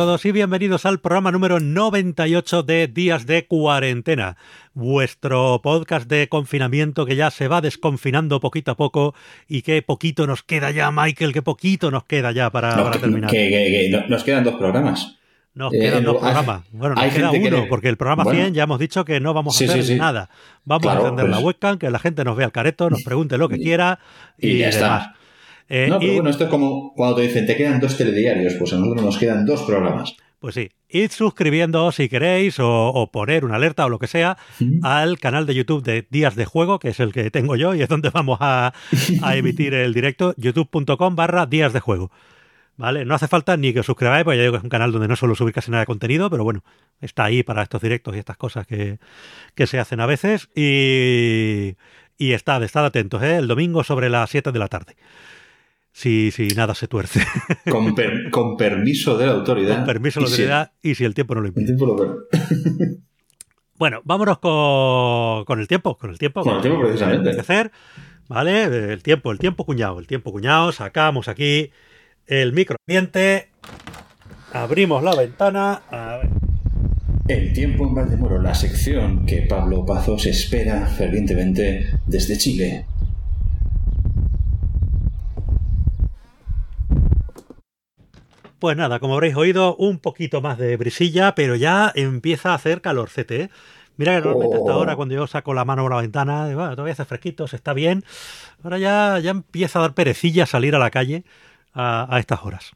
Todos y bienvenidos al programa número 98 de Días de Cuarentena, vuestro podcast de confinamiento que ya se va desconfinando poquito a poco y que poquito nos queda ya, Michael, que poquito nos queda ya para, No, para que- terminar. que- que- que no- nos quedan dos programas. Nos Eh, quedan dos hay- programas. Bueno, nos queda uno, le- porque el programa Bueno. 100 ya hemos dicho que no vamos a Sí, hacer sí, sí. nada. Vamos Claro, a encender la pues- webcam, que la gente nos vea el careto, nos pregunte lo que quiera y, y ya está. Eh, no, pero y- bueno, esto es como cuando te dicen te quedan dos telediarios, pues a nosotros nos quedan dos programas. Pues sí, id suscribiéndoos si queréis o, o poner una alerta o lo que sea al canal de YouTube de Días de Juego, que es el que tengo yo y es donde vamos a, a emitir el directo, youtube.com barra Días de Juego. ¿Vale? No hace falta ni que os suscribáis, porque ya digo que es un canal donde no suelo subir casi nada de contenido, pero bueno, está ahí para estos directos y estas cosas que, que se hacen a veces. Y, y estad, estad atentos, ¿eh? El domingo sobre las 7 de la tarde. Si, si nada se tuerce. Con, per- con permiso de la autoridad. Con permiso de la si- autoridad y si el tiempo no lo impide. el tiempo lo- Bueno, vámonos con, con el tiempo, con el tiempo. Con el tiempo, precisamente. Que hacer, ¿vale? El tiempo, el tiempo cuñado, el tiempo cuñado. Sacamos aquí el microambiente, abrimos la ventana. A ver. El tiempo en Valdemoro, la sección que Pablo Pazos espera fervientemente desde Chile. Pues nada, como habréis oído, un poquito más de brisilla, pero ya empieza a hacer calorcete, ¿eh? Mira que normalmente hasta Oh. ahora cuando yo saco la mano por la ventana, "Bueno, todavía hace fresquito, se está bien. Ahora ya, ya empieza a dar perecilla salir a la calle a, a estas horas.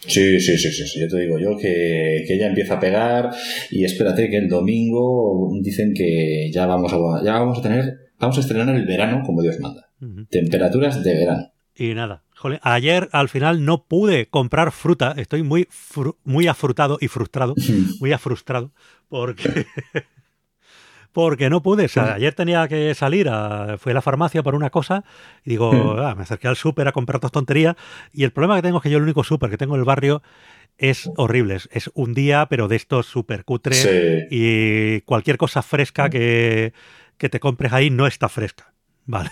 Sí, sí, sí, sí, sí, yo te digo yo que, que ya empieza a pegar y espérate que el domingo dicen que ya vamos a, ya vamos a tener, vamos a estrenar el verano como Dios manda. Temperaturas de verano. Y nada, jolín, ayer al final no pude comprar fruta, estoy muy, fru- muy afrutado y frustrado, muy afrustrado, porque, porque no pude. O sea, ayer tenía que salir, a, fui a la farmacia por una cosa y digo, ah, me acerqué al súper a comprar todas tonterías y el problema que tengo es que yo el único súper que tengo en el barrio es horrible, es- un día, pero de estos súper cutres Sí. y cualquier cosa fresca que, que te compres ahí no está fresca, ¿vale?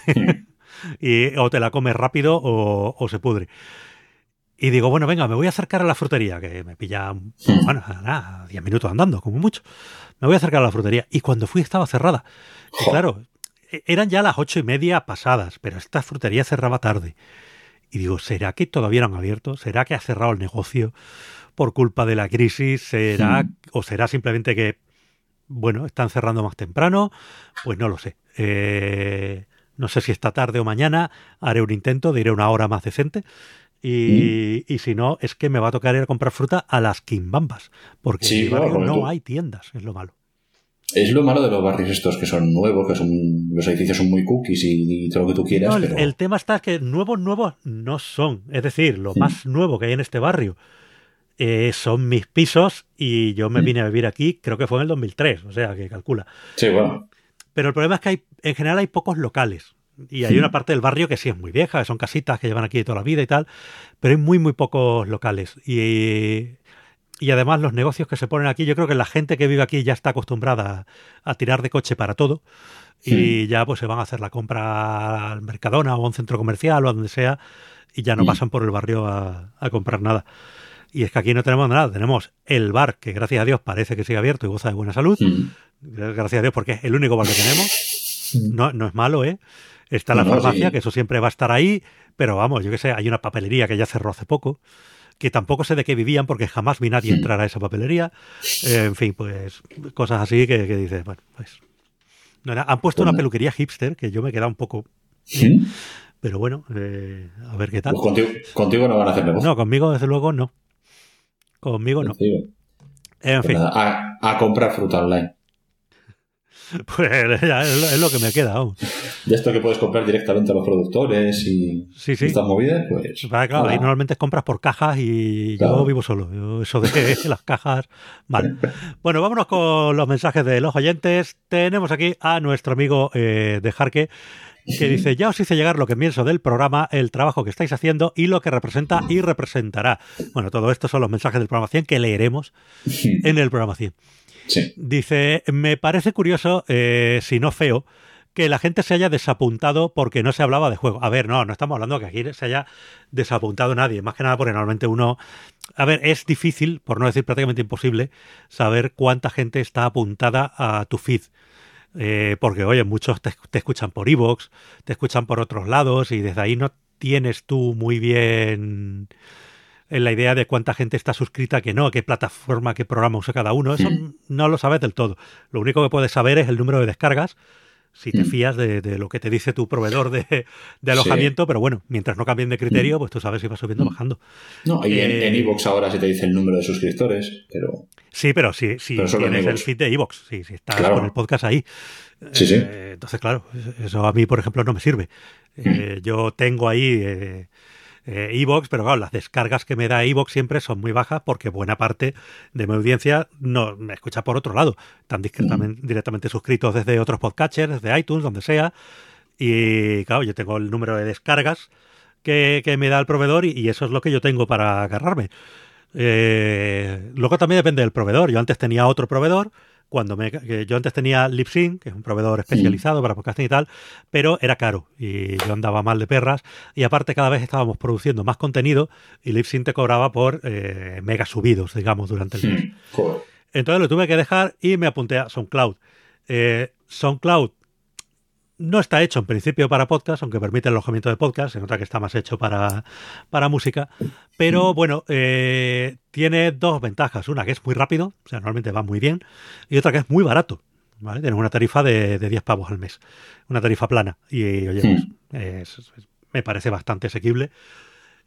Y o te la comes rápido o, o se pudre. Y digo, bueno, venga, me voy a acercar a la frutería, que me pilla, bueno, nada, 10 minutos andando, como mucho. Me voy a acercar a la frutería. Y cuando fui estaba cerrada. Y claro, e- eran ya las ocho y media pasadas, pero esta frutería cerraba tarde. Y digo, ¿será que todavía no han abierto? ¿Será que ha cerrado el negocio por culpa de la crisis? ¿Será, Hmm. o será simplemente que, bueno, están cerrando más temprano? Pues no lo sé. Eh, no sé si esta tarde o mañana haré un intento de ir a una hora más decente. Y, y si no, es que me va a tocar ir a comprar fruta a las quimbambas. Porque Sí, en mi claro, barrio porque no tú- hay tiendas, es lo malo. Es lo malo de los barrios estos que son nuevos, que son los edificios son muy cookies y, y todo lo que tú quieras, No, el, pero el tema está que nuevos, nuevos no son. Es decir, lo Sí. más nuevo que hay en este barrio eh, son mis pisos y yo me Mm. vine a vivir aquí, creo que fue en el 2003, o sea, que calcula. sí, bueno, Pero el problema es que hay, en general hay pocos locales. Y hay Sí. una parte del barrio que sí es muy vieja, que son casitas que llevan aquí de toda la vida y tal, pero hay muy, muy pocos locales. Y, y además los negocios que se ponen aquí, yo creo que la gente que vive aquí ya está acostumbrada a, a tirar de coche para todo. Y ya pues se van a hacer la compra al Mercadona o a un centro comercial o a donde sea y ya no Mm. pasan por el barrio a, a comprar nada. Y es que aquí no tenemos nada, tenemos el bar, que gracias a Dios parece que sigue abierto y goza de buena salud. Mm. Gracias a Dios porque es el único bar que tenemos. No, no es malo, ¿eh? Está la No, farmacia, sí. que eso siempre va a estar ahí, pero vamos, yo qué sé, hay una papelería que ya cerró hace poco, que tampoco sé de qué vivían porque jamás vi nadie Hmm. entrar a esa papelería. Eh, en fin, pues cosas así que, que dices, bueno, pues... no, han puesto Pues una peluquería hipster que yo me he quedado un poco... ¿Mm? Pero bueno, eh, a ver qué tal. Pues contigo, contigo no van a hacer negocio. No, conmigo desde luego no. Conmigo no. En Pues fin, nada, a, a comprar fruta online. pues ya es lo- que me queda. vamos. De esto que puedes comprar directamente a los productores y Sí, sí. estas movidas, pues. Vale, claro, ahí normalmente compras por cajas y yo vivo solo. Yo eso de las cajas, vale. Bueno, vámonos con los mensajes de los oyentes. Tenemos aquí a nuestro amigo eh, de Jarque que dice, ya os hice llegar lo que pienso del programa, el trabajo que estáis haciendo y lo que representa y representará. Bueno, todo esto son los mensajes del programa 100 que leeremos en el programa 100. Sí. Dice, me parece curioso, eh, si no feo, que la gente se haya desapuntado porque no se hablaba de juego. A ver, no, no estamos hablando que aquí se haya desapuntado nadie. Más que nada porque normalmente uno a ver, es difícil, por no decir prácticamente imposible, saber cuánta gente está apuntada a tu feed. Eh, porque, oye, muchos te, escuchan por iVoox, te escuchan por otros lados y desde ahí no tienes tú muy bien en la idea de cuánta gente está suscrita, que no, qué plataforma, qué programa usa cada uno. Eso hmm. no lo sabes del todo. Lo único que puedes saber es el número de descargas, si te hmm. fías de, lo que te dice tu proveedor de, alojamiento, pero bueno, mientras no cambien de criterio, hmm. pues tú sabes si va subiendo o bajando. No, y en Evox ahora se te dice el número de suscriptores, pero... Sí, pero si, si tienes el feed de Evox, si, si estás con el podcast ahí. Sí, sí. Eh, entonces, claro, eso a mí, por ejemplo, no me sirve. Eh, yo tengo ahí... Eh, eh, Evox, pero claro, las descargas que me da Evox siempre son muy bajas porque buena parte de mi audiencia no me escucha por otro lado. Están directamente suscritos desde otros podcatchers, desde iTunes, donde sea. Y claro, yo tengo el número de descargas que, me da el proveedor y, eso es lo que yo tengo para agarrarme. Eh, luego también depende del proveedor. Yo antes tenía otro proveedor cuando me, yo antes tenía Lipsync, que es un proveedor especializado para podcasting y tal, pero era caro y yo andaba mal de perras y aparte cada vez estábamos produciendo más contenido y Lipsync te cobraba por eh, mega subidos, digamos, durante el mes. Entonces lo tuve que dejar y me apunté a SoundCloud. Eh, SoundCloud no está hecho en principio para podcast, aunque permite el alojamiento de podcast, se nota que está más hecho para, para música, pero bueno, eh, tiene dos ventajas, una que es muy rápido, o sea, normalmente va muy bien, y otra que es muy barato, ¿vale? Tiene una tarifa de, de 10 pavos al mes, una tarifa plana, y oye, pues, me parece bastante asequible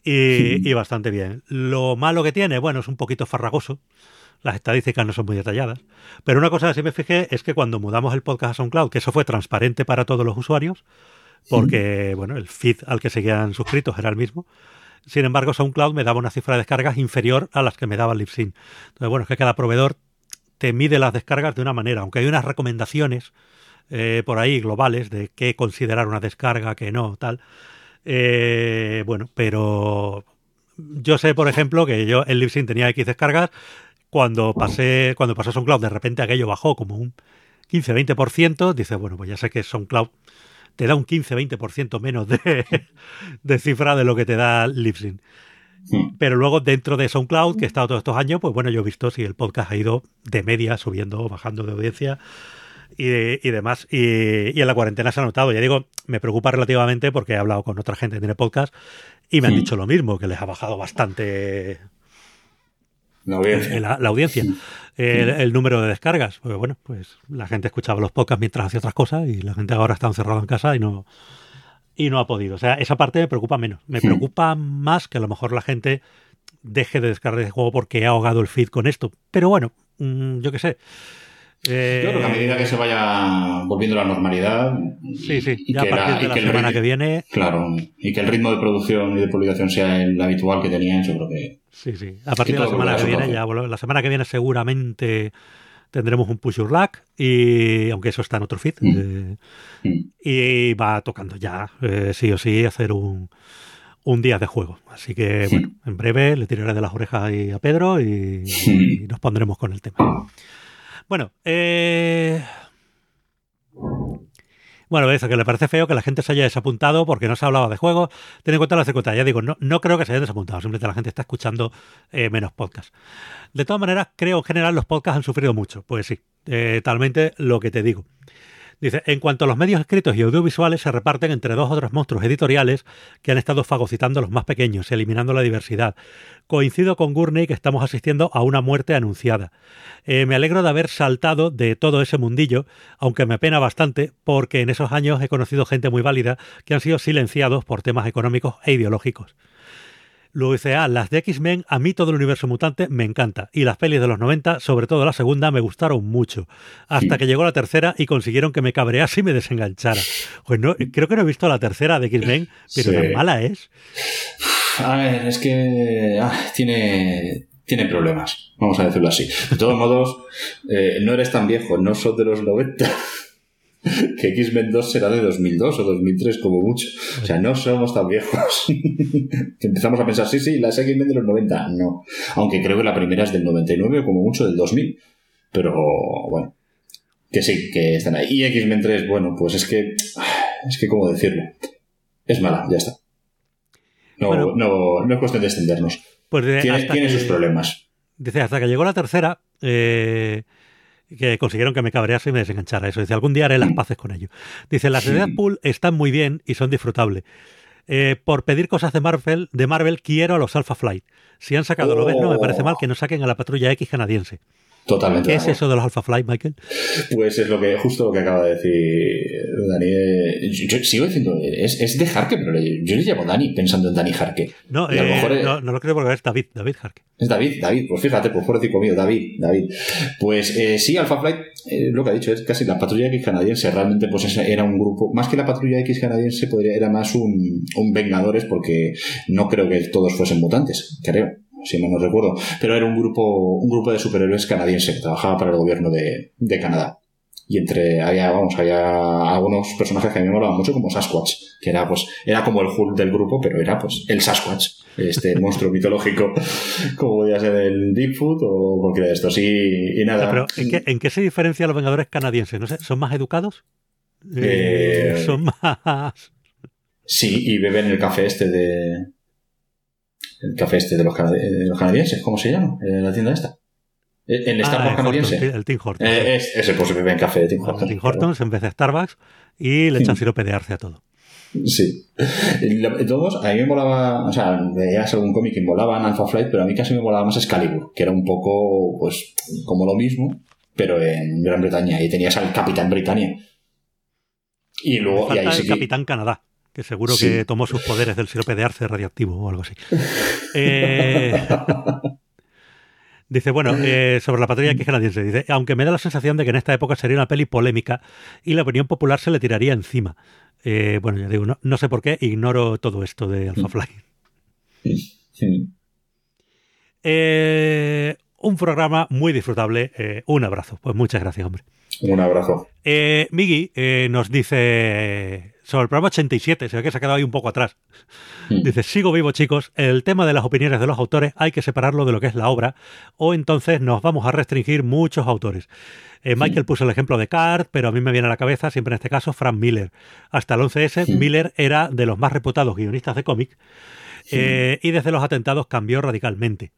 y, y bastante bien. Lo malo que tiene, bueno, es un poquito farragoso, las estadísticas no son muy detalladas. Pero una cosa que sí me fijé es que cuando mudamos el podcast a SoundCloud, que eso fue transparente para todos los usuarios, porque bueno, el feed al que seguían suscritos era el mismo. Sin embargo, SoundCloud me daba una cifra de descargas inferior a las que me daba Libsyn. Entonces, bueno, es que cada proveedor te mide las descargas de una manera, aunque hay unas recomendaciones eh, por ahí globales de qué considerar una descarga, qué no, tal. Eh, bueno, pero yo sé, por ejemplo, que yo en Libsyn tenía X descargas, cuando pasé, cuando pasó SoundCloud, de repente aquello bajó como un 15-20%, dice, bueno, pues ya sé que SoundCloud te da un 15-20% menos de, de, cifra de lo que te da Libsyn. Pero luego dentro de SoundCloud, que he estado todos estos años, pues bueno, yo he visto si el podcast ha ido de media, subiendo o bajando de audiencia y, y demás. Y, y, en la cuarentena se ha notado. Ya digo, me preocupa relativamente porque he hablado con otra gente que tiene podcast y me han dicho lo mismo, que les ha bajado bastante la audiencia. El, número de descargas. Porque bueno, pues la gente escuchaba los podcasts mientras hacía otras cosas y la gente ahora está encerrada en casa y no, y no ha podido. O sea, esa parte me preocupa menos. Me preocupa más que a lo mejor la gente deje de descargar el juego porque ha ahogado el feed con esto. Pero bueno, mm, yo qué sé. Eh, Yo creo que a medida que se vaya volviendo a la normalidad. Sí, sí, ya a partir de la semana que viene. Claro, y que el ritmo de producción y de publicación sea el habitual que tenían, yo creo que. Sí, sí. A partir de la semana que viene, ya, la semana que viene seguramente tendremos un push your luck, y aunque eso está en otro feed. Mm. Eh, mm. Y va tocando ya, eh, sí o sí, hacer un, un día de juego. Así que, bueno, en breve le tiraré de las orejas ahí a Pedro y, y nos pondremos con el tema. Bueno, eh... Bueno, eso, que le parece feo que la gente se haya desapuntado porque no se hablaba de juegos. Ten en cuenta la circunstancias. Ya digo, no, no creo que se haya desapuntado. Simplemente la gente está escuchando eh, menos podcasts. De todas maneras, creo en general los podcasts han sufrido mucho. Pues sí, eh, talmente lo que te digo. Dice, en cuanto a los medios escritos y audiovisuales se reparten entre dos otros monstruos editoriales que han estado fagocitando a los más pequeños, eliminando la diversidad. Coincido con Gurney que estamos asistiendo a una muerte anunciada. Eh, me alegro de haber saltado de todo ese mundillo, aunque me apena bastante, porque en esos años he conocido gente muy válida que han sido silenciados por temas económicos e ideológicos. Ah, las de X-Men, a mí todo el universo mutante me encanta. Y las pelis de los 90, sobre todo la segunda, me gustaron mucho. Hasta que llegó la tercera y consiguieron que me cabrease y me desenganchara. Pues no, creo que no he visto la tercera de X-Men, pero tan mala es. A ver, es que ah, tiene, tiene problemas, vamos a decirlo así. De todos modos, eh, no eres tan viejo, no sos de los 90. que X-Men 2 será de 2002 o 2003 como mucho. O sea, no somos tan viejos. Empezamos a pensar, sí, sí, las X-Men de los 90. No. Aunque creo que la primera es del 99 o como mucho del 2000. Pero bueno, que sí, que están ahí. Y X-Men 3, bueno, pues es que, es que, ¿cómo decirlo? Es mala, ya está. No, no, no es cuestión de extendernos. Pues tiene, sus problemas. Dice, hasta que llegó la tercera, eh, que consiguieron que me cabrease y me desenganchara. Eso dice, algún día haré las mm. paces con ello. Dice, las de Deadpool están muy bien y son disfrutables. Eh, por pedir cosas de Marvel, de Marvel, quiero a los Alpha Flight. Si han sacado lo ves, no me parece mal que no saquen a la patrulla X canadiense. Totalmente. ¿Qué es eso de los Alpha Flight, Michael? Pues es lo que, justo lo que acaba de decir Dani. Yo, sigo diciendo, es, es, de Jarque, pero yo le llamo Dani pensando en Dani Jarque. No, eh, no, lo creo porque es David, David Jarque. Es David, David, pues fíjate, pues por decir conmigo, David, David. Pues eh, sí, Alpha Flight, eh, lo que ha dicho, es casi la patrulla X canadiense, realmente pues era un grupo, más que la patrulla X canadiense, podría, era más un, un Vengadores, porque no creo que todos fuesen mutantes, creo si no recuerdo, pero era un grupo, un grupo de superhéroes canadiense que trabajaba para el gobierno de, de Canadá. Y entre, había, vamos, había algunos personajes que a mí me molaban mucho, como Sasquatch, que era, pues, era como el Hulk del grupo, pero era, pues, el Sasquatch, este monstruo mitológico, como podía ser el Bigfoot o cualquiera de estos. Y, y nada. pero, ¿en qué, ¿en qué, se diferencia los Vengadores canadienses? No sé, ¿son más educados? Eh, eh, ¿Son más...? Sí, y beben el café este de, el café este de los, canadienses, ¿cómo se llama? En la tienda esta. En ah, Starbucks canadiense. el Tim Hortons. Eh, ese pues bebe en café de Tim Hortons. Tim Hortons en vez de Starbucks y le echan sirope de arce a todo. Sí. Todos, a mí me molaba, o sea, veías algún cómic que molaban Alpha Flight, pero a mí casi me molaba más Excalibur, que era un poco, pues, como lo mismo, pero en Gran Bretaña. Y tenías al Capitán Britannia. Y luego. y ahí el Capitán Canadá que seguro que tomó sus poderes del sirope de arce radioactivo o algo así. Eh, dice, bueno, eh, sobre la patrulla que canadiense, dice, aunque me da la sensación de que en esta época sería una peli polémica y la opinión popular se le tiraría encima. Eh, bueno, ya digo, no, sé por qué, ignoro todo esto de Alpha Fly. un programa muy disfrutable. un abrazo. Pues muchas gracias, hombre. Un abrazo. Miggy nos dice sobre el programa 87, se ve que se ha quedado ahí un poco atrás. Hmm. Dice, sigo vivo chicos, el tema de las opiniones de los autores hay que separarlo de lo que es la obra, o entonces nos vamos a restringir muchos autores. Eh, Michael puso el ejemplo de Card, pero a mí me viene a la cabeza, siempre en este caso, Frank Miller. Hasta el 11S, Miller era de los más reputados guionistas de cómic, eh, y desde los atentados cambió radicalmente.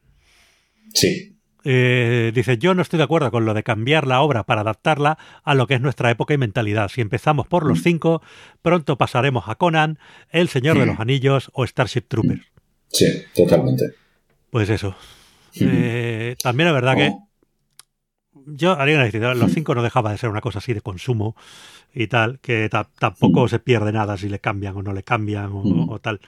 Sí. Eh, dice, yo no estoy de acuerdo con lo de cambiar la obra para adaptarla a lo que es nuestra época y mentalidad. Si empezamos por los mm. cinco, pronto pasaremos a Conan, El Señor de mm. los Anillos o Starship Troopers. Sí, totalmente. Pues eso. Eh, también es verdad que oh. yo haría una distinción. Los cinco no dejaba de ser una cosa así de consumo y tal, que tampoco mm. se pierde nada si le cambian o no le cambian o tal.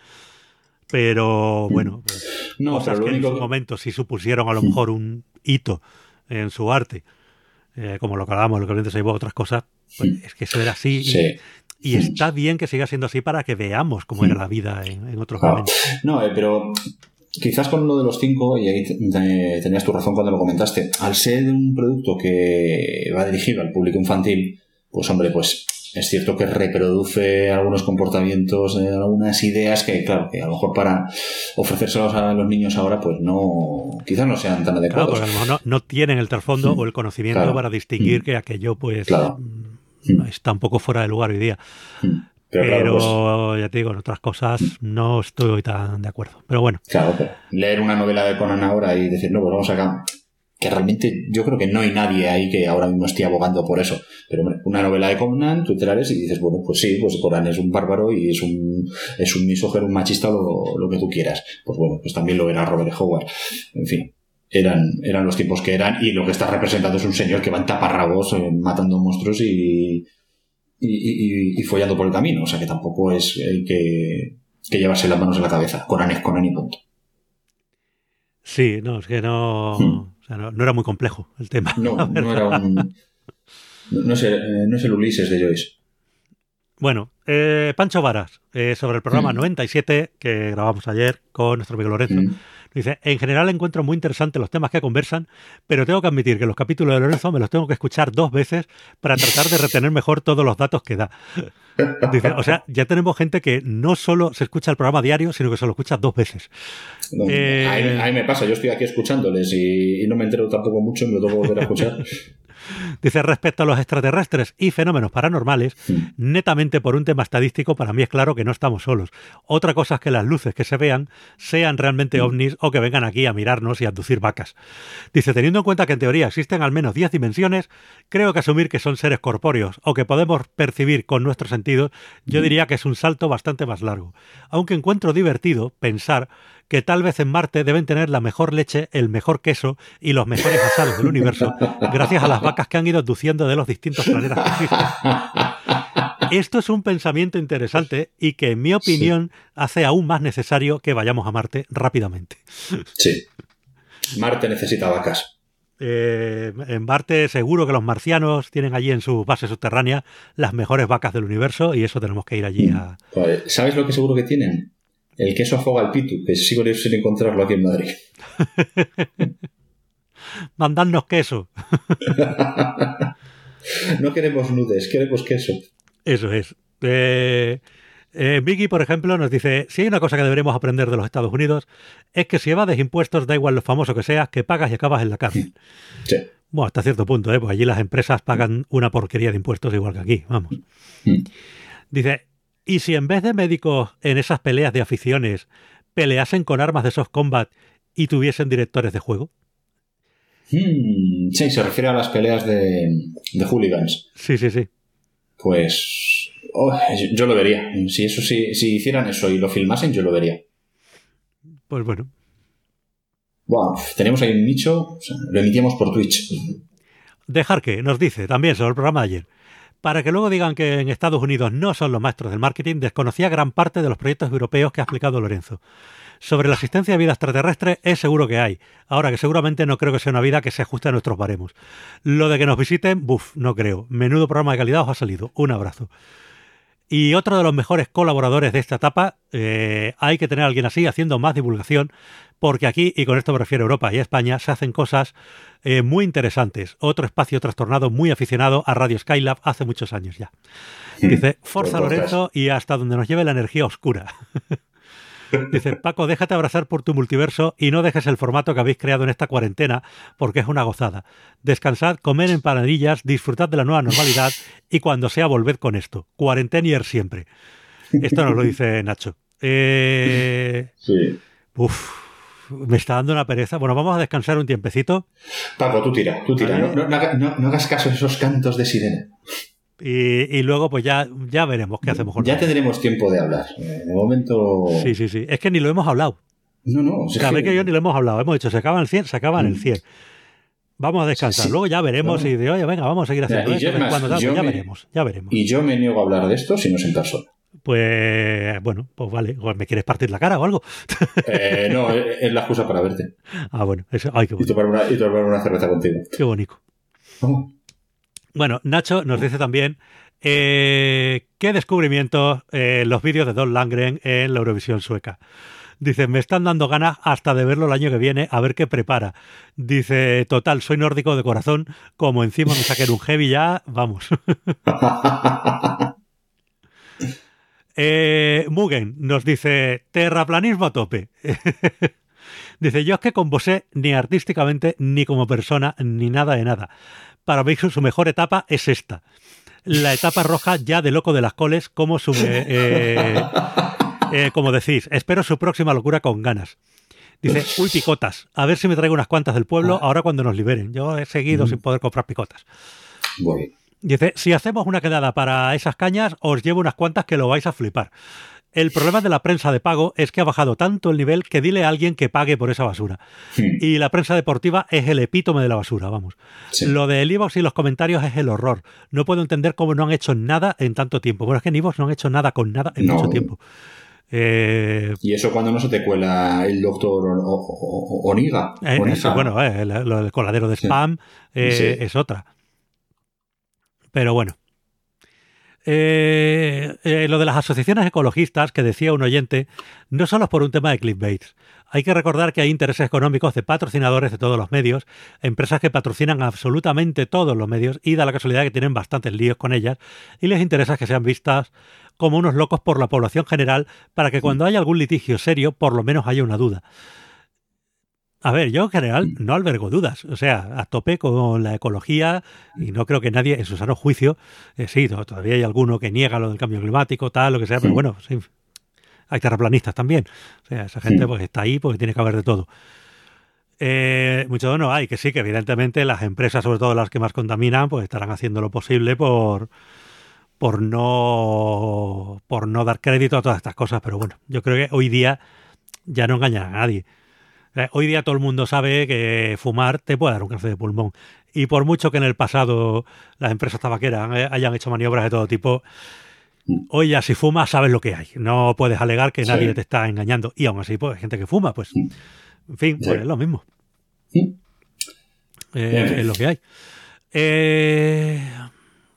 Pero bueno, pues, no, cosas que en su momento sí supusieron a lo mejor un hito en su arte, eh, como lo que hablábamos, lo que viento se otras cosas, pues es que eso era así. Y, está bien que siga siendo así para que veamos cómo era la vida en, otros momentos. No, eh, pero quizás con lo de los cinco, y ahí tenías tu razón cuando lo comentaste, al ser un producto que va dirigido al público infantil, pues hombre, pues es cierto que reproduce algunos comportamientos, eh, algunas ideas que, claro, que a lo mejor para ofrecérselos a los niños ahora, pues no, quizás no sean tan adecuados. Claro, porque a lo mejor no, tienen el trasfondo o el conocimiento para distinguir que aquello, pues, mm, está un poco fuera de lugar hoy día. Pero, pues ya te digo, en otras cosas no estoy tan de acuerdo. Pero bueno. Claro, leer una novela de Conan ahora y decir, no, pues vamos acá que realmente yo creo que no hay nadie ahí que ahora mismo esté abogando por eso. Pero hombre, una novela de Conan, tú te la ves y dices, bueno, pues sí, pues Conan es un bárbaro y es un, es un misógeno, un machista, lo, lo que tú quieras. Pues bueno, pues también lo era Robert Howard. En fin, eran, eran los tiempos que eran y lo que está representado es un señor que va en taparrabos eh, matando monstruos y, y, y, follando por el camino. O sea que tampoco es hay que, que llevarse las manos en la cabeza. Conan es Conan y punto. Sí, no, es que no... Hmm no, era muy complejo el tema. No, no era un. No es, el, no es el Ulises de Joyce. Bueno, eh, Pancho Varas, eh, sobre el programa 97 mm. que grabamos ayer con nuestro amigo Lorenzo. Mm. Dice, en general encuentro muy interesantes los temas que conversan, pero tengo que admitir que los capítulos de Lorenzo me los tengo que escuchar dos veces para tratar de retener mejor todos los datos que da. Dice, o sea, ya tenemos gente que no solo se escucha el programa diario, sino que se lo escucha dos veces. Eh, ahí, me pasa, yo estoy aquí escuchándoles y, no me entero tampoco mucho, me lo tengo que volver a escuchar. Dice, respecto a los extraterrestres y fenómenos paranormales, netamente por un tema estadístico, para mí es claro que no estamos solos. Otra cosa es que las luces que se vean sean realmente ovnis o que vengan aquí a mirarnos y a abducir vacas. Dice, teniendo en cuenta que en teoría existen al menos 10 dimensiones, creo que asumir que son seres corpóreos o que podemos percibir con nuestros sentidos, yo diría que es un salto bastante más largo. Aunque encuentro divertido pensar que tal vez en Marte deben tener la mejor leche, el mejor queso y los mejores asados del universo, gracias a las vacas que han ido abduciendo de los distintos planetas que existen. Esto es un pensamiento interesante y que, en mi opinión, hace aún más necesario que vayamos a Marte rápidamente. Sí. Marte necesita vacas. Eh, en Marte seguro que los marcianos tienen allí en su base subterránea las mejores vacas del universo y eso tenemos que ir allí a... Pues, ¿Sabes lo que seguro que tienen? El queso afoga al pitu, que sigo sin encontrarlo aquí en Madrid. Mandadnos queso. no queremos nudes, queremos queso. Eso es. Eh, eh, Vicky, por ejemplo, nos dice, si hay una cosa que deberemos aprender de los Estados Unidos, es que si evades impuestos, da igual lo famoso que seas, que pagas y acabas en la cárcel. Sí. Bueno, hasta cierto punto, ¿eh? Pues allí las empresas pagan una porquería de impuestos igual que aquí, vamos. Mm. Dice, ¿y si en vez de médicos en esas peleas de aficiones peleasen con armas de soft combat y tuviesen directores de juego? Mm, sí, se refiere a las peleas de, de hooligans. Sí, sí, sí. Pues oh, yo lo vería. Si eso si, si hicieran eso y lo filmasen, yo lo vería. Pues bueno. Wow, tenemos ahí un nicho, o sea, lo emitíamos por Twitch. Dejar que nos dice también sobre el programa de ayer. Para que luego digan que en Estados Unidos no son los maestros del marketing, desconocía gran parte de los proyectos europeos que ha explicado Lorenzo. Sobre la existencia de vida extraterrestre es seguro que hay, ahora que seguramente no creo que sea una vida que se ajuste a nuestros baremos. Lo de que nos visiten, buf, no creo. Menudo programa de calidad os ha salido. Un abrazo. Y otro de los mejores colaboradores de esta etapa, eh, hay que tener a alguien así haciendo más divulgación, porque aquí, y con esto me refiero a Europa y a España, se hacen cosas eh, muy interesantes. Otro espacio trastornado muy aficionado a Radio Skylab hace muchos años ya. Dice, Forza Lorenzo y hasta donde nos lleve la energía oscura. Dice, Paco, déjate abrazar por tu multiverso y no dejes el formato que habéis creado en esta cuarentena, porque es una gozada. Descansad, comed empanadillas, disfrutad de la nueva normalidad y cuando sea volved con esto. Cuarentenier siempre. Esto nos lo dice Nacho. Eh, Sí. uf, me está dando una pereza. Bueno, vamos a descansar un tiempecito Paco, tú tira, tú tira. No- no hagas caso a esos cantos de sirena. Y, y luego pues ya, ya veremos qué hacemos con Ya tendremos tiempo de hablar. Eh, De momento. Sí, sí, sí. Es que ni lo hemos hablado. No, no. si es que- que yo ni lo hemos hablado. Hemos dicho, se acaban el 100, se acaban el Mm. 100. Vamos a descansar. Sí. Luego ya veremos y de, oye, venga, vamos a seguir haciendo y esto. más, cuando pues ya me- veremos, ya veremos. Y yo me niego a hablar de esto si no es en persona. Pues bueno, pues vale. ¿Me quieres partir la cara o algo? Eh, no, es la excusa para verte. Ah, bueno. Eso, ay, qué Y bueno. tomar una, y tomar una cerveza contigo. Qué bonito. Oh, Bueno, Nacho nos dice también eh, qué descubrimientos eh, los vídeos de Don Langren en la Eurovisión sueca. Dice, me están dando ganas hasta de verlo el año que viene, a ver qué prepara. Dice, total, soy nórdico de corazón, como encima me saquen un heavy ya, vamos. Eh, Mugen nos dice, terraplanismo a tope. dice, yo es que con Bosé, ni artísticamente, ni como persona, ni nada de nada. Para mí su mejor etapa es esta. La etapa roja ya de loco de las coles, como su... eh, eh, como decís, espero su próxima locura con ganas. Dice, uy, picotas. A ver si me traigo unas cuantas del pueblo ahora cuando nos liberen. Yo he seguido sin poder comprar picotas. Dice, si hacemos una quedada para esas cañas, os llevo unas cuantas que lo vais a flipar. El problema de la prensa de pago es que ha bajado tanto el nivel que dile a alguien que pague por esa basura. Y la prensa deportiva es el epítome de la basura, vamos. Sí. Lo de Evox y los comentarios es el horror. No puedo entender cómo no han hecho nada en tanto tiempo. Bueno, es que en Evox no han hecho nada con nada en No. mucho tiempo. Eh, Y eso cuando no se te cuela el doctor Oniga. eh, eso, bueno, eh, el- coladero de spam eh, Sí. es otra. Pero bueno. Eh, eh, lo de las asociaciones ecologistas que decía un oyente, no solo es por un tema de clickbait. Hay que recordar que hay intereses económicos de patrocinadores de todos los medios, empresas que patrocinan absolutamente todos los medios y da la casualidad que tienen bastantes líos con ellas y les interesa que sean vistas como unos locos por la población general para que cuando haya algún litigio serio por lo menos haya una duda. A ver, yo en general no albergo dudas. O sea, a tope con la ecología y no creo que nadie en su sano juicio, eh, sí, todavía hay alguno que niega lo del cambio climático, tal, lo que sea, pero bueno, sí, hay terraplanistas también. O sea, esa gente pues está ahí porque tiene que haber de todo. Eh, mucho no hay, que sí, que evidentemente las empresas, sobre todo las que más contaminan, pues estarán haciendo lo posible por, por no por no dar crédito a todas estas cosas. Pero bueno, yo creo que hoy día ya no engañan a nadie. Eh, hoy día todo el mundo sabe que fumar te puede dar un cáncer de pulmón. Y por mucho que en el pasado las empresas tabaqueras hayan hecho maniobras de todo tipo, hoy ya si fumas sabes lo que hay. No puedes alegar que nadie te está engañando. Y aún así, pues hay gente que fuma, pues, en fin, pues es lo mismo. Eh, es lo que hay. Eh,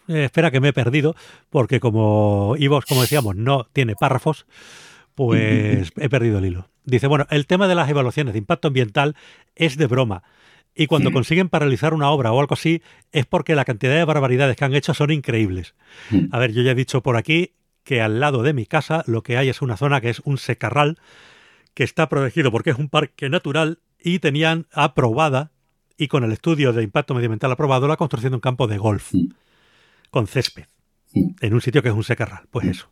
espera que me he perdido, porque como Ivos, como decíamos, no tiene párrafos, pues he perdido el hilo. Dice, bueno, el tema de las evaluaciones de impacto ambiental es de broma. Y cuando consiguen paralizar una obra o algo así, es porque la cantidad de barbaridades que han hecho son increíbles. A ver, yo ya he dicho por aquí que al lado de mi casa lo que hay es una zona que es un secarral que está protegido porque es un parque natural y tenían aprobada y con el estudio de impacto medioambiental aprobado la construcción de un campo de golf con césped en un sitio que es un secarral. Pues eso.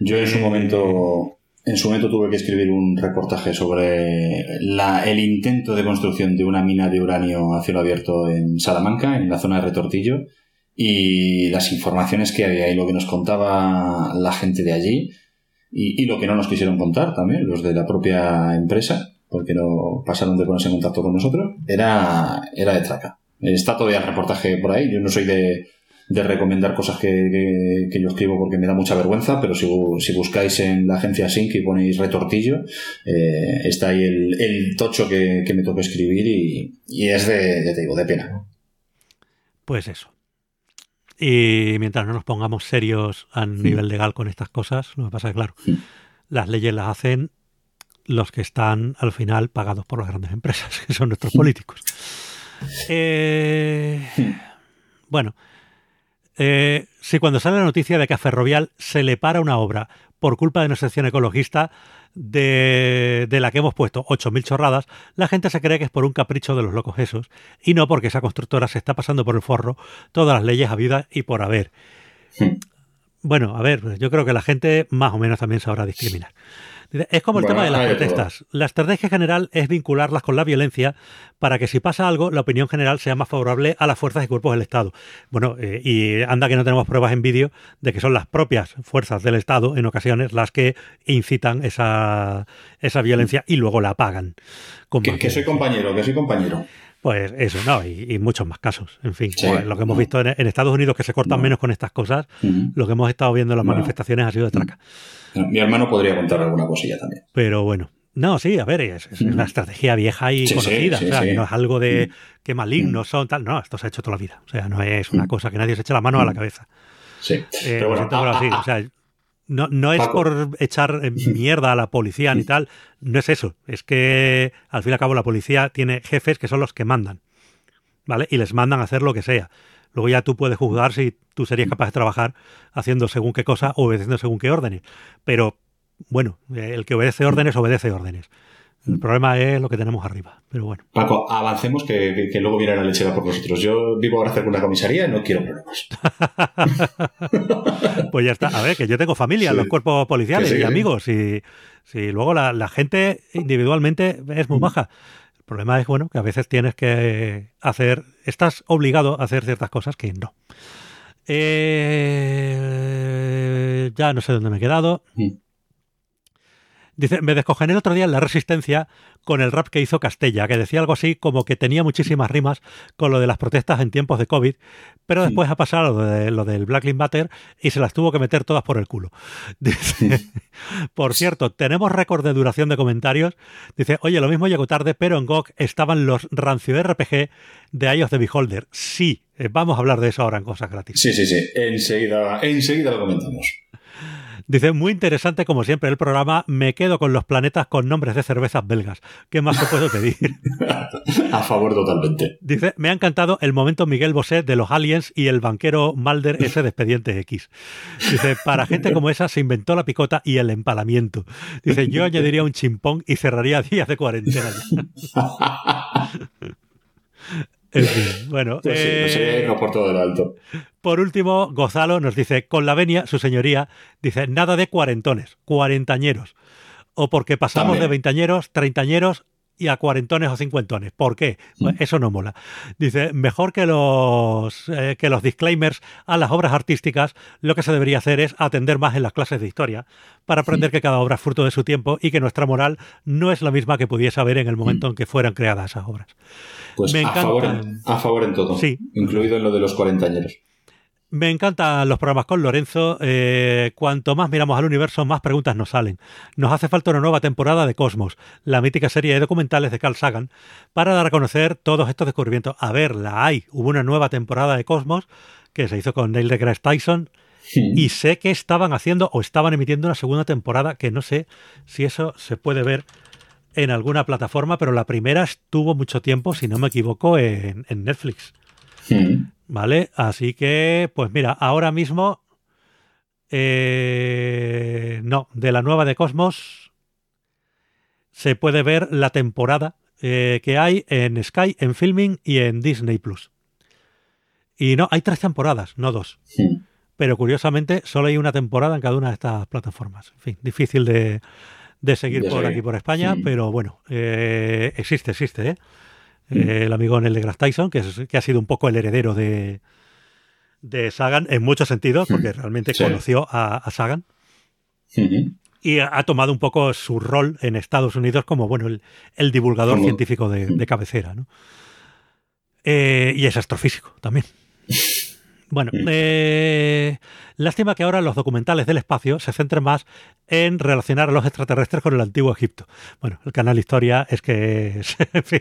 Yo en su momento en su momento tuve que escribir un reportaje sobre el intento de construcción de una mina de uranio a cielo abierto en Salamanca, en la zona de Retortillo, y las informaciones que había y lo que nos contaba la gente de allí, y, lo que no nos quisieron contar también, los de la propia empresa, porque no pasaron de ponerse en contacto con nosotros, era, era de traca. Está todavía el reportaje por ahí, yo no soy de, de recomendar cosas que, yo escribo porque me da mucha vergüenza, pero si, si buscáis en la agencia Sync y ponéis retortillo, eh, está ahí el, tocho que, me toca escribir y, es de, ya te digo, de pena. Pues eso. Y mientras no nos pongamos serios a nivel legal con estas cosas, lo que pasa es claro, las leyes las hacen los que están al final pagados por las grandes empresas, que son nuestros políticos. Eh, bueno, eh, si cuando sale la noticia de que a Ferrovial se le para una obra por culpa de una sección ecologista de, la que hemos puesto 8.000 chorradas, la gente se cree que es por un capricho de los locos esos y no porque esa constructora se está pasando por el forro todas las leyes a vida y por haber. Bueno, a ver, yo creo que la gente más o menos también sabrá discriminar. Es como el tema de las protestas. La estrategia general es vincularlas con la violencia para que si pasa algo, la opinión general sea más favorable a las fuerzas y cuerpos del Estado. Bueno, eh, y anda que no tenemos pruebas en vídeo de que son las propias fuerzas del Estado en ocasiones las que incitan esa, esa violencia y luego la apagan. Que, soy compañero, que soy compañero. Pues eso, no, y, muchos más casos. En fin, pues lo que hemos visto en, Estados Unidos, que se cortan menos con estas cosas, lo que hemos estado viendo en las manifestaciones ha sido de traca. Mi hermano podría contar alguna cosilla también. Pero bueno. No, sí, a ver, es, una estrategia vieja y conocida. o sea, no es algo de que malignos son tal. No, esto se ha hecho toda la vida. O sea, no es una cosa que nadie se eche la mano a la cabeza. Sí. Eh, pero bueno, o sea, no, no es por echar eh, mierda a la policía ni tal. No es eso. Es que al fin y al cabo la policía tiene jefes que son los que mandan. ¿Vale? Y les mandan a hacer lo que sea. Luego ya tú puedes juzgar si tú serías capaz de trabajar haciendo según qué cosa o obedeciendo según qué órdenes. Pero bueno, el que obedece órdenes, obedece órdenes. El problema es lo que tenemos arriba, pero bueno. Paco, avancemos que, luego viene la lechera por nosotros. Yo vivo ahora cerca de una comisaría y no quiero problemas. pues ya está. A ver, que yo tengo familia en los cuerpos policiales y amigos. Y si luego la, la, gente individualmente es muy baja. El problema es, bueno, que a veces tienes que hacer, estás obligado a hacer ciertas cosas que no. Eh, ya no sé dónde me he quedado. Mm. Dice, me descogené el otro día en La Resistencia con el rap que hizo Castella, que decía algo así como que tenía muchísimas rimas con lo de las protestas en tiempos de COVID, pero después ha pasado lo, de, lo del Black Lives Matter y se las tuvo que meter todas por el culo. Dice, por cierto, tenemos récord de duración de comentarios. Dice, oye, lo mismo llegó tarde, pero en GOG estaban los rancio RPG de of the Beholder. Sí, eh, vamos a hablar de eso ahora en cosas gratis. Sí, sí, sí. Enseguida, enseguida lo comentamos. Dice, muy interesante como siempre el programa, me quedo con los planetas con nombres de cervezas belgas. ¿Qué más te puedo pedir? A favor totalmente. Dice, me ha encantado el momento Miguel Bosé de los aliens y el banquero Malder ese de Expediente X. Dice, para gente como esa se inventó la picota y el empalamiento. Dice, yo añadiría un chimpón y cerraría días de cuarentena. En fin, bueno. Sí, eh, por todo lo alto. Por último, Gozalo nos dice, con la venia, su señoría, dice, nada de cuarentones, cuarentañeros. O porque pasamos También. de veintañeros, treintañeros y a cuarentones o cincuentones. ¿Por qué? Pues Mm. eso no mola. Dice, mejor que los, eh, que los disclaimers a las obras artísticas, lo que se debería hacer es atender más en las clases de historia para aprender que cada obra es fruto de su tiempo y que nuestra moral no es la misma que pudiese haber en el momento en que fueran creadas esas obras. Pues Me a, encanta. favor, en- a favor en todo. Sí. Incluido en lo de los cuarentañeros. Me encantan los programas con Lorenzo. Eh, cuanto más miramos al universo, más preguntas nos salen. Nos hace falta una nueva temporada de Cosmos, la mítica serie de documentales de Carl Sagan, para dar a conocer todos estos descubrimientos. A ver, la hay. Hubo una nueva temporada de Cosmos que se hizo con Neil deGrasse Tyson y sé que estaban haciendo o estaban emitiendo una segunda temporada que no sé si eso se puede ver en alguna plataforma, pero la primera estuvo mucho tiempo, si no me equivoco, en, en Netflix. Mm. ¿Vale? Así que, pues mira, ahora mismo. eh, no, de la nueva de Cosmos se puede ver la temporada eh, que hay en Sky, en Filming y en Disney Plus. Y no, hay tres temporadas, no dos. Mm. Pero curiosamente, solo hay una temporada en cada una de estas plataformas. En fin, difícil de, de seguir De por seguir. aquí por España, pero bueno, eh, existe, existe, ¿eh? Eh, el amigo Neil deGrasse Tyson, que, es- que ha sido un poco el heredero de, de Sagan en muchos sentidos, porque realmente Sí. conoció a, a Sagan Mm. y ha, ha tomado un poco su rol en Estados Unidos como bueno el, el divulgador Como- científico de, de cabecera. ¿no? Eh, y es astrofísico también. Bueno, Mm. eh, lástima que ahora los documentales del espacio se centren más en relacionar a los extraterrestres con el antiguo Egipto. Bueno, el canal Historia es que, es- en fin,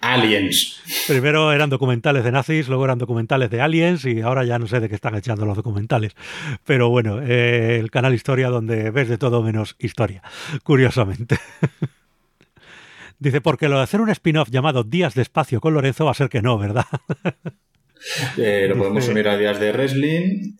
Aliens. primero eran documentales de nazis, luego eran documentales de aliens y ahora ya no sé de qué están echando los documentales. Pero bueno, eh, el canal Historia donde ves de todo menos historia, curiosamente. Dice, porque lo de hacer un spin-off llamado Días de Espacio con Lorenzo va a ser que no, ¿verdad? Eh, lo podemos Dice- unir a días de wrestling.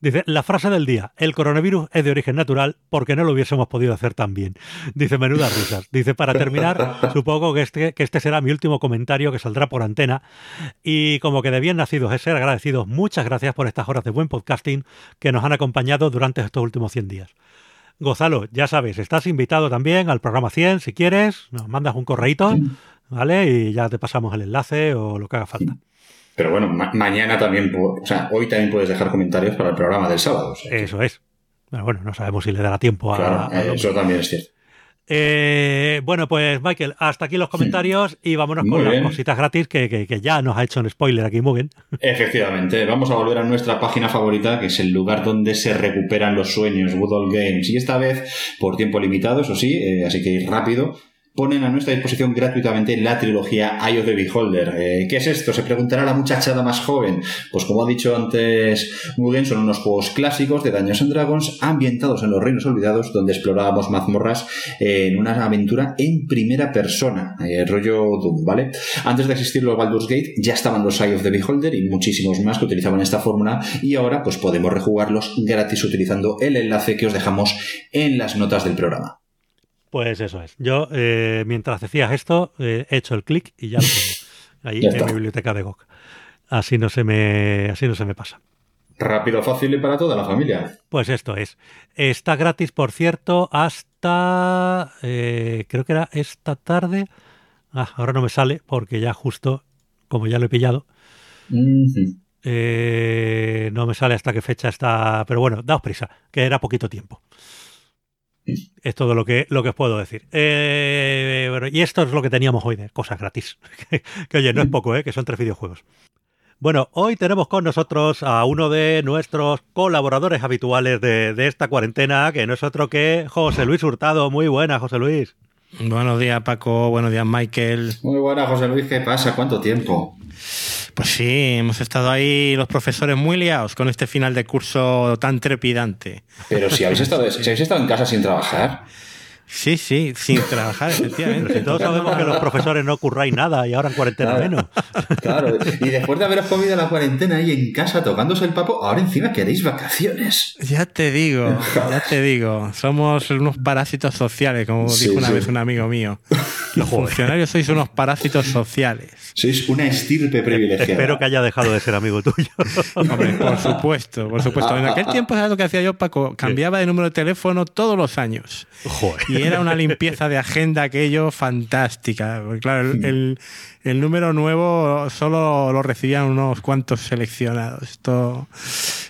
Dice, la frase del día, el coronavirus es de origen natural porque no lo hubiésemos podido hacer tan bien. Dice, menudas risas. Dice, para terminar, supongo que este, que este será mi último comentario que saldrá por antena. Y como que de bien nacidos es ser agradecidos, muchas gracias por estas horas de buen podcasting que nos han acompañado durante estos últimos 100 días. Gonzalo, ya sabes, estás invitado también al programa 100 si quieres, nos mandas un correíto, ¿vale? Y ya te pasamos el enlace o lo que haga falta. Pero bueno, ma- mañana también, o sea, hoy también puedes dejar comentarios para el programa del sábado. o sea que, Eso es. Pero bueno, no sabemos si le dará tiempo a... claro, eso también es cierto. Eh, bueno, pues Michael, hasta aquí los comentarios y vámonos Muy con las cositas gratis que, que- que ya nos ha hecho un spoiler aquí Mugen. Efectivamente, vamos a volver a nuestra página favorita, que es el lugar donde se recuperan los sueños, Woodall Games. Y esta vez, por tiempo limitado, eso sí, eh, así que ir rápido, ponen a nuestra disposición gratuitamente la trilogía Eye of the Beholder. Eh, ¿Qué es esto? Se preguntará la muchachada más joven. Pues como ha dicho antes Mugen, son unos juegos clásicos de Daños and Dragons ambientados en los Reinos Olvidados, donde explorábamos mazmorras eh, en una aventura en primera persona, eh, rollo Doom, ¿vale? Antes de existir los Baldur's Gate, ya estaban los Eye of the Beholder y muchísimos más que utilizaban esta fórmula y ahora pues podemos rejugarlos gratis utilizando el enlace que os dejamos en las notas del programa. Pues eso es. Yo, eh, mientras decías esto, eh, he hecho el clic y ya lo tengo. Ahí en mi biblioteca de GOG. Así no se me, así no se me pasa. Rápido, fácil y para toda la familia. Pues esto es. Está gratis, por cierto, hasta. eh, creo que era esta tarde. Ah, ahora no me sale porque ya justo, como ya lo he pillado, eh, no me sale hasta qué fecha está. Pero bueno, daos prisa, que era poquito tiempo. Es todo lo que, lo que os puedo decir. Eh, y esto es lo que teníamos hoy de cosas gratis. que, oye, no es poco, ¿eh? que son tres videojuegos. Bueno, hoy tenemos con nosotros a uno de nuestros colaboradores habituales de, de esta cuarentena, que no es otro que José Luis Hurtado. Muy buena, José Luis. Buenos días, Paco. Buenos días, Michael. Muy buena, José Luis. ¿Qué pasa? ¿Cuánto tiempo? Pues sí, hemos estado ahí los profesores muy liados con este final de curso tan trepidante. Pero si habéis estado, si habéis estado en casa sin trabajar. Sí, sí, sin trabajar, efectivamente. todos sabemos que los profesores no curráis nada y ahora en cuarentena menos. Claro, y después de haberos comido la cuarentena ahí en casa tocándose el papo, ahora encima queréis vacaciones. Ya te digo, ya te digo. Somos unos parásitos sociales, como dijo una vez un amigo mío. Los funcionarios sois unos parásitos sociales. Sois una estirpe privilegiada. Espero que haya dejado de ser amigo tuyo. Hombre, por supuesto, por supuesto. En aquel tiempo, ¿sabes lo que hacía yo, Paco? Cambiaba de número de teléfono todos los años. Joder. Y era una limpieza de agenda aquello fantástica. claro, el, el, número nuevo solo lo recibían unos cuantos seleccionados. Esto,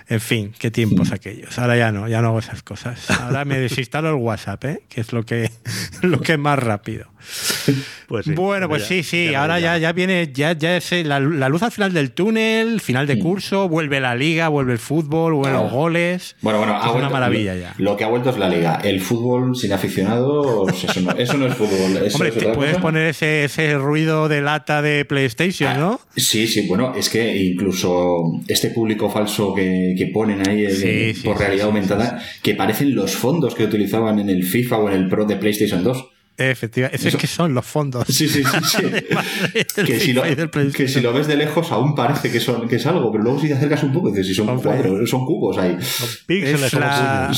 en fin, qué tiempos aquellos. Ahora ya no, ya no hago esas cosas. Ahora me desinstalo el WhatsApp, ¿eh? que es lo que, lo que es más rápido. Pues bueno, pues sí, sí. ahora ya, ya viene, ya, ya es la, luz al final del túnel, final de curso, vuelve la liga, vuelve el fútbol, vuelven los goles. Bueno, bueno, es una maravilla ya. Lo que ha vuelto es la liga. El fútbol sin aficionados, eso no, eso no es fútbol. Hombre, te puedes poner ese, ese ruido de lata de PlayStation, ah, ¿no? Sí, sí, bueno, es que incluso este público falso que, que ponen ahí eh, por realidad aumentada, que parecen los fondos que utilizaban en el FIFA o en el Pro de PlayStation 2. Efectivamente, es que son los fondos. Sí, sí, sí. que, si lo, que, si lo, ves de lejos aún parece que, son, que es algo, pero luego si te acercas un poco dices, si son cuadros, son cubos ahí. Son píxeles,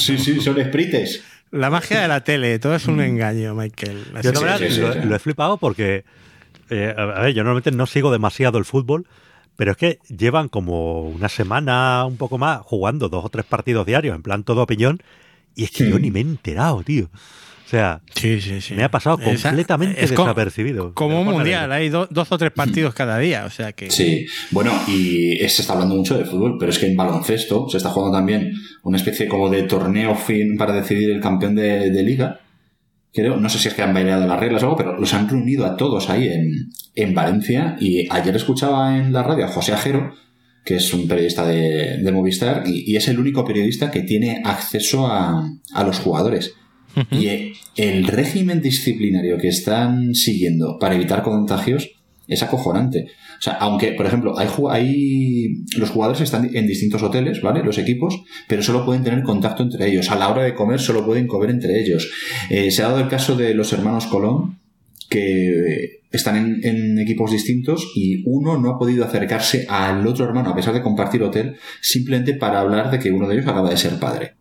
Sí, sí, son sprites. La magia de la tele, todo es un mm. engaño, Michael. Yo lo, he flipado porque, eh, a ver, yo normalmente no sigo demasiado el fútbol, pero es que llevan como una semana, un poco más, jugando dos o tres partidos diarios, en plan todo opinión, y es que yo ni me he enterado, tío. O sea, me ha pasado completamente desapercibido. Como un mundial, hay dos o tres partidos cada día, o sea que... Sí, bueno, y se está hablando mucho de fútbol, pero es que en baloncesto se está jugando también una especie como de torneo fin para decidir el campeón de, liga. Creo, no sé si es que han bailado las reglas o algo, pero los han reunido a todos ahí en, Valencia y ayer escuchaba en la radio a José Ajero, que es un periodista de, Movistar, y, es el único periodista que tiene acceso a, a los jugadores. Y el régimen disciplinario que están siguiendo para evitar contagios es acojonante. O sea, aunque, por ejemplo, hay, hay los jugadores están en distintos hoteles, ¿vale? Los equipos, pero solo pueden tener contacto entre ellos. A la hora de comer solo pueden comer entre ellos. Eh, se ha dado el caso de los hermanos Colón, que están en, equipos distintos y uno no ha podido acercarse al otro hermano, a pesar de compartir hotel, simplemente para hablar de que uno de ellos acaba de ser padre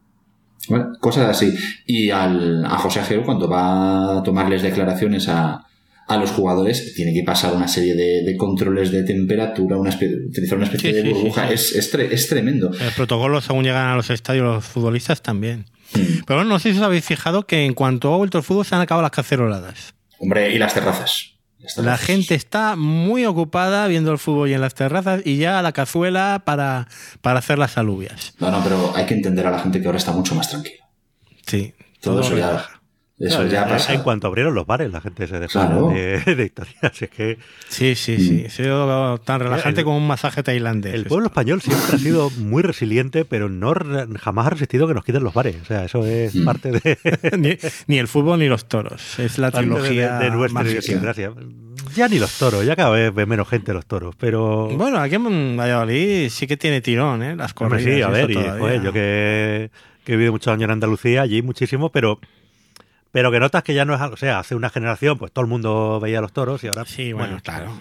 cosas así. Y al, a José Agero, cuando va a tomarles declaraciones a, a los jugadores, tiene que pasar una serie de, controles de temperatura, una utilizar una especie de burbuja. es, es, tremendo. El protocolo, según llegan a los estadios, los futbolistas también. Mm. Pero bueno, no sé si os habéis fijado que en cuanto ha vuelto el fútbol se han acabado las caceroladas. Hombre, y las terrazas. La gente está muy ocupada viendo el fútbol y en las terrazas y ya a la cazuela para, para hacer las alubias. No, no, pero hay que entender a la gente que ahora está mucho más tranquila. Sí. Todo, eso ya, eso ya pasa. En cuanto abrieron los bares, la gente se dejó de, de, historias. Es que... Sí, sí, sí. Mm. Ha sido tan relajante como un masaje tailandés. El pueblo español siempre ha sido muy resiliente, pero no jamás ha resistido que nos quiten los bares. O sea, eso es mm. parte de. ni, el fútbol ni los toros. Es la trilogía de, nuestra idiosincrasia. Ya ni los toros, ya cada vez ve menos gente los toros, pero... Bueno, aquí en Valladolid sí que tiene tirón, ¿eh? Las corridas. sí, a ver, y, yo que, que he vivido muchos años en Andalucía, allí muchísimo, pero pero que notas que ya no es algo, o sea, hace una generación pues todo el mundo veía los toros y ahora... Sí, bueno, claro.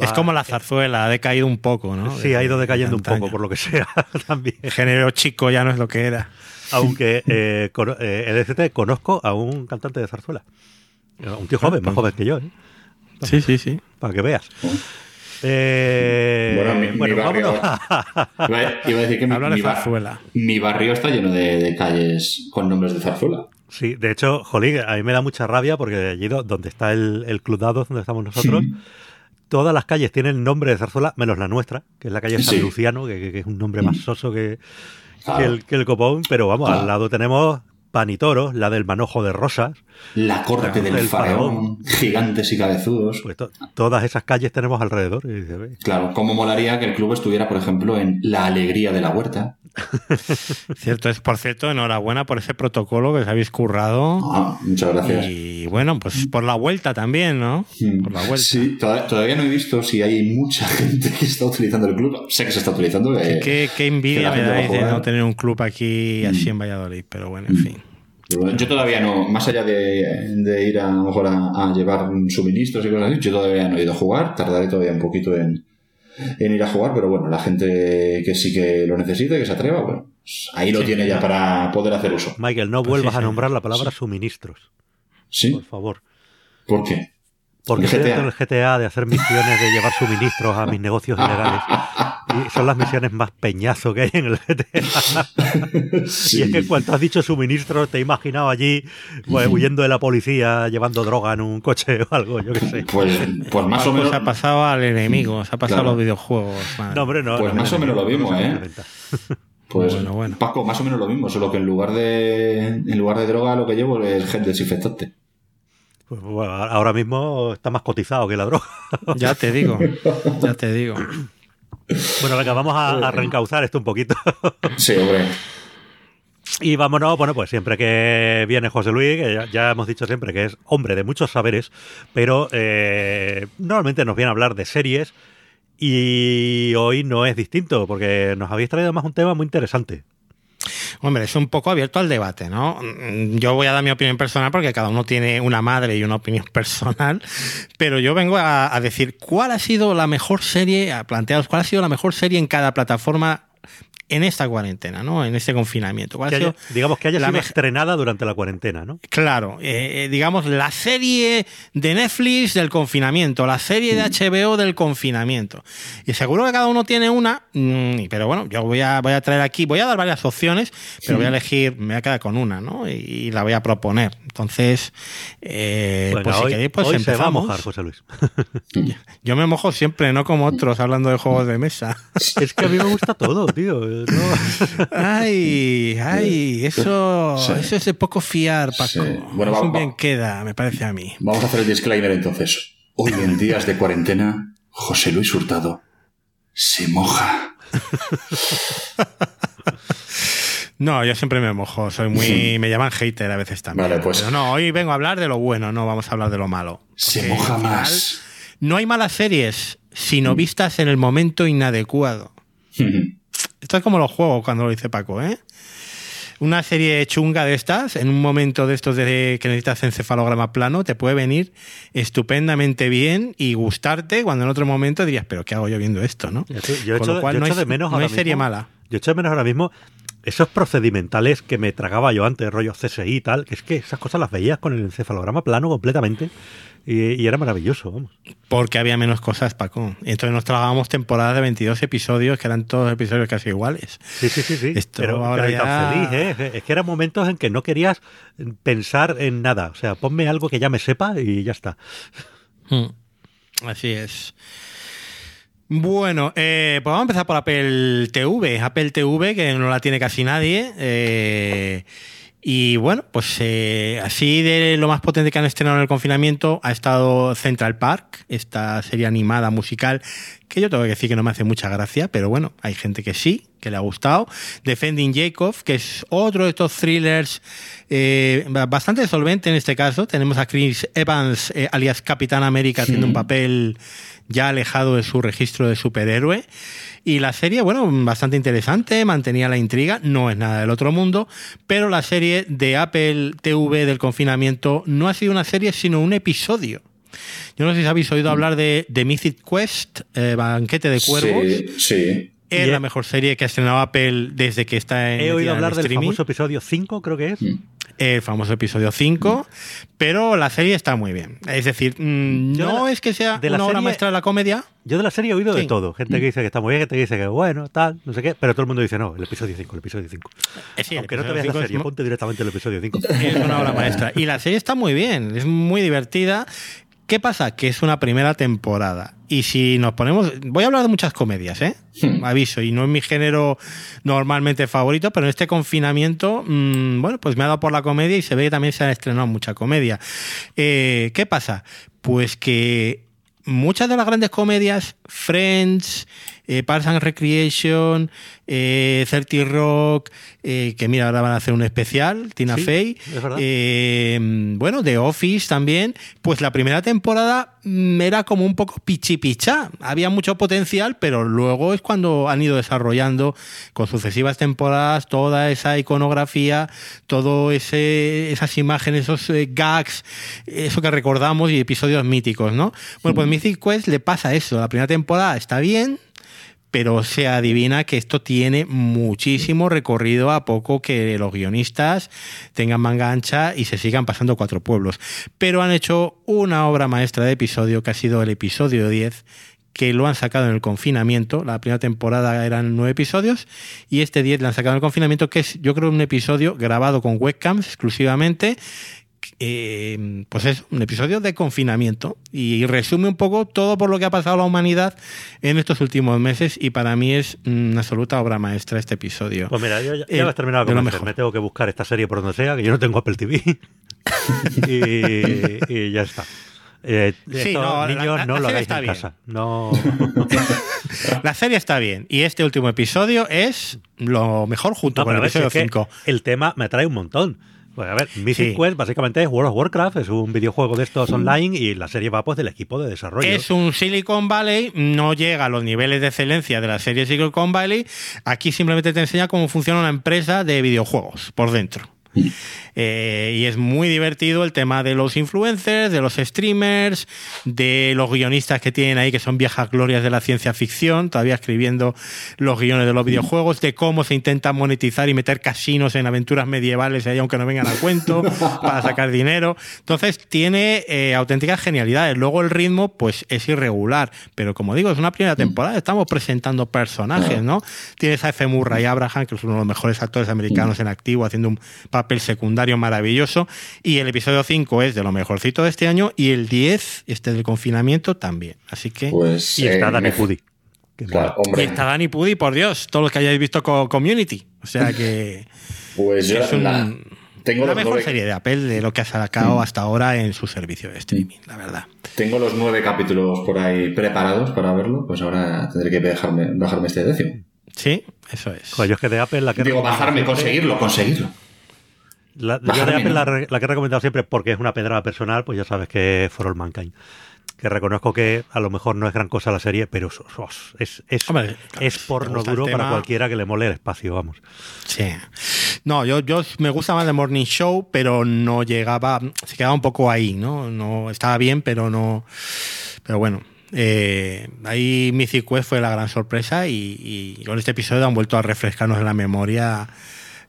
es como la zarzuela, ha decaído un poco, ¿no? Sí, ha ido decayendo un poco, por lo que sea, también. El género chico ya no es lo que era. Aunque eh, eh, conozco a un cantante de zarzuela. Un tío joven, más joven que yo, ¿eh? Sí, sí, sí. Para que veas. Eh, bueno, mi, bueno, barrio, iba, a decir que mi, mi, barrio está lleno de, calles con nombres de zarzuela. Sí, de hecho, jolí, a mí me da mucha rabia porque allí donde está el, Club Dados, donde estamos nosotros, todas las calles tienen nombre de zarzuela, menos la nuestra, que es la calle San Luciano, que, es un nombre más soso que, el, que el copón, pero vamos, al lado tenemos Panitoros, la del manojo de rosas. La corte del, faraón, gigantes y cabezudos. Pues todas esas calles tenemos alrededor. claro, ¿cómo molaría que el club estuviera, por ejemplo, en la alegría de la huerta? cierto es, por cierto, enhorabuena por ese protocolo que os habéis currado. Ah, muchas gracias. Y bueno, pues por la vuelta también, ¿no? Mm. Por la vuelta. Sí, toda- todavía no he visto si hay mucha gente que está utilizando el club. Sé que se está utilizando. eh, Qué, qué que envidia me dais de no tener un club aquí así Mm. en Valladolid, pero bueno, en fin. Bueno, yo todavía no, más allá de, de ir a, a lo mejor a, a llevar suministros y cosas así, yo todavía no he ido a jugar. Tardaré todavía un poquito en, en ir a jugar, pero bueno, la gente que sí que lo necesite, que se atreva, bueno, pues ahí lo Sí, tiene ya para poder hacer uso. Michael, no Pues vuelvas sí, a nombrar la palabra suministros, ¿Sí? por favor. ¿Por qué? Porque El estoy GTA. dentro del GTA de hacer misiones de llevar suministros a mis negocios ilegales. Y son las misiones más peñazo que hay en el GTA. Y es que cuando has dicho suministros, te he imaginado allí pues, huyendo de la policía, llevando droga en un coche o algo, yo qué sé. Pues, pues más o Paco menos. se ha pasado al enemigo, se ha pasado Claro. a los videojuegos. madre. No, hombre, no. Pues no, más no, o menos no, lo mismo, ¿eh? Pues, Bueno, bueno. Paco, más o menos lo mismo, solo que en lugar de en lugar de droga lo que llevo es gel desinfectante. Pues, bueno, ahora mismo está más cotizado que la droga. Ya te digo, ya te digo. Bueno, venga, vamos a, a reencauzar esto un poquito. Sí, hombre. Y vámonos, bueno, pues siempre que viene José Luis, que ya, ya hemos dicho siempre que es hombre de muchos saberes, pero eh, normalmente nos viene a hablar de series y hoy no es distinto, porque nos habéis traído más un tema muy interesante. Hombre, es un poco abierto al debate, ¿no? Yo voy a dar mi opinión personal porque cada uno tiene una madre y una opinión personal, pero yo vengo a, decir cuál ha sido la mejor serie, a plantearos cuál ha sido la mejor serie en cada plataforma en esta cuarentena, ¿no? En este confinamiento. ¿Cuál Que ha haya- sido digamos que haya la sido estrenada durante la cuarentena, ¿no? Claro, eh, eh, digamos la serie de Netflix del confinamiento, la serie de HBO del confinamiento. Y seguro que cada uno tiene una, mm, pero bueno, yo voy a, voy a traer aquí, voy a dar varias opciones, pero voy a elegir, me voy a quedar con una, ¿no? Y, y la voy a proponer. Entonces, eh, Bueno, pues si queréis, pues hoy se va a empezamos. mojar, José Luis. Yo me mojo siempre, no como otros hablando de juegos de mesa. es que a mí me gusta todo, tío. No- Ay, ay, eso, Sí. eso es de poco fiar, Paco. Sí. Bueno, va- va- bien queda, me parece a mí. Vamos a hacer el disclaimer entonces. Hoy en días de cuarentena, José Luis Hurtado se moja. No, yo siempre me mojo, soy muy. me llaman hater a veces también. Vale, pues- Pero no, hoy vengo a hablar de lo bueno, no vamos a hablar de lo malo. Se moja final más. No hay malas series, Mm. sino vistas en el momento inadecuado. Esto es como los juegos cuando lo dice Paco, ¿eh? Una serie chunga de estas, en un momento de estos de que necesitas encefalograma plano, te puede venir estupendamente bien y gustarte cuando en otro momento dirías, pero ¿qué hago yo viendo esto, no? Yo Con echo, lo cual yo no echo hay- de menos no ahora hay serie mismo- mala. Yo echo de menos ahora mismo esos procedimentales que me tragaba yo antes, rollo CSI y tal, que es que esas cosas las veías con el encefalograma plano completamente y, y era maravilloso, vamos. Porque había menos cosas, Paco. Entonces nos tragábamos temporadas de 22 episodios, que eran todos episodios casi iguales. Sí, sí, sí, sí. Esto pero, ahora pero ya- feliz, ¿eh? Es que eran momentos en que no querías pensar en nada. O sea, ponme algo que ya me sepa y ya está. Hmm. Así es. Bueno, eh, pues vamos a empezar por Apple TV. Apple TV, que no la tiene casi nadie. eh, y bueno, pues eh, así de lo más potente que han estrenado en el confinamiento ha estado Central Park, esta serie animada musical que yo tengo que decir que no me hace mucha gracia, pero bueno, hay gente que sí, que le ha gustado. Defending Jacob, que es otro de estos thrillers eh, bastante solvente en este caso. Tenemos a Chris Evans, eh, alias Capitán América, haciendo un papel ya alejado de su registro de superhéroe. Y la serie, bueno, bastante interesante, mantenía la intriga, no es nada del otro mundo, pero la serie de Apple TV del confinamiento no ha sido una serie, sino un episodio. Yo no sé si habéis oído hablar de The Mythic Quest, eh, Banquete de Cuervos. Sí, sí. Es la mejor serie que ha estrenado Apple desde que está en He oído hablar del famoso episodio 5, creo que es. el famoso episodio 5, pero la serie está muy bien. Es decir, mm, de no la- es que sea de la una obra serie- maestra de la comedia. Yo de la serie he oído de todo. Gente que dice que está muy bien, gente que dice que bueno, tal, no sé qué. Pero todo el mundo dice no, el episodio 5, el episodio 5. Eh, sí, Aunque no te veas la es serie, mu- ponte directamente el episodio 5. Es una obra maestra. Y la serie está muy bien, es muy divertida. ¿Qué pasa? Que es una primera temporada. Y si nos ponemos. Voy a hablar de muchas comedias, ¿eh? Aviso, y no es mi género normalmente favorito, pero en este confinamiento, mm, bueno, pues me ha dado por la comedia y se ve que también se ha estrenado mucha comedia. Eh, ¿Qué pasa? Pues que muchas de las grandes comedias, Friends, eh, Parks and Recreation, eh, 30 Rock, eh, que mira, ahora van a hacer un especial, Tina Sí, Fey. es verdad. Eh, bueno, The Office también. Pues la primera temporada mm, era como un poco pichipichá. Había mucho potencial, pero luego es cuando han ido desarrollando con sucesivas temporadas toda esa iconografía, todo ese esas imágenes, esos eh, gags, eso que recordamos y episodios míticos, ¿no? Bueno, pues Mythic Quest le pasa eso. La primera temporada está bien, pero se adivina que esto tiene muchísimo recorrido a poco que los guionistas tengan manga ancha y se sigan pasando cuatro pueblos. Pero han hecho una obra maestra de episodio que ha sido el episodio 10 que lo han sacado en el confinamiento. La primera temporada eran nueve episodios y este 10 lo han sacado en el confinamiento, que es yo creo un episodio grabado con webcams exclusivamente. Eh, pues es un episodio de confinamiento y resume un poco todo por lo que ha pasado la humanidad en estos últimos meses y para mí es una absoluta obra maestra este episodio. Pues mira, yo ya, Eh, ya me has terminado de lo mejor. Me tengo que buscar esta serie por donde sea, que yo no tengo Apple TV. y, y ya está. Eh, Sí, no, niños, la- no la lo serie hagáis está en bien. casa. No. La serie está bien y este último episodio es lo mejor junto No, con el episodio es que 5. el tema me atrae un montón. Pues a ver, Mythic Sí. Quest básicamente es World of Warcraft, es un videojuego de estos online y la serie va pues del equipo de desarrollo. Es un Silicon Valley, no llega a los niveles de excelencia de la serie Silicon Valley. Aquí simplemente te enseña cómo funciona una empresa de videojuegos por dentro. Eh, y es muy divertido el tema de los influencers, de los streamers, de los guionistas que tienen ahí, que son viejas glorias de la ciencia ficción, todavía escribiendo los guiones de los videojuegos, de cómo se intenta monetizar y meter casinos en aventuras medievales, ahí, aunque no vengan a cuento, para sacar dinero. Entonces tiene eh, auténticas genialidades. Luego el ritmo, pues es irregular, pero como digo, es una primera temporada, estamos presentando personajes, ¿no? Tienes a F. Murray Abraham, que es uno de los mejores actores americanos en activo, haciendo un papel secundario maravilloso. Y el episodio 5 es de lo mejorcito de este año. Y el 10, este del confinamiento, también. Así que. Pues. y está eh, me- Pudi. Claro, Y está Danny Pudi, por Dios, todos los que hayáis visto co- Community. O sea que Pues yo es un- la- tengo, la mejor nueve, serie de Apple de lo que ha sacado hasta ahora en su servicio de streaming, la verdad. tengo los nueve capítulos por ahí preparados para verlo. Pues ahora tendré que bajarme, bajarme este décimo. Sí, eso es. Joder, yo es que de Apple la que Digo, bajarme, conseguirlo, conseguirlo. La, yo de Apple la, la que he recomendado siempre porque es una pedrada personal, pues ya sabes que es For All Mankind. Que reconozco que a lo mejor no es gran cosa la serie, pero es, es, es, Hombre, claro, es porno duro para cualquiera que le mole el espacio, vamos. Sí. No, yo, yo me gusta más The Morning Show, pero no llegaba, se quedaba un poco ahí, ¿no? No estaba bien, pero no. Pero bueno. eh, ahí Mythic Quest fue la gran sorpresa y, y con este episodio han vuelto a refrescarnos en la memoria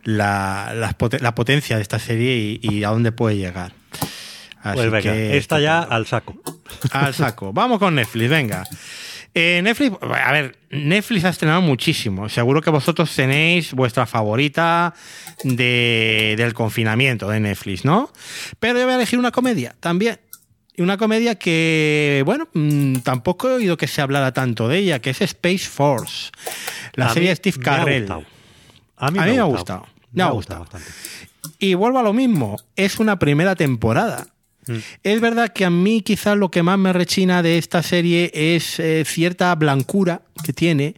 la, la potencia de esta serie y, y a dónde puede llegar. Así Pues venga, que esta ya al saco. Al saco. Vamos con Netflix, venga. Eh, Netflix, a ver, Netflix ha estrenado muchísimo. Seguro que vosotros tenéis vuestra favorita de- del confinamiento de Netflix, ¿no? Pero yo voy a elegir una comedia también. Y una comedia que, bueno, mm, tampoco he oído que se hablara tanto de ella, que es Space Force. La A serie de Steve gustado. A mí, A me, mí me ha ha Me ha gustado gustado. bastante. Y vuelvo a lo mismo, es una primera temporada. Mm. Es verdad que a mí quizás lo que más me rechina de esta serie es eh, cierta blancura que tiene,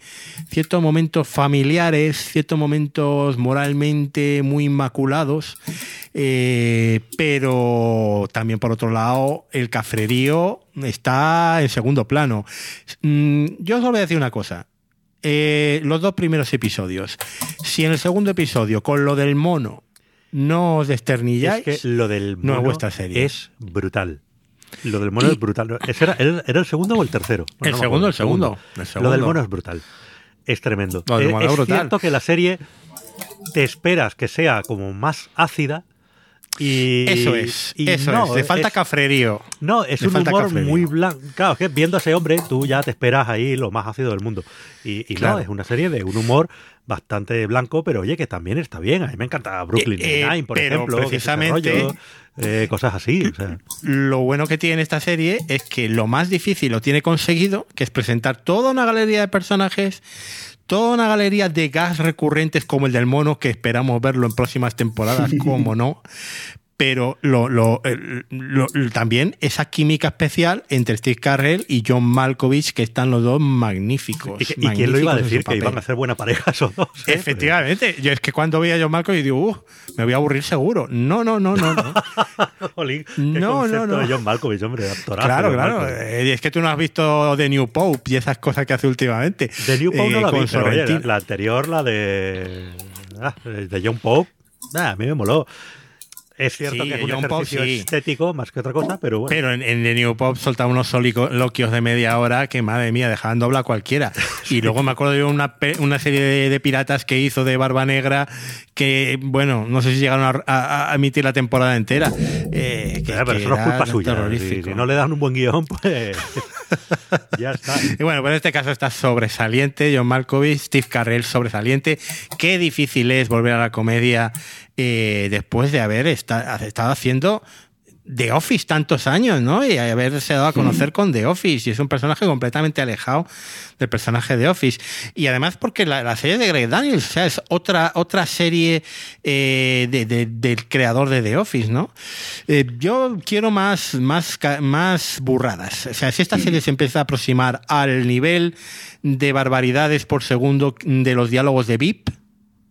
ciertos momentos familiares, ciertos momentos moralmente muy inmaculados, eh, pero también por otro lado el cafrerío está en segundo plano. Mm, yo os voy a decir una cosa. Eh, los dos primeros episodios. Si en el segundo episodio, con lo del mono, no os desternilláis, Es que lo del no es mono vuestra serie. es brutal. Lo del mono Y- es brutal. ¿Ese era, el segundo o el tercero? El segundo, el segundo, el Lo segundo. del mono es brutal. Es tremendo. Lo Eh, mono es es brutal. cierto que la serie te esperas que sea como más ácida y eso es, y eso no, es, le falta es- cafrerío. No, es Le un humor cafrerío. muy blanco. Claro, es que viendo a ese hombre, tú ya te esperas ahí lo más ácido del mundo. Y, y Claro. no, es una serie de un humor bastante blanco, pero oye, que también está bien. A mí me encanta Brooklyn Eh, eh, Nine-Nine, por pero ejemplo. precisamente- eh, cosas así. o sea. Lo bueno que tiene esta serie es que lo más difícil lo tiene conseguido, que es presentar toda una galería de personajes, toda una galería de gas recurrentes como el del mono, que esperamos verlo en próximas temporadas, como no. Pero lo, lo, también esa química especial entre Steve Carrell y John Malkovich, que están los dos magníficos. ¿Y, quién lo iba a decir? Que iban a ser buena pareja esos dos. ¿eh? Efectivamente. Yo es que cuando vi a John Malkovich digo, uh, me voy a aburrir seguro. No, no, no, no. no. no, no, no. John Malkovich, hombre, Claro, claro. Eh, es que tú no has visto The New Pope y esas cosas que hace últimamente. The New Pope no la vi, pero la, anterior, la de, ah, de John Pope, ah, a mí me moló. Es cierto que es un ejercicio estético más que otra cosa, pero bueno. Pero en, The New Pop soltaba unos soliloquios de media hora que, madre mía, dejaban dobla a cualquiera. Y luego me acuerdo de una, una serie de, piratas que hizo de Barba Negra que, bueno, no sé si llegaron a, emitir la temporada entera. Eh, pero eso no es culpa suya. Si, si, no le dan un buen guion, pues ya está. Y bueno, pues en este caso está sobresaliente John Malkovich, Steve Carrell sobresaliente. Qué difícil es volver a la comedia eh, después de haber estado haciendo The Office tantos años, ¿no? Y haberse dado a conocer con The Office. Y es un personaje completamente alejado del personaje de Office. Y además porque la, serie de Greg Daniels es otra, otra serie eh, del creador de The Office, ¿no? Eh, yo quiero más, más, más burradas. O sea, si esta serie se empieza a aproximar al nivel de barbaridades por segundo de los diálogos de VIP,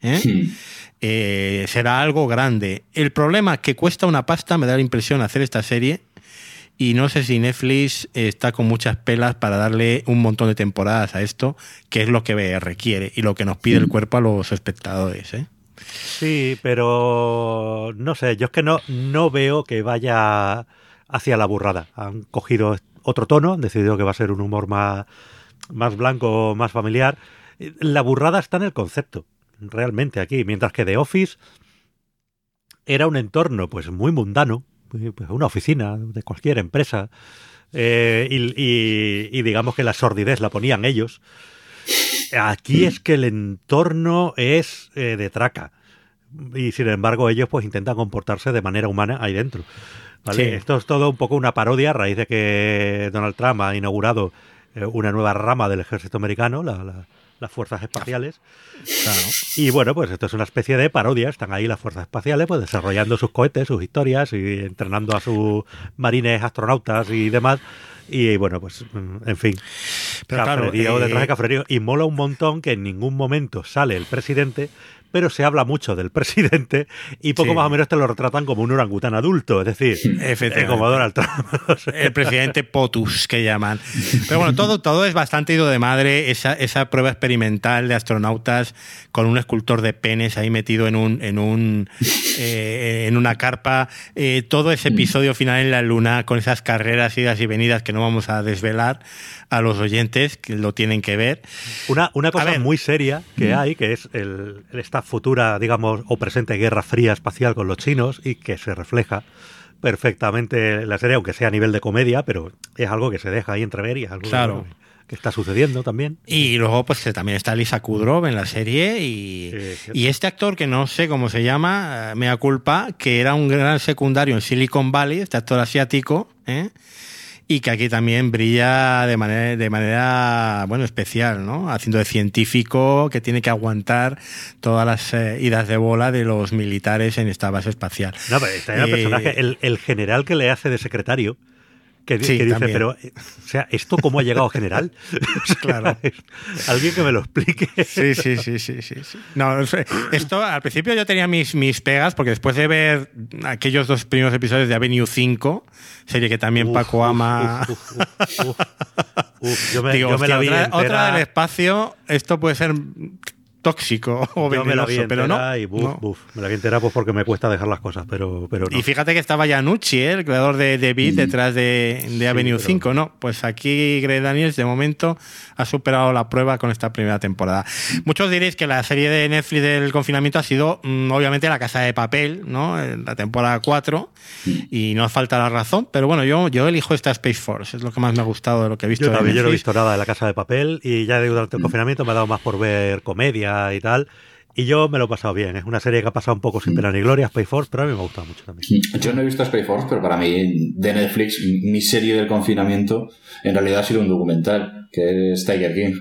¿eh? Eh, será algo grande. El problema que cuesta una pasta, me da la impresión hacer esta serie. Y no sé si Netflix está con muchas pelas para darle un montón de temporadas a esto, que es lo que requiere y lo que nos pide el cuerpo a los espectadores. ¿eh? Sí, pero no sé, yo es que no, no veo que vaya hacia la burrada. Han cogido otro tono, han decidido que va a ser un humor más, más blanco, más familiar. La burrada está en el concepto realmente aquí, mientras que The Office era un entorno pues muy mundano, pues, una oficina de cualquier empresa, eh, y, digamos que la sordidez la ponían ellos. Aquí es que el entorno es eh, de traca. Y sin embargo ellos pues intentan comportarse de manera humana ahí dentro. Esto es todo un poco una parodia a raíz de que Donald Trump ha inaugurado eh, una nueva rama del ejército americano, la las fuerzas espaciales. Y bueno, pues esto es una especie de parodia. Están ahí las fuerzas espaciales, pues desarrollando sus cohetes, sus historias y entrenando a sus marines, astronautas y demás. Y bueno, pues mm, en fin. Pero cafrerío detrás de eh, cafrerío. Y mola un montón que en ningún momento sale el presidente, pero se habla mucho del presidente y poco más o menos te lo retratan como un orangután adulto, es decir, eh, como Donald Trump. El presidente POTUS, que llaman. Pero bueno, todo, todo es bastante ido de madre, esa, esa prueba experimental de astronautas con un escultor de penes ahí metido en un en un eh, en una carpa, eh, todo ese episodio final en la luna con esas carreras idas y venidas que no vamos a desvelar a los oyentes que lo tienen que ver. Una, una cosa muy seria que hay, que es el, futura, digamos, o presente guerra fría espacial con los chinos y que se refleja perfectamente en la serie, aunque sea a nivel de comedia, pero es algo que se deja ahí entrever y es algo claro. que, está sucediendo también. Y luego, pues también está Lisa Kudrow en la serie y, y este actor que no sé cómo se llama, eh, me da culpa, que era un gran secundario en Silicon Valley, este actor asiático, ¿eh? Y que aquí también brilla de manera, de manera bueno, especial, ¿no? Haciendo de científico que tiene que aguantar todas las eh, idas de bola de los militares en esta base espacial. No, pero está el personaje, eh, el, el general que le hace de secretario, que, dice, pero, eh, o sea, ¿esto cómo ha llegado general? claro. Alguien que me lo explique. sí, sí, sí, sí, sí, No, esto al principio yo tenía mis, mis pegas, porque después de ver aquellos dos primeros episodios de Avenue 5, serie que también Paco ama. yo me, yo me la vi otra, otra del espacio, esto puede ser tóxico o venenoso, pero no. Y buf, Buf. Me la vi entera pues porque me cuesta dejar las cosas, pero, pero Y fíjate que estaba Yanucci, ¿eh? el creador de, de Beat, detrás de, de Avenue 5, ¿no? Pues aquí Greg Daniels de momento ha superado la prueba con esta primera temporada. Muchos diréis que la serie de Netflix del confinamiento ha sido mm, obviamente La Casa de Papel, ¿no? La temporada 4 y no falta la razón, pero bueno, yo, yo elijo esta Space Force, es lo que más me ha gustado de lo que he visto. Yo, yo no he visto nada de La Casa de Papel y ya durante el confinamiento me ha dado más por ver comedia y tal. Y yo me lo he pasado bien. Es una serie que ha pasado un poco sin pena ni gloria, Space Force, pero a mí me ha gustado mucho también. Yo no he visto Space Force, pero para mí, de Netflix, mi serie del confinamiento en realidad ha sido un documental, que es Tiger King.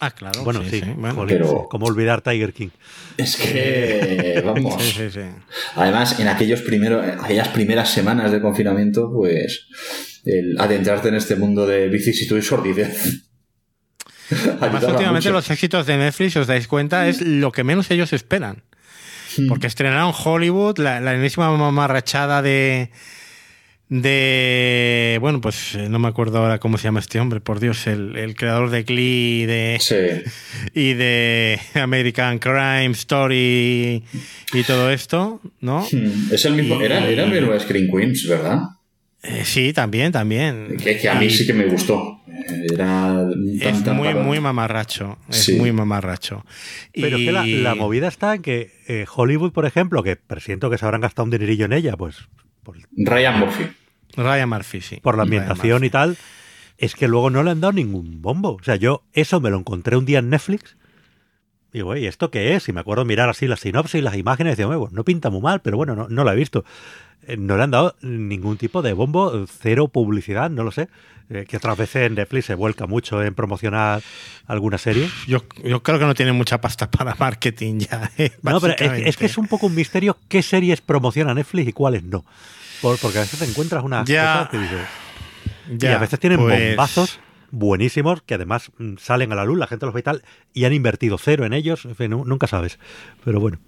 Ah, claro. Bueno, sí, Bueno, jolín, pero- sí, ¿Cómo olvidar Tiger King? Es que, vamos. sí, sí, sí. Además, en aquellos primeros, en aquellas primeras semanas de confinamiento, pues el adentrarte en este mundo de vicisitud y sordidez. Además, últimamente mucho. los éxitos de Netflix, si os dais cuenta, es lo que menos ellos esperan. Porque estrenaron Hollywood, la, la enésima mamarrachada de. De. Bueno, pues eh, no me acuerdo ahora cómo se llama este hombre, por Dios, el, el creador de Glee y de, Sí. y de American Crime Story y todo esto, ¿no? Hmm. Es el mismo. Era, era el mismo de Screen Queens, ¿verdad? Eh, sí, también, también. Que, que a mí Y- sí que me gustó. Era Es muy, muy mamarracho. Es Sí. muy mamarracho. Pero es que la, Y- la movida está en que eh, Hollywood, por ejemplo, que presiento que se habrán gastado un dinerillo en ella, pues por, Ryan Murphy. Ryan Murphy, sí. por la ambientación y tal, es que luego no le han dado ningún bombo. O sea, yo eso me lo encontré un día en Netflix. Y digo, ¿y esto qué es? Y me acuerdo mirar así las sinopsis, las imágenes, y decía, bueno, no pinta muy mal, pero bueno, no, no la he visto. Eh, No le han dado ningún tipo de bombo, cero publicidad, no lo sé. Eh, que otras veces Netflix se vuelca mucho en promocionar alguna serie. Yo, yo creo que no tiene mucha pasta para marketing ya. eh, No, pero es, que es un poco un misterio qué series promociona Netflix y cuáles no. Por- porque a veces te encuentras unas Ya. cosas que dices. Ya, y a veces tienen pues, bombazos buenísimos que además mm, salen a la luz, la gente los ve y tal, y han invertido cero en ellos. En fin, nu- nunca sabes. Pero bueno.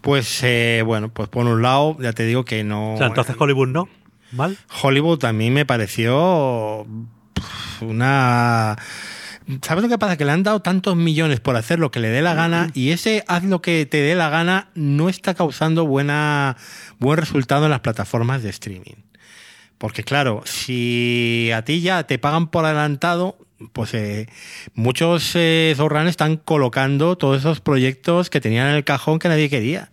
Pues eh, bueno, pues por un lado, ya te digo que no. O sea, entonces Hollywood no. ¿Mal? Hollywood a mí me pareció una... ¿Sabes lo que pasa? Que le han dado tantos millones por hacer lo que le dé la gana y ese haz lo que te dé la gana no está causando buena, buen resultado en las plataformas de streaming. Porque claro, si a ti ya te pagan por adelantado, pues eh, muchos eh, showrunners están colocando todos esos proyectos que tenían en el cajón que nadie quería.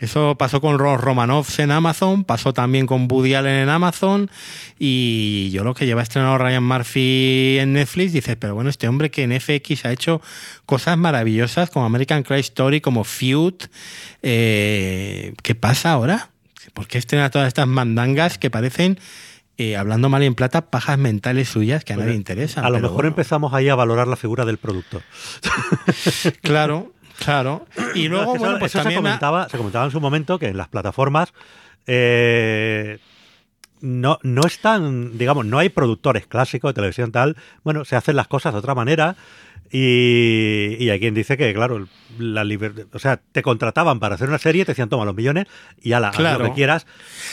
Eso pasó con los Romanovs en Amazon, pasó también con Woody Allen en Amazon y yo lo que lleva estrenado Ryan Murphy en Netflix, dices, pero bueno, este hombre que en FX ha hecho cosas maravillosas como American Crime Story, como Feud, eh, ¿qué pasa ahora? ¿Por qué estrena todas estas mandangas que parecen, eh, hablando mal y en plata, pajas mentales suyas que a nadie interesan? A lo mejor bueno. empezamos ahí a valorar la figura del productor. Claro, claro. Y No, luego, es que bueno, eso, pues eso se, ha- comentaba, se comentaba en su momento que en las plataformas eh, no, no están, digamos, no hay productores clásicos de televisión tal. Bueno, se hacen las cosas de otra manera. Y, y hay quien dice que, claro, la liber- o sea, te contrataban para hacer una serie, te decían toma los millones y ala, haz Claro. lo que quieras,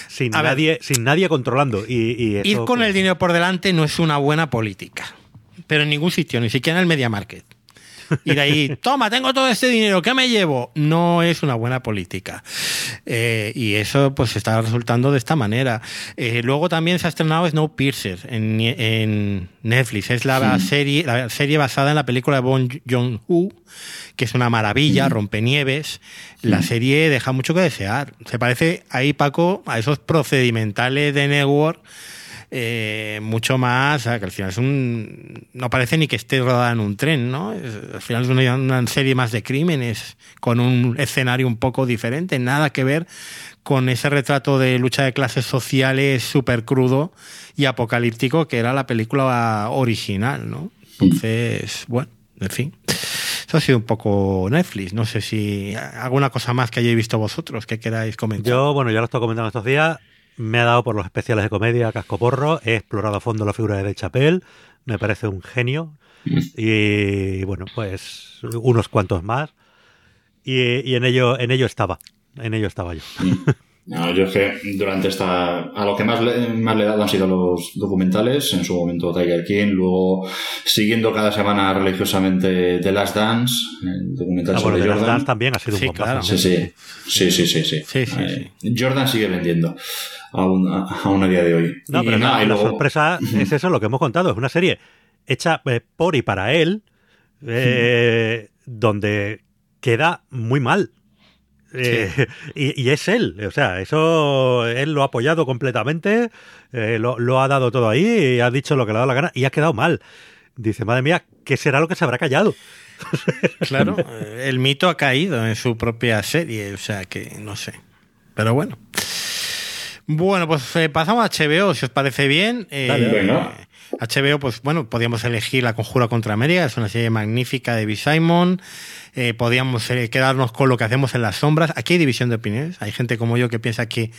sin A ver. nadie, sin nadie controlando. Y, y eso, Ir con pues, el dinero por delante no es una buena política. Pero en ningún sitio, ni siquiera en el media market. Y de ahí, toma, tengo todo este dinero, ¿qué me llevo? No es una buena política. Eh, y eso pues está resultando de esta manera. Eh, luego también se ha estrenado Snowpiercer en, en Netflix. Es la, serie, la serie basada en la película de Bon Joon-ho, que es una maravilla, rompenieves. La serie deja mucho que desear. Se parece ahí, Paco, a esos procedimentales de Network eh, mucho más, que al final es un... No parece ni que esté rodada en un tren, ¿no? Al final es una, una serie más de crímenes, con un escenario un poco diferente, nada que ver con ese retrato de lucha de clases sociales súper crudo y apocalíptico que era la película original, ¿no? Entonces, bueno, en fin. Eso ha sido un poco Netflix. No sé si alguna cosa más que hayáis visto vosotros que queráis comentar. Yo, bueno, ya lo estoy comentando estos días. Me ha dado por los especiales de comedia Cascoporro. He explorado a fondo la figura de Dave Chappelle. Me parece un genio. Y bueno, pues unos cuantos más. Y, y en ello, en ello estaba. En ello estaba yo. No, yo es que durante esta. A lo que más le, más le he dado han sido los documentales, en su momento Tiger King, luego siguiendo cada semana religiosamente The Last Dance, el documental Ah, sobre Jordan. Dance también ha sido Sí, un claro. Sí, sí, sí, sí, sí, sí. Sí, sí, Eh, Jordan sigue vendiendo aún a, aún a día de hoy. No, Y pero nada, la, y la luego- sorpresa es eso, lo que hemos contado. Es una serie hecha eh, por y para él, eh, donde queda muy mal. Eh, y, y es él, o sea, eso él lo ha apoyado completamente, eh, lo, lo ha dado todo ahí, y ha dicho lo que le ha dado la gana y ha quedado mal. Dice, madre mía, ¿qué será lo que se habrá callado? Claro, eh, el mito ha caído en su propia serie, o sea que no sé. Pero bueno. Bueno, pues eh, pasamos a HBO, si os parece bien. Eh, Dale, venga. HBO, pues bueno, podíamos elegir La Conjura contra América, es una serie magnífica de B. Simon. Eh, podíamos eh, quedarnos con lo que hacemos en las sombras. Aquí hay división de opiniones. Hay gente como yo que piensa que,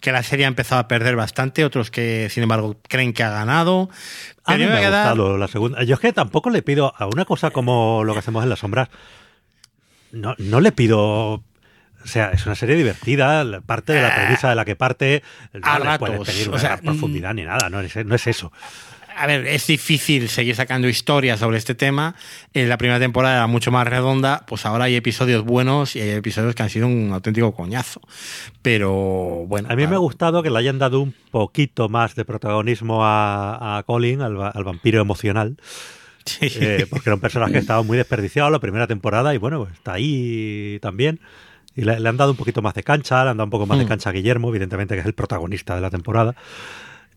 que la serie ha empezado a perder bastante, otros que, sin embargo, creen que ha ganado. A mí me ha gustado la segunda. Yo es que tampoco le pido a una cosa como lo que hacemos en las sombras. No, no le pido o sea, es una serie divertida, parte de la premisa de la que parte, no a ratos, o una sea, profundidad ni nada, no es, no es eso. A ver, es difícil seguir sacando historias sobre este tema. En la primera temporada era mucho más redonda, pues ahora hay episodios buenos y hay episodios que han sido un auténtico coñazo. Pero bueno. A mí me ha claro. gustado que le hayan dado un poquito más de protagonismo a, a Colin, al, al vampiro emocional, Sí. eh, porque era un personaje que estaba muy desperdiciado la primera temporada y bueno, está ahí también. Y le, le han dado un poquito más de cancha, le han dado un poco más de Mm. cancha a Guillermo, evidentemente que es el protagonista de la temporada.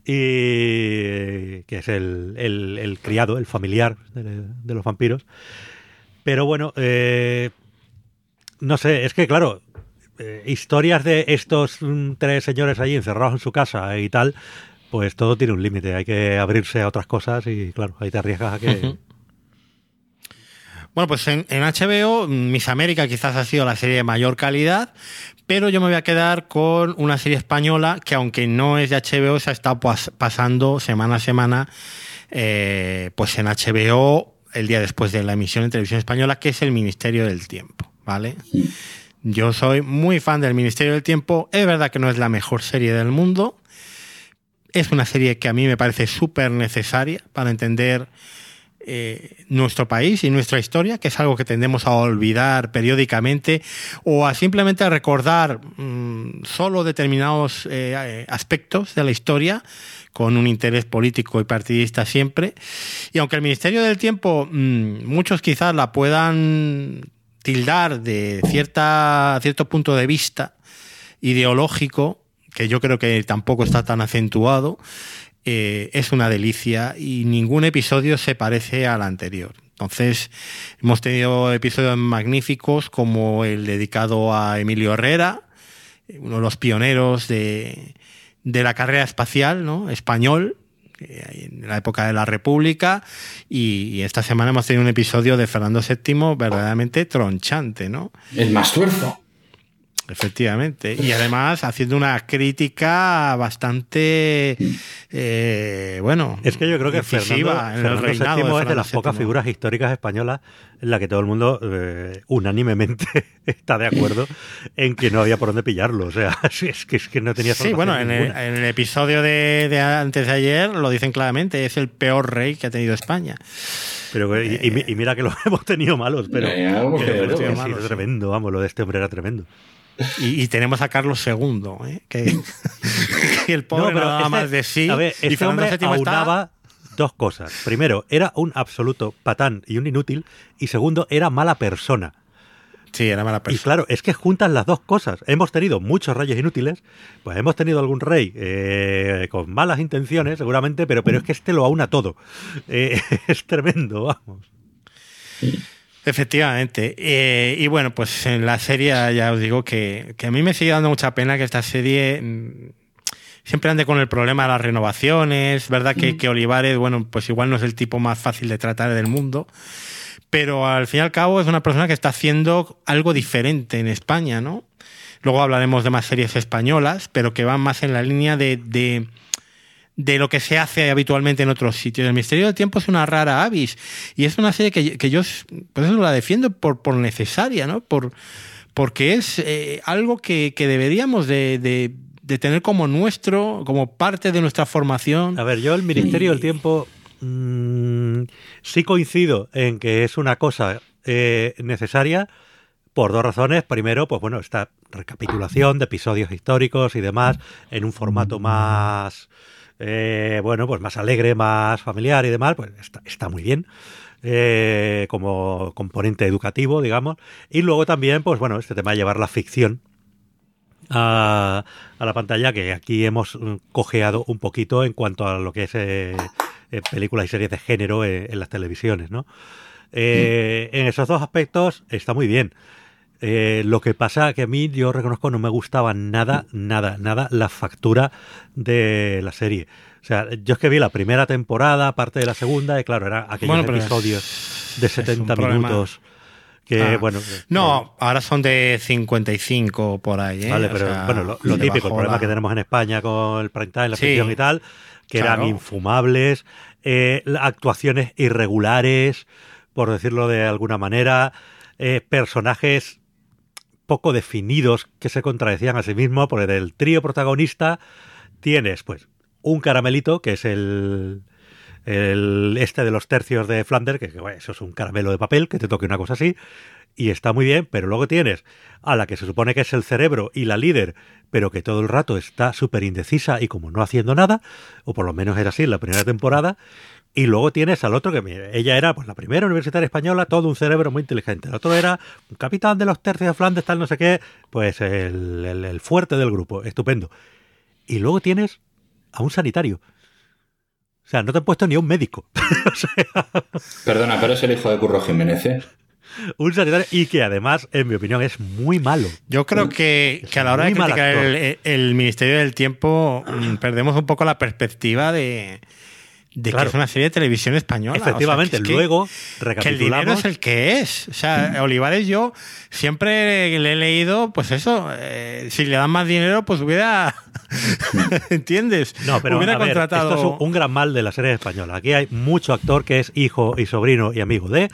Y que es el, el- criado, el familiar de, los vampiros. Pero bueno, eh, no sé, es que claro, eh, historias de estos mm, tres señores allí encerrados en su casa y tal, pues todo tiene un límite, hay que abrirse a otras cosas y claro, ahí te arriesgas a que... Bueno, pues en, en HBO, Miss América quizás ha sido la serie de mayor calidad, pero yo me voy a quedar con una serie española que aunque no es de HBO, se ha estado pas- pasando semana a semana eh, pues en HBO el día después de la emisión en televisión española, que es el Ministerio del Tiempo, ¿vale? Yo soy muy fan del Ministerio del Tiempo, es verdad que no es la mejor serie del mundo, es una serie que a mí me parece súper necesaria para entender eh, nuestro país y nuestra historia, que es algo que tendemos a olvidar periódicamente o a simplemente recordar mm, solo determinados eh, aspectos de la historia con un interés político y partidista siempre. Y aunque el Ministerio del Tiempo, mm, muchos quizás la puedan tildar de cierta, cierto punto de vista ideológico, que yo creo que tampoco está tan acentuado, eh, es una delicia y ningún episodio se parece al anterior. Entonces, hemos tenido episodios magníficos como el dedicado a Emilio Herrera, uno de los pioneros de, de la carrera espacial ¿no? español, en la época de la República, y, y esta semana hemos tenido un episodio de Fernando VII verdaderamente tronchante, ¿no? El más tuerzo. Efectivamente. Y además haciendo una crítica bastante, eh, bueno, Es que yo creo que Fernando, en el Fernando reinado VII de es de las pocas figuras históricas españolas en la que todo el mundo eh, unánimemente está de acuerdo en que no había por dónde pillarlo. O sea, es que, es que no tenía Sí, bueno, en el, en el episodio de, de antes de ayer lo dicen claramente, es el peor rey que ha tenido España. Pero, y, y mi- y mira que lo hemos tenido malos, pero, Eh, que sí, tremendo, vamos, lo de este hombre era tremendo. Y, y tenemos a Carlos II, ¿eh? que, que el pobre no, pero daba este- más de sí. A ver, y este Fernando hombre está- aunaba dos cosas. Primero, era un absoluto patán y un inútil. Y segundo, era mala persona. Sí, era mala Y persona. claro, es que juntan las dos cosas. Hemos tenido muchos reyes inútiles, pues hemos tenido algún rey eh, con malas intenciones, seguramente, pero, pero es que este lo aúna todo. Eh, es tremendo, vamos. Efectivamente. Eh, y bueno, pues en la serie ya os digo que, que a mí me sigue dando mucha pena que esta serie mm, siempre ande con el problema de las renovaciones. verdad que, que Olivares, bueno, pues igual no es el tipo más fácil de tratar del mundo. Pero al fin y al cabo es una persona que está haciendo algo diferente en España, ¿no? Luego hablaremos de más series españolas, pero que van más en la línea de, de, de lo que se hace habitualmente en otros sitios. El Misterio del Tiempo es una rara avis y es una serie que, que yo por eso la defiendo por, por necesaria, ¿no? Por, porque es eh, algo que, que deberíamos de, de- de tener como nuestro, como parte de nuestra formación. A ver, yo el Ministerio del Tiempo mm, sí coincido en que es una cosa eh, necesaria por dos razones. Primero, pues bueno, esta recapitulación de episodios históricos y demás en un formato más, eh, bueno, pues más alegre, más familiar y demás, pues está, está muy bien. eh, como componente educativo, digamos. Y luego también, pues bueno, este tema de llevar la ficción a, a la pantalla que aquí hemos mm, cojeado un poquito en cuanto a lo que es eh, películas y series de género en las televisiones, ¿no? Eh, En esos dos aspectos está muy bien. Eh, lo que pasa que a mí, yo reconozco, no me gustaba nada, nada, nada la factura de la serie. O sea, yo es que vi la primera temporada, parte de la segunda, y claro, era aquellos episodios de 70 minutos. Que, ah. bueno, no, ahora son de 55 por ahí. ¿eh? Vale, pero bueno, lo, típico, el problema que tenemos en España con el prime time, la ficción y tal, que eran infumables, eh, actuaciones irregulares, por decirlo de alguna manera, eh, personajes poco definidos que se contradecían a sí mismos, porque el trío protagonista tienes, pues, un caramelito, que es el, el este de los tercios de Flanders, que, eso es un caramelo de papel, que te toque una cosa así, y está muy bien, pero luego tienes a la que se supone que es el cerebro y la líder, pero que todo el rato está súper indecisa y como no haciendo nada, o por lo menos era así en la primera temporada, y luego tienes al otro que ella era pues la primera universitaria española, todo un cerebro muy inteligente. El otro era un capitán de los tercios de Flandes, tal no sé qué, pues el, el fuerte del grupo, estupendo. Y luego tienes a un sanitario. O sea, no te han puesto ni a un médico. Perdona, pero es el hijo de Curro Jiménez, ¿eh? Un sanitario y que además, en mi opinión, es muy malo. Yo creo que, a la hora de criticar el, Ministerio del Tiempo mm, perdemos un poco la perspectiva de, de que es una serie de televisión española. Efectivamente, luego que el dinero es el que es. O sea, Olivares yo siempre le he leído, pues eso, eh, si le dan más dinero, pues hubiera, ¿entiendes? No, pero hubiera contratado... esto es un gran mal de la serie española. Aquí hay mucho actor que es hijo y sobrino y amigo de,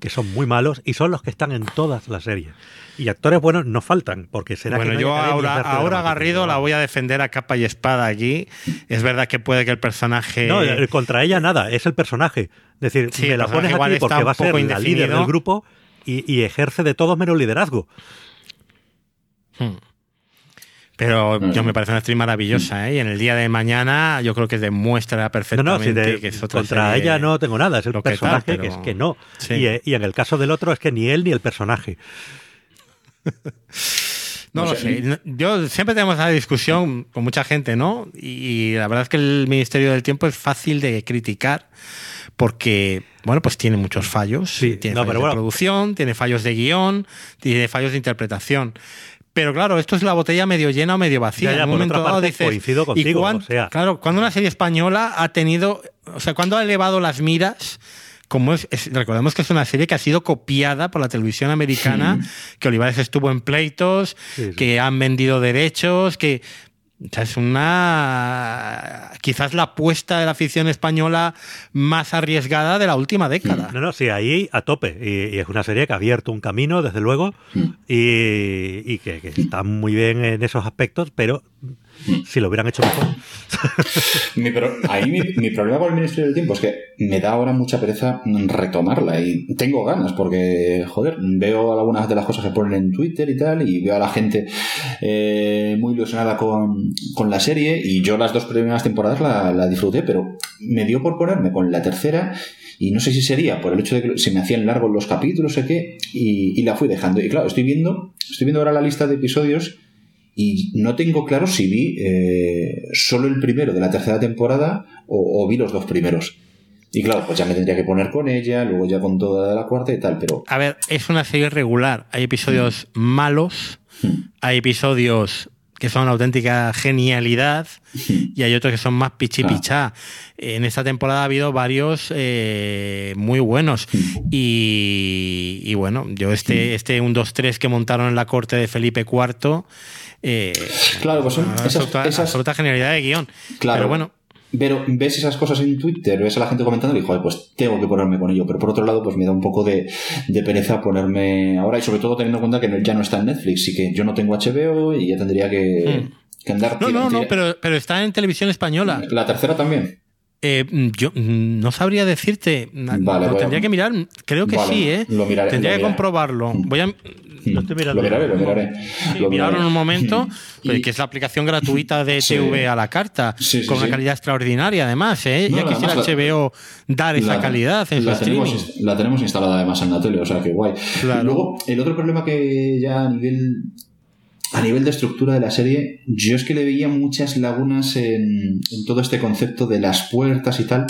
que son muy malos y son los que están en todas las series. Y actores buenos no faltan, porque será bueno, que yo ahora, ahora Garrido la voy a defender a capa y espada aquí. Es verdad que puede que el personaje. No, eh, contra ella nada, es el personaje. Es decir, me la pones aquí porque va a ser la líder del grupo y, ejerce de todos menos liderazgo. Hmm. Pero yo me parece una actriz maravillosa, ¿eh? Y en el día de mañana yo creo que demuestra perfectamente que es otra Contra ella no tengo nada, es el personaje que, es que no. Y, eh, y, en el caso del otro es que ni él ni el personaje. No, lo sé. Yo siempre tenemos esa discusión con mucha gente, ¿no? Y la verdad es que el Ministerio del Tiempo es fácil de criticar porque, bueno, pues tiene muchos fallos. tiene fallos de producción, tiene fallos de guion, tiene fallos de interpretación. Pero claro, esto es la botella medio llena o medio vacía. en un momento dado coincido contigo. Claro, cuando una serie española ha tenido, o sea, cuando ha elevado las miras como es, recordemos que es una serie que ha sido copiada por la televisión americana, que Olivares estuvo en pleitos, que han vendido derechos, que es una. Quizás la apuesta de la afición española más arriesgada de la última década. No, no, sí, ahí a tope. Y, es una serie que ha abierto un camino, desde luego, y, que, está muy bien en esos aspectos, pero si lo hubieran hecho mejor. mi ahí mi, problema con el Ministerio del Tiempo es que me da ahora mucha pereza retomarla y tengo ganas porque, joder, veo algunas de las cosas que ponen en Twitter y tal y veo a la gente eh, muy ilusionada con, la serie y yo las dos primeras temporadas la, disfruté, pero me dio por ponerme con la tercera y no sé si sería por el hecho de que se me hacían largos los capítulos o qué y, y la fui dejando. Y claro, estoy viendo, estoy viendo ahora la lista de episodios y no tengo claro si vi eh, solo el primero de la tercera temporada o, vi los dos primeros. Y claro, pues ya me tendría que poner con ella, luego ya con toda la cuarta y tal, pero... A ver, es una serie regular. Hay episodios mm. malos, mm. hay episodios que son auténtica genialidad mm. y hay otros que son más pichi pichá. En esta temporada ha habido varios eh, muy buenos. Y, bueno, yo este, este 1-2-3 que montaron en la corte de Felipe IV eh, claro, pues son esas, absoluta genialidad de guion. Claro. Pero bueno. Pero ves esas cosas en Twitter, ves a la gente comentando y dijo, pues tengo que ponerme con ello. Pero por otro lado, pues me da un poco de, pereza ponerme ahora y sobre todo teniendo en cuenta que ya no está en Netflix y que yo no tengo HBO y ya tendría que, hmm. andar. No, no, no, pero, pero está en televisión española. La tercera también. Eh, yo no sabría decirte. lo tendría que mirar. Creo que sí, ¿eh? Lo miraré, tendría que comprobarlo. Voy a, lo estoy mirando. Lo miraré, lo miraré. en un momento, que es la aplicación gratuita de TV a la carta, con una calidad extraordinaria además. ¿eh? ya quisiera HBO dar esa calidad en la su tenemos, La tenemos instalada además en la tele, o sea que guay. Luego, el otro problema que ya a nivel a nivel de estructura de la serie, yo es que le veía muchas lagunas en, en, todo este concepto de las puertas y tal,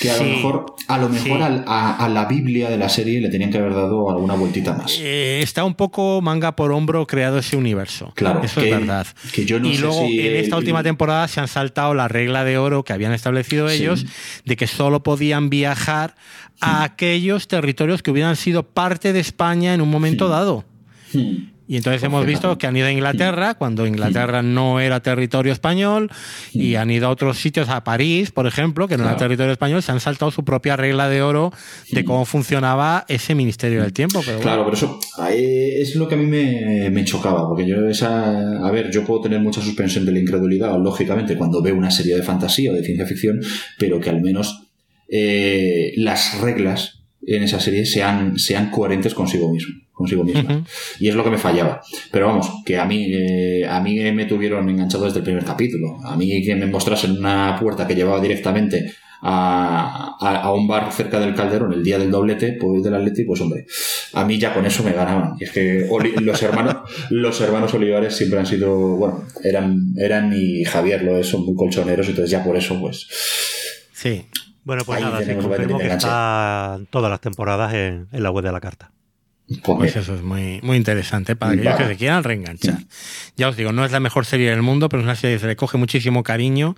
que a lo mejor, a, lo mejor a, la Biblia de la serie le tenían que haber dado alguna vueltita más. Eh, está un poco manga por hombro creado ese universo. Claro, eso es verdad. Que yo no y luego en esta última temporada se han saltado la regla de oro que habían establecido ellos de que solo podían viajar a aquellos territorios que hubieran sido parte de España en un momento dado. Y entonces hemos visto que han ido a Inglaterra, cuando Inglaterra no era territorio español, y han ido a otros sitios, a París, por ejemplo, que no era territorio español, se han saltado su propia regla de oro de cómo funcionaba ese Ministerio del Tiempo. claro, pero eso es lo que a mí me, chocaba, porque yo esa... A ver, yo puedo tener mucha suspensión de la incredulidad, lógicamente, cuando veo una serie de fantasía o de ciencia ficción, pero que al menos eh, las reglas en esa serie sean, sean coherentes consigo mismo consigo misma. Y es lo que me fallaba. Pero vamos, que a mí, eh, a mí me tuvieron enganchado desde el primer capítulo. A mí que me mostrasen una puerta que llevaba directamente a, a, un bar cerca del Calderón el día del doblete pues, del Atleti, pues hombre, a mí ya con eso me ganaban. Y es que los hermanos, los hermanos Olivares siempre han sido, bueno, eran, eran y Javier lo es, son muy colchoneros, entonces ya por eso, pues. Sí. Bueno, pues nada, sí, que está todas las temporadas en, en la web de la carta. Pues, pues eso es muy, muy interesante para aquellos que se quieran reenganchar. Ya os digo, no es la mejor serie del mundo, pero es una serie que se le coge muchísimo cariño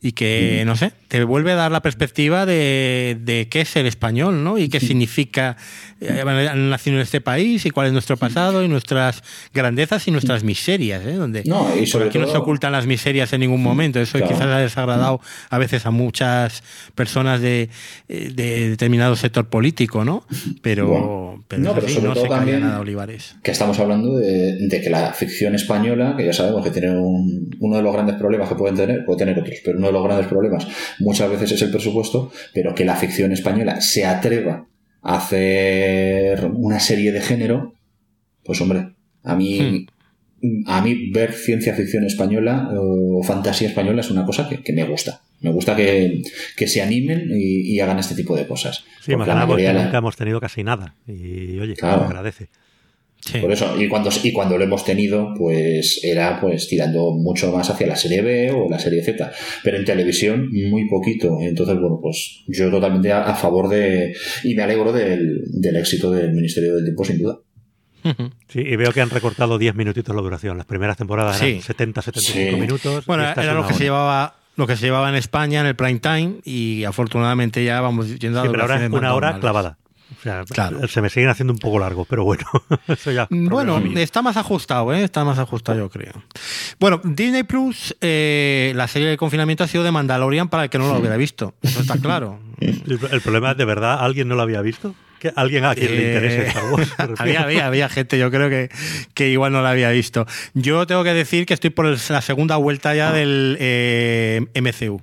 y que, no sé, te vuelve a dar la perspectiva de, de qué es el español, ¿no? Y qué significa eh, han nacido en este país y cuál es nuestro pasado y nuestras grandezas y nuestras miserias, ¿eh? Donde no, y sobre aquí no se ocultan las miserias en ningún momento. Eso quizás ha desagradado a veces a muchas personas de, eh, de determinado sector político, ¿no? Pero, pero, no, pero sobre todo también nada, Olivares. Que estamos hablando de, de, que la ficción española, que ya sabemos que tiene un, uno de los grandes problemas que pueden tener, puede tener otros, pero uno de los grandes problemas muchas veces es el presupuesto, pero que la ficción española se atreva hacer una serie de género, pues hombre, a mí, hmm. a mí ver ciencia ficción española o fantasía española es una cosa que, me gusta. Me gusta que, se animen y, hagan este tipo de cosas. Sí, más nunca hemos tenido casi nada. Y oye, claro. agradece. Por eso, y cuando, y cuando lo hemos tenido, pues era pues tirando mucho más hacia la serie B o la serie Z. Pero en televisión, muy poquito. Entonces, bueno, pues yo totalmente a, favor de. Y me alegro del, éxito del Ministerio del Tiempo, sin duda. Sí, y veo que han recortado 10 minutitos la duración. Las primeras temporadas eran 70, 75 minutos. Bueno, era lo que se llevaba lo que se llevaba en España en el prime time y afortunadamente ya vamos yendo a sí, pero ahora es una hora clavada claro. Se me siguen haciendo un poco largo, pero bueno. bueno, está más ajustado, ¿eh? está más ajustado, yo creo. Bueno, Disney Plus, eh, la serie de confinamiento ha sido de Mandalorian para el que no lo hubiera visto. Eso está claro. el, problema es, ¿de verdad alguien no lo había visto? ¿Que ¿Alguien a quien le interese Star Wars? había, había, había, gente, yo creo que, que, igual no la había visto. Yo tengo que decir que estoy por la segunda vuelta ya del eh, MCU.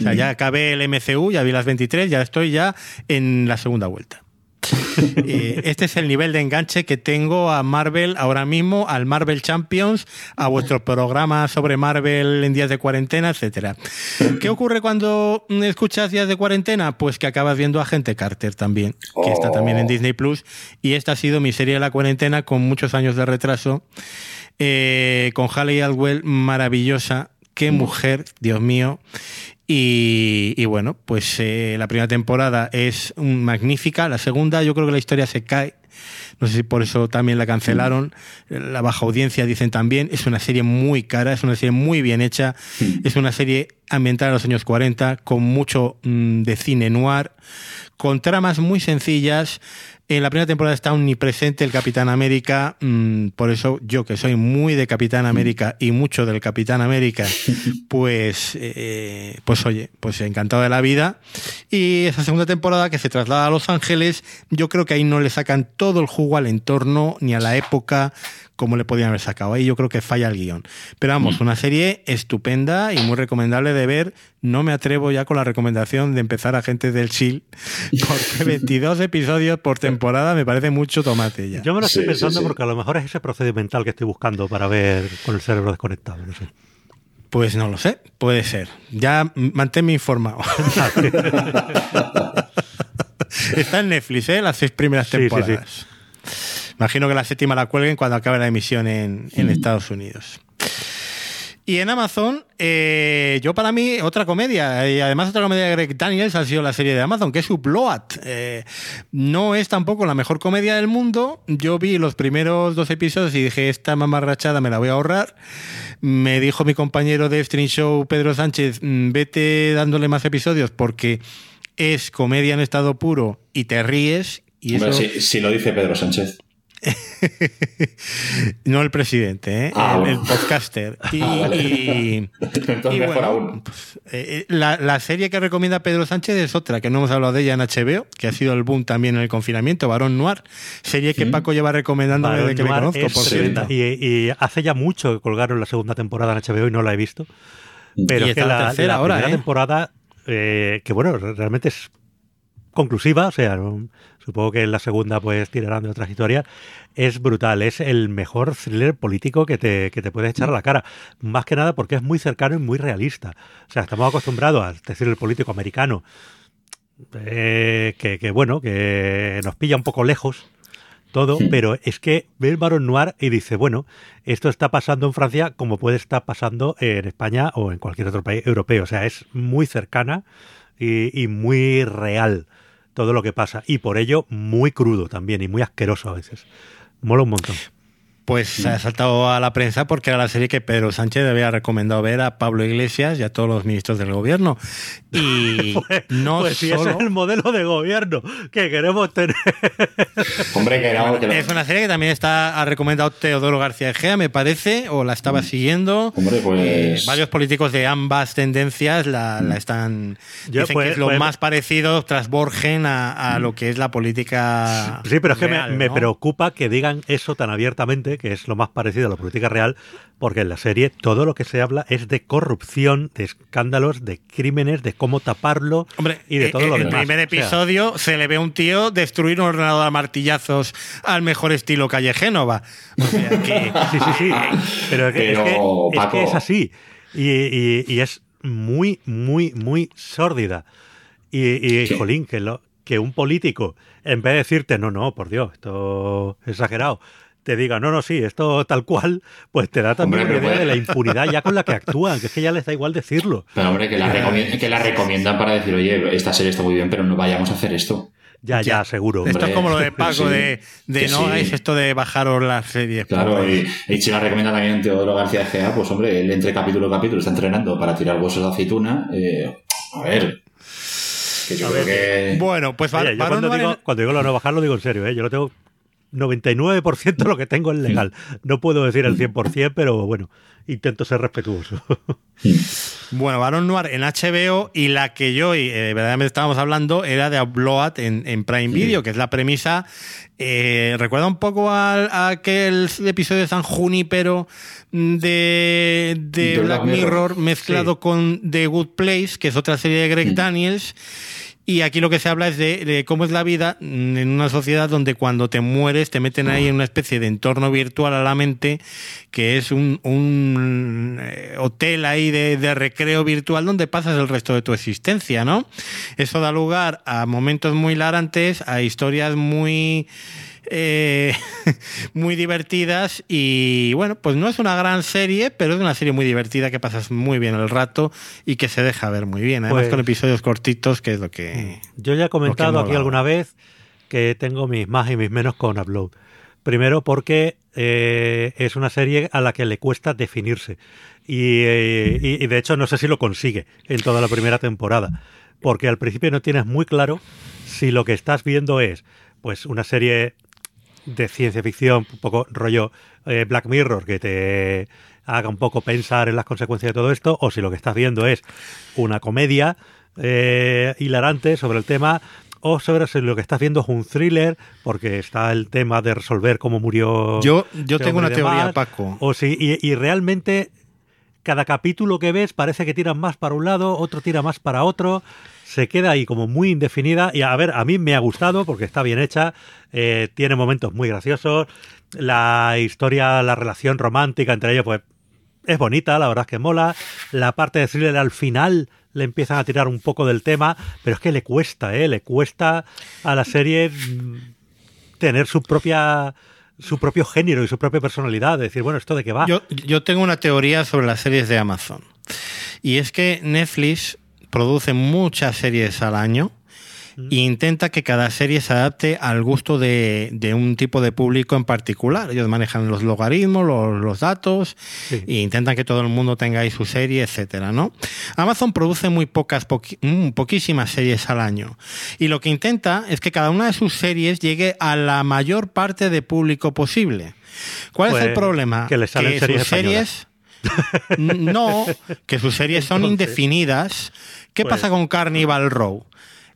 O sea, ya acabé el MCU, ya vi las 23, ya estoy ya en la segunda vuelta. Eh, este es el nivel de enganche que tengo a Marvel ahora mismo, al Marvel Champions, a vuestro programa sobre Marvel en días de cuarentena, etcétera. ¿Qué ocurre cuando escuchas días de cuarentena? Pues que acabas viendo a Gente Carter también, que está también en oh. Disney Plus. Y esta ha sido mi serie de la cuarentena con muchos años de retraso, eh, con Halle Aldwell maravillosa. Qué mujer, Dios mío. Y, bueno, pues eh, la primera temporada es magnífica, la segunda yo creo que la historia se cae, no sé si por eso también la cancelaron, la baja audiencia dicen también, es una serie muy cara, es una serie muy bien hecha, es una serie ambientada en los años 40, con mucho mm, de cine noir, con tramas muy sencillas, en la primera temporada está omnipresente el Capitán América, mm, por eso yo que soy muy de Capitán América y mucho del Capitán América, pues, eh, pues oye, pues encantado de la vida. Y esa segunda temporada que se traslada a Los Ángeles, yo creo que ahí no le sacan todo el jugo al entorno ni a la época como le podían haber sacado. Ahí yo creo que falla el guion. Pero vamos, mm. una serie estupenda y muy recomendable de ver. No me atrevo ya con la recomendación de empezar a gente del Chill, porque 22 episodios por temporada me parece mucho tomate ya. Yo me lo estoy pensando porque a lo mejor es ese procedimental que estoy buscando para ver con el cerebro desconectado. No sé. Pues no lo sé, puede ser. Ya manténme informado. Está en Netflix, ¿eh? Las seis primeras temporadas. Imagino que la séptima la cuelguen cuando acabe la emisión en, Estados Unidos. Y en Amazon, eh, yo para mí, otra comedia, y además otra comedia de Greg Daniels ha sido la serie de Amazon, que es Upload. Eh, no es tampoco la mejor comedia del mundo. Yo vi los primeros dos episodios y dije, esta mamarrachada me la voy a ahorrar. Me dijo mi compañero de Stream Show, Pedro Sánchez, mm, vete dándole más episodios porque es comedia en estado puro y te ríes. Y Hombre, eso... si, si lo dice Pedro Sánchez. no el presidente, ¿eh? Ah, el, bueno. el podcaster. Y, Ah, vale. y- Entonces y mejor bueno, aún. pues, eh, la, la serie que recomienda Pedro Sánchez es otra, que no hemos hablado de ella en HBO, que ha sido el boom también en el confinamiento, Barón Noir, serie que Sí. Paco lleva recomendándome Barón desde que Noir conozco, por cierto. Y, y hace ya mucho que colgaron la segunda temporada en HBO y no la he visto. Pero es que la la, tercera la ahora, primera ¿eh? temporada, eh, que bueno, re- realmente es conclusiva, o sea, supongo que en la segunda pues tirarán de otras historias, es brutal, es el mejor thriller político que te, que te puedes echar a la cara, más que nada porque es muy cercano y muy realista. O sea, estamos acostumbrados al thriller político americano, eh, que, que, bueno, que nos pilla un poco lejos todo, Sí. pero es que ve el Baron Noir y dice, bueno, esto está pasando en Francia como puede estar pasando en España o en cualquier otro país europeo. O sea, es muy cercana y, y muy real todo lo que pasa. Y por ello muy crudo también y muy asqueroso a veces. Mola un montón. Pues se ha saltado a la prensa porque era la serie que Pedro Sánchez había recomendado ver a Pablo Iglesias y a todos los ministros del gobierno. Y no pues si ese es el modelo de gobierno que queremos tener. Hombre, que era- Es una serie que también está ha recomendado Teodoro García Egea, me parece, o la estaba siguiendo. Hombre, pues- Eh, varios políticos de ambas tendencias la, la están. Yo, dicen pues- que es lo pues- más parecido tras Borgen a, a lo que es la política. Sí, pero es que me- me, ¿no? preocupa que digan eso tan abiertamente, que es lo más parecido a la política real, porque en la serie todo lo que se habla es de corrupción, de escándalos, de crímenes, de cómo taparlo Hombre, y de eh, todo lo el demás. primer O sea, episodio se le ve a un tío destruir un ordenador a martillazos al mejor estilo calle Génova. O sea que. sí, sí, sí. Pero, es, que- es que, es Paco. que es así. Y, y- y es muy, muy, muy sórdida. Y, y Sí. jolín, que, lo, que un político, en vez de decirte, no, no, por Dios, esto es exagerado, te diga, no, no, sí, esto tal cual, pues te da también Hombre, una idea de la impunidad ya con la que actúan, que es que ya les da igual decirlo. Pero hombre, que la, recomi- que la recomiendan para decir, oye, esta serie está muy bien, pero no vayamos a hacer esto. Ya, ya, Ya. seguro. Esto es como lo de Paco, sí. de, no sí. hagáis esto de bajaros las series. Claro, y, y si la recomienda también Teodoro García Gea, pues hombre, él entre capítulo y capítulo está entrenando para tirar huesos de aceituna. eh, a ver. Que yo creo que. Bueno, pues Oye, yo cuando, digo, en- cuando digo lo de no bajar, lo digo en serio, ¿eh? yo lo tengo 99% de lo que tengo es legal. No puedo decir el 100%, pero bueno, intento ser respetuoso. Bueno, Baron Noir en HBO y la que yo y eh, verdaderamente estábamos hablando era de Upload en, en Prime Video, que es la premisa. eh, recuerda un poco al- a, aquel episodio de San Junipero de, de De Black Black Mirror. Mirror mezclado Sí. con The Good Place, que es otra serie de Greg Mm. Daniels. Y aquí lo que se habla es de, cómo es la vida en una sociedad donde cuando te mueres te meten ahí en una especie de entorno virtual a la mente, que es un, eh, hotel ahí de, de recreo virtual donde pasas el resto de tu existencia, ¿no? Eso da lugar a momentos muy hilarantes, a historias muy... eh, muy divertidas y bueno, pues no es una gran serie, pero es una serie muy divertida que pasas muy bien el rato y que se deja ver muy bien, además Pues- con episodios cortitos, que es lo que... Yo ya he comentado aquí alguna vez que tengo mis más y mis menos con Upload. Primero porque eh, es una serie a la que le cuesta definirse. Y, eh, y- y de hecho no sé si lo consigue en toda la primera temporada. Porque al principio no tienes muy claro si lo que estás viendo es pues una serie de ciencia ficción, un poco rollo eh, Black Mirror, que te haga un poco pensar en las consecuencias de todo esto, o si lo que estás viendo es una comedia eh, hilarante sobre el tema, o sobre si lo que estás viendo es un thriller, porque está el tema de resolver cómo murió. Yo, yo este tengo una teoría, Paco. O si, y, y realmente cada capítulo que ves parece que tiran más para un lado, otro tira más para otro. Se queda ahí como muy indefinida. Y a ver, a mí me ha gustado porque está bien hecha. eh, tiene momentos muy graciosos. La historia, la relación romántica entre ellos, pues es bonita, la verdad es que mola. La parte de thriller al final le empiezan a tirar un poco del tema, pero es que le cuesta, ¿eh? Le cuesta a la serie mm, tener su propia su propio género y su propia personalidad, de decir, bueno, ¿esto de qué va? Yo tengo una teoría sobre las series de Amazon. Y es que Netflix produce muchas series al año e intenta que cada serie se adapte al gusto de, un tipo de público en particular. Ellos manejan los logaritmos, los, datos, e intentan que todo el mundo tenga ahí su serie, etcétera, ¿no? Amazon produce muy pocas, mm, poquísimas series al año. Y lo que intenta es que cada una de sus series llegue a la mayor parte de público posible. ¿Cuál es el pues, problema? Que, les salen sus series no, que sus series son indefinidas. ¿Qué pues pasa con Carnival Row?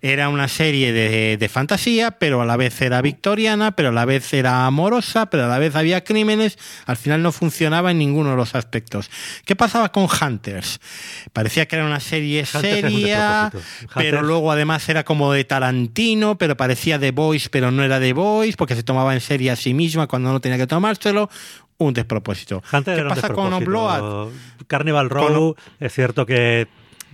era una serie de, fantasía, pero a la vez era victoriana, pero a la vez era amorosa, pero a la vez había crímenes. Al final no funcionaba en ninguno de los aspectos. ¿Qué pasaba con Hunters? Parecía que era una serie seria, pero luego además era como de Tarantino, pero parecía de Voice, pero no era de Voice, porque se tomaba en serie a sí misma cuando no tenía que tomárselo un despropósito. ¿Qué pasa con Obload? Carnival Row, es cierto que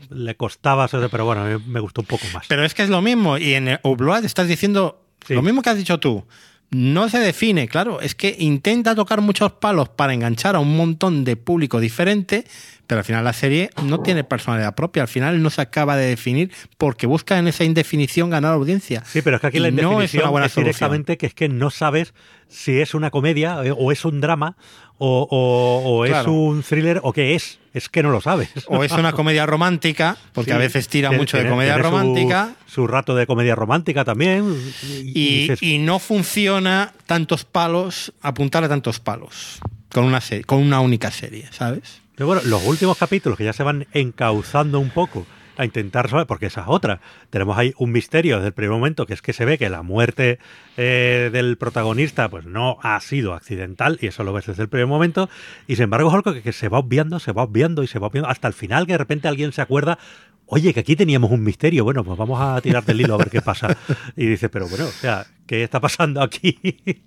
le costaba, pero bueno, a mí me gustó un poco más. Pero es que es lo mismo, y en Upload estás diciendo lo mismo que has dicho tú. No se define, claro, es que intenta tocar muchos palos para enganchar a un montón de público diferente, pero al final la serie no tiene personalidad propia, al final no se acaba de definir porque busca en esa indefinición ganar audiencia. Sí, pero es que aquí la indefinición es, una buena es directamente que es que no sabes si es una comedia eh, o es un drama o, es un thriller o qué es. Es que no lo sabes. O es una comedia romántica, porque a veces tira mucho de comedia romántica. Su, rato de comedia romántica también. Y, no funciona tantos palos, apuntar a tantos palos con una, con una única serie, ¿sabes? Pero bueno, los últimos capítulos que ya se van encauzando un poco a intentar saber, porque esa es otra. Tenemos ahí un misterio desde el primer momento, que es que se ve que la muerte eh, del protagonista pues no ha sido accidental, y eso lo ves desde el primer momento, y sin embargo es algo que, se va obviando, se va obviando y se va obviando, hasta el final que de repente alguien se acuerda, oye, que aquí teníamos un misterio, bueno, pues vamos a tirar del hilo a ver qué pasa. Y dice, pero bueno, o sea, ¿qué está pasando aquí?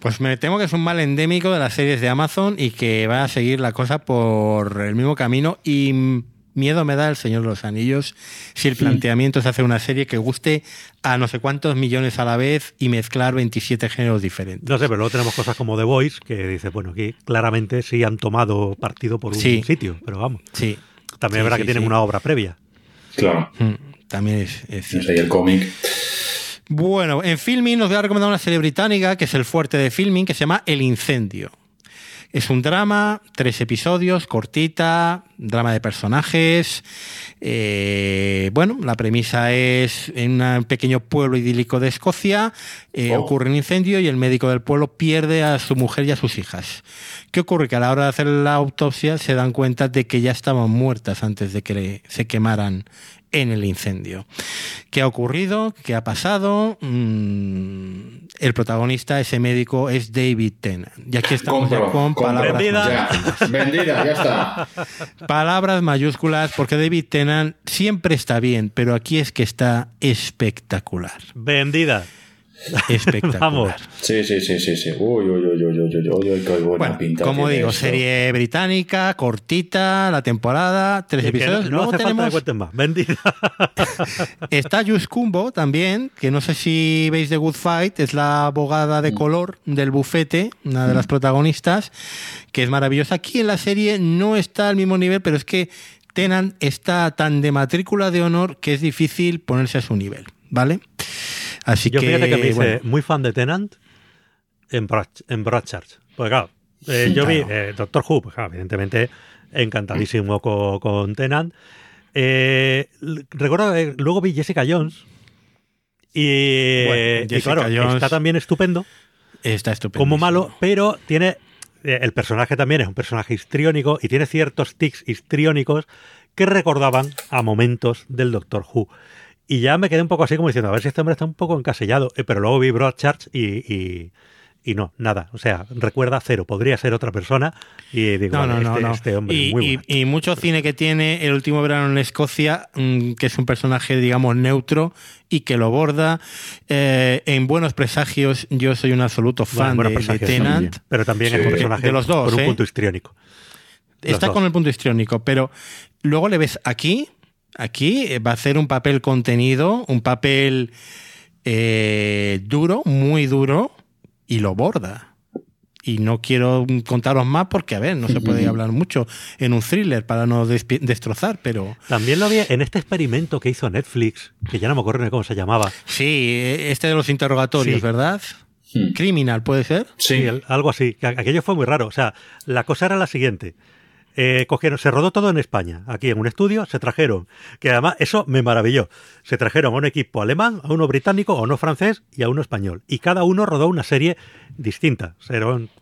Pues me temo que es un mal endémico de las series de Amazon y que va a seguir la cosa por el mismo camino y miedo me da el Señor de los Anillos si el planteamiento es hacer una serie que guste a no sé cuántos millones a la vez y mezclar 27 géneros diferentes. No sé, pero luego tenemos cosas como The Voice, que dice, bueno, aquí claramente sí han tomado partido por un sitio, pero vamos. Sí. También es verdad que tienen una obra previa. Claro. Mm, también es, es cierto. el cómic. Bueno, en Filming nos voy a recomendar una serie británica que es el fuerte de Filming, que se llama El Incendio. Es un drama, tres episodios, cortita, drama de personajes. Eh, bueno, la premisa es en un pequeño pueblo idílico de Escocia, eh, oh. ocurre un incendio y el médico del pueblo pierde a su mujer y a sus hijas. ¿Qué ocurre? Que a la hora de hacer la autopsia se dan cuenta de que ya estaban muertas antes de que se quemaran en el incendio. ¿Qué ha ocurrido? ¿Qué ha pasado? Mm, el protagonista, ese médico, es David Tennant. Y aquí estamos con palabras mayúsculas. Vendida, ya está. Palabras mayúsculas, porque David Tennant siempre está bien, pero aquí es que está espectacular. Vendida. Espectacular. Vamos. Sí, sí, sí, sí, sí. Uy, uy, uy, uy, uy, uy, uy, qué buena bueno, pinta. Como digo, serie británica, cortita, la temporada, tres episodios. No, hace tenemos... falta que más. Bendita. Está Jus Kumbo también, que no sé si veis The Good Fight, es la abogada de mm. color del bufete, una de las mm. protagonistas, que es maravillosa. Aquí en la serie no está al mismo nivel, pero es que Tenant está tan de matrícula de honor que es difícil ponerse a su nivel, ¿vale? Así Yo que, fíjate que me hice muy fan de Tenant en, en Broadchurch. Porque claro, eh, yo vi eh, Doctor Who, pues, evidentemente encantadísimo con, con Tenant. Eh, recuerdo, luego vi Jessica Jones. Y, claro, está también estupendo. Está estupendo. Como malo, pero tiene. El personaje también es un personaje histriónico y tiene ciertos tics histriónicos que recordaban a momentos del Doctor Who. Y ya me quedé un poco así como diciendo, a ver si este hombre está un poco encasillado. Eh, pero luego vi Broadchurch y, y, no, nada. O sea, recuerda cero. Podría ser otra persona. Y digo, no, no, este, este, hombre y, muy y, mucho cine que tiene El último verano en Escocia, mm, que es un personaje, digamos, neutro y que lo borda. Eh, en Buenos Presagios, yo soy un absoluto fan de, Tenant. pero también es un personaje de los dos, con un ¿eh? punto histriónico. Está con el punto histriónico, pero luego le ves aquí Aquí va a hacer un papel contenido, un papel eh, duro, muy duro, y lo borda. Y no quiero contaros más porque, a ver, no se puede hablar mucho en un thriller para no destrozar, pero... También lo había en este experimento que hizo Netflix, que ya no me acuerdo ni cómo se llamaba. Sí, este de los interrogatorios, ¿verdad? Hmm. Criminal, ¿puede ser? Sí, algo así. Aquello fue muy raro. O sea, la cosa era la siguiente. Eh, cogieron, se rodó todo en España, aquí en un estudio, se trajeron, que además eso me maravilló, se trajeron a un equipo alemán, a uno británico, a uno francés y a uno español. Y cada uno rodó una serie distinta.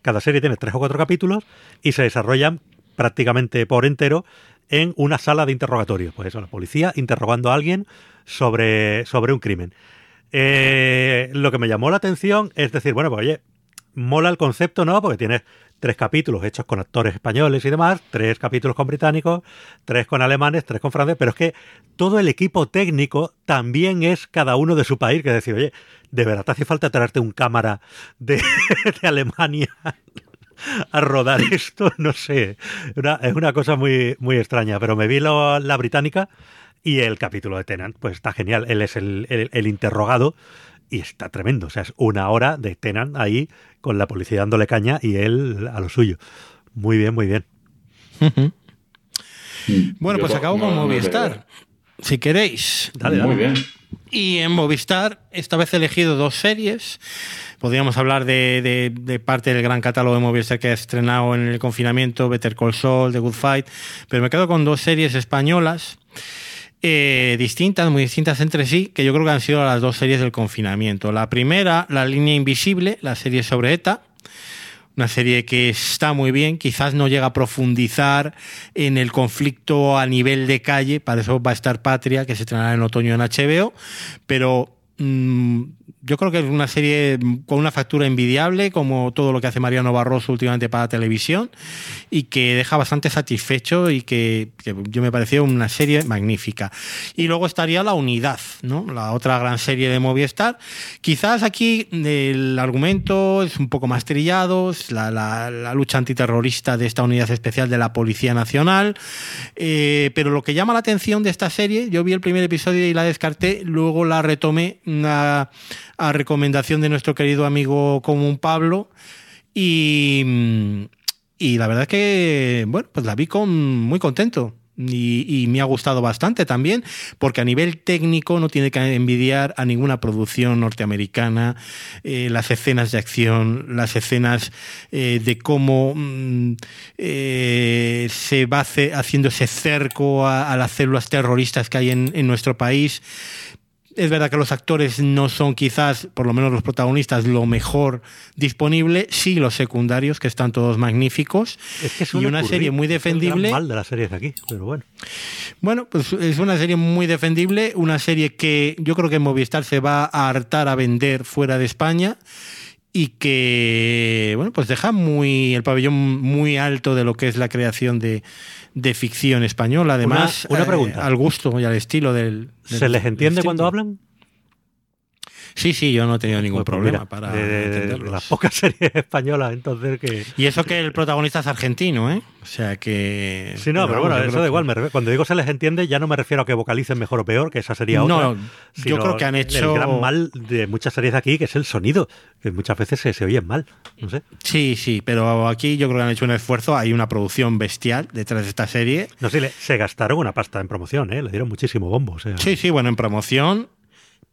Cada serie tiene tres o cuatro capítulos y se desarrollan prácticamente por entero en una sala de interrogatorio. Pues eso, la policía interrogando a alguien sobre, sobre un crimen. Eh, lo que me llamó la atención es decir, bueno, pues oye, mola el concepto, ¿no? Porque tienes tres capítulos hechos con actores españoles y demás, tres capítulos con británicos, tres con alemanes, tres con franceses, pero es que todo el equipo técnico también es cada uno de su país, que es decir, oye, ¿de verdad te hace falta traerte un cámara de, Alemania? a rodar esto, no sé. es una cosa muy, muy extraña, pero me vi la británica y el capítulo de Tenant, pues está genial. Él es el interrogado y está tremendo. O sea, es una hora de Tenan ahí con la policía dándole caña y él a lo suyo. Muy bien, muy bien. bueno, pues acabo con Movistar. Si queréis. Dale, Muy bien. Y en Movistar, esta vez he elegido dos series. Podríamos hablar de, de, parte del gran catálogo de Movistar que ha estrenado en el confinamiento, Better Call Saul, The Good Fight, pero me quedo con dos series españolas eh, distintas, muy distintas entre sí, que yo creo que han sido las dos series del confinamiento. La primera, La línea invisible, la serie sobre ETA, una serie que está muy bien, quizás no llega a profundizar en el conflicto a nivel de calle, para eso va a estar Patria, que se estrenará en otoño en HBO, pero mm, yo creo que es una serie con una factura envidiable, como todo lo que hace Mariano Barroso últimamente para televisión, y que deja bastante satisfecho y que, yo me pareció una serie magnífica. Y luego estaría La Unidad, ¿no? la otra gran serie de Movistar. Quizás aquí el argumento es un poco más trillado, la, la, lucha antiterrorista de esta unidad especial de la Policía Nacional, eh, pero lo que llama la atención de esta serie, yo vi el primer episodio y la descarté, luego la retomé. A recomendación de nuestro querido amigo común Pablo. Y, y la verdad es que, bueno, pues la vi con, muy contento. Y, me ha gustado bastante también, porque a nivel técnico no tiene que envidiar a ninguna producción norteamericana. Eh, las escenas de acción, las escenas eh, de cómo mm, eh, se va haciendo ese cerco a, las células terroristas que hay en, en nuestro país. Es verdad que los actores no son quizás, por lo menos los protagonistas, lo mejor disponible. Sí, los secundarios, que están todos magníficos. y una serie muy defendible. mal de las series de aquí, pero bueno. Bueno, pues es una serie muy defendible, una serie que yo creo que Movistar se va a hartar a vender fuera de España y que, bueno, pues deja muy el pabellón muy alto de lo que es la creación de, de ficción española, además, una, pregunta. Eh, al gusto y al estilo del... ¿Se les entiende cuando hablan? Sí, sí, yo no he tenido ningún pues problema para de, Las pocas series españolas, entonces que... Y eso que el protagonista es argentino, ¿eh? O sea que... Sí, no, pero, bueno, eso da igual. Cuando digo se les entiende, ya no me refiero a que vocalicen mejor o peor, que esa sería otra. No, yo creo que han hecho... El gran mal de muchas series de aquí, que es el sonido, que muchas veces se, se oyen mal, no sé. Sí, sí, pero aquí yo creo que han hecho un esfuerzo, hay una producción bestial detrás de esta serie. No sé, se gastaron una pasta en promoción, ¿eh? Le dieron muchísimo bombo. Sí, sí, bueno, en promoción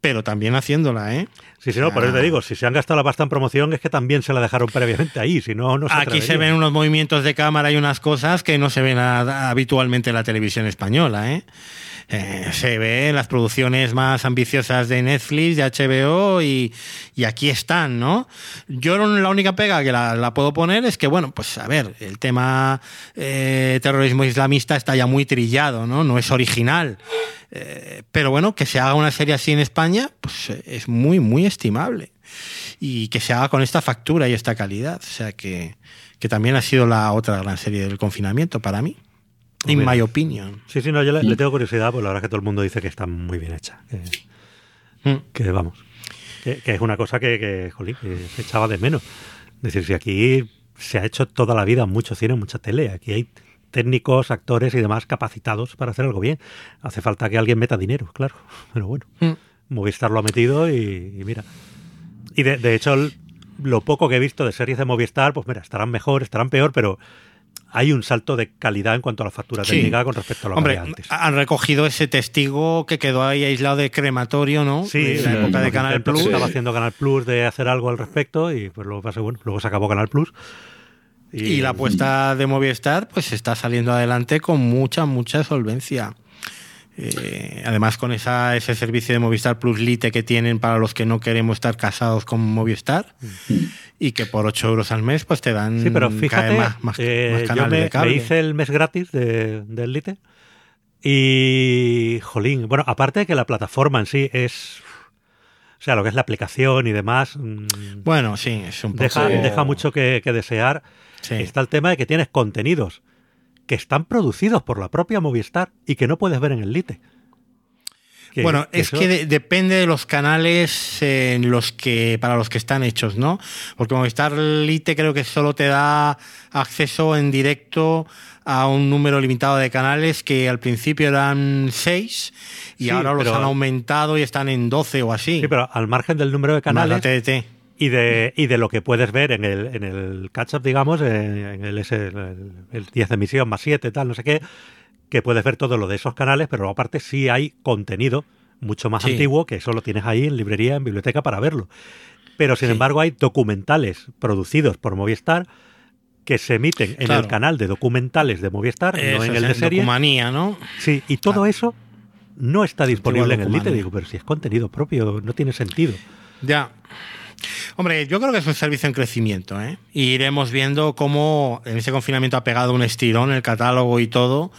pero también haciéndola, ¿eh? Sí, sí, no, por eso te digo, si se han gastado la pasta en promoción es que también se la dejaron previamente ahí, si no, no se Aquí se ven unos movimientos de cámara y unas cosas que no se ven habitualmente en la televisión española, ¿eh? Eh, se ve las producciones más ambiciosas de Netflix, de HBO y, aquí están, ¿no? Yo la única pega que la, puedo poner es que, bueno, pues a ver, el tema eh, terrorismo islamista está ya muy trillado, ¿no? No es original. Eh, pero bueno, que se haga una serie así en España, pues es muy, muy estimable. Y que se haga con esta factura y esta calidad. O sea que, que también ha sido la otra gran serie del confinamiento para mí. In my opinion. Sí, sí, no, yo le, tengo curiosidad, pues la verdad que todo el mundo dice que está muy bien hecha. Que, mm. vamos. Que, es una cosa que, que, se echaba de menos. Es decir, si aquí se ha hecho toda la vida mucho cine, mucha tele, aquí hay técnicos, actores y demás capacitados para hacer algo bien. Hace falta que alguien meta dinero, claro. Pero bueno, mm. Movistar lo ha metido y, mira. Y de, de hecho, lo poco que he visto de series de Movistar, pues mira, estarán mejor, estarán peor, pero hay un salto de calidad en cuanto a la factura técnica con respecto a lo Hombre, que había antes. han recogido ese testigo que quedó ahí aislado de crematorio, ¿no? Sí, de la época de Canal Plus. Estaba haciendo Canal Plus de hacer algo al respecto y pues luego pasó, bueno, luego se acabó Canal Plus. Y la apuesta de Movistar pues está saliendo adelante con mucha, mucha solvencia. Eh, además con esa, ese servicio de Movistar Plus Lite que tienen para los que no queremos estar casados con Movistar y que por 8 euros al mes pues te dan Sí, pero fíjate, más, más, eh, más yo canales me, de me cable. hice el mes gratis de, del Lite y, jolín, bueno, aparte de que la plataforma en sí es, o sea, lo que es la aplicación y demás, mm, Bueno, sí, es un poco... deja, deja mucho que, que desear. Sí. Está el tema de que tienes contenidos que están producidos por la propia Movistar y que no puedes ver en el Lite. Bueno, es eso- que de- depende de los canales en los que para los que están hechos, ¿no? Porque Movistar Lite creo que solo te da acceso en directo a un número limitado de canales que al principio eran 6 y Sí, ahora los pero- han aumentado y están en 12 o así. Sí, pero al margen del número de canales TDT. y de, y de lo que puedes ver en el, en el catch-up, digamos, en, en el, el, el 10 de emisión más 7, tal, no sé qué, que puedes ver todo lo de esos canales, pero luego aparte sí hay contenido mucho más Sí. antiguo que eso lo tienes ahí en librería, en biblioteca para verlo. Pero sin Sí. embargo hay documentales producidos por Movistar que se emiten en Claro. el canal de documentales de Movistar, no en el de serie. Documanía, ¿no? Sí, y todo Claro. eso no está disponible en el. Lite. Digo, pero si es contenido propio, no tiene sentido. Ya. Hombre, yo creo que es un servicio en crecimiento, ¿eh? Y iremos viendo cómo en ese confinamiento ha pegado un estirón el catálogo y todo.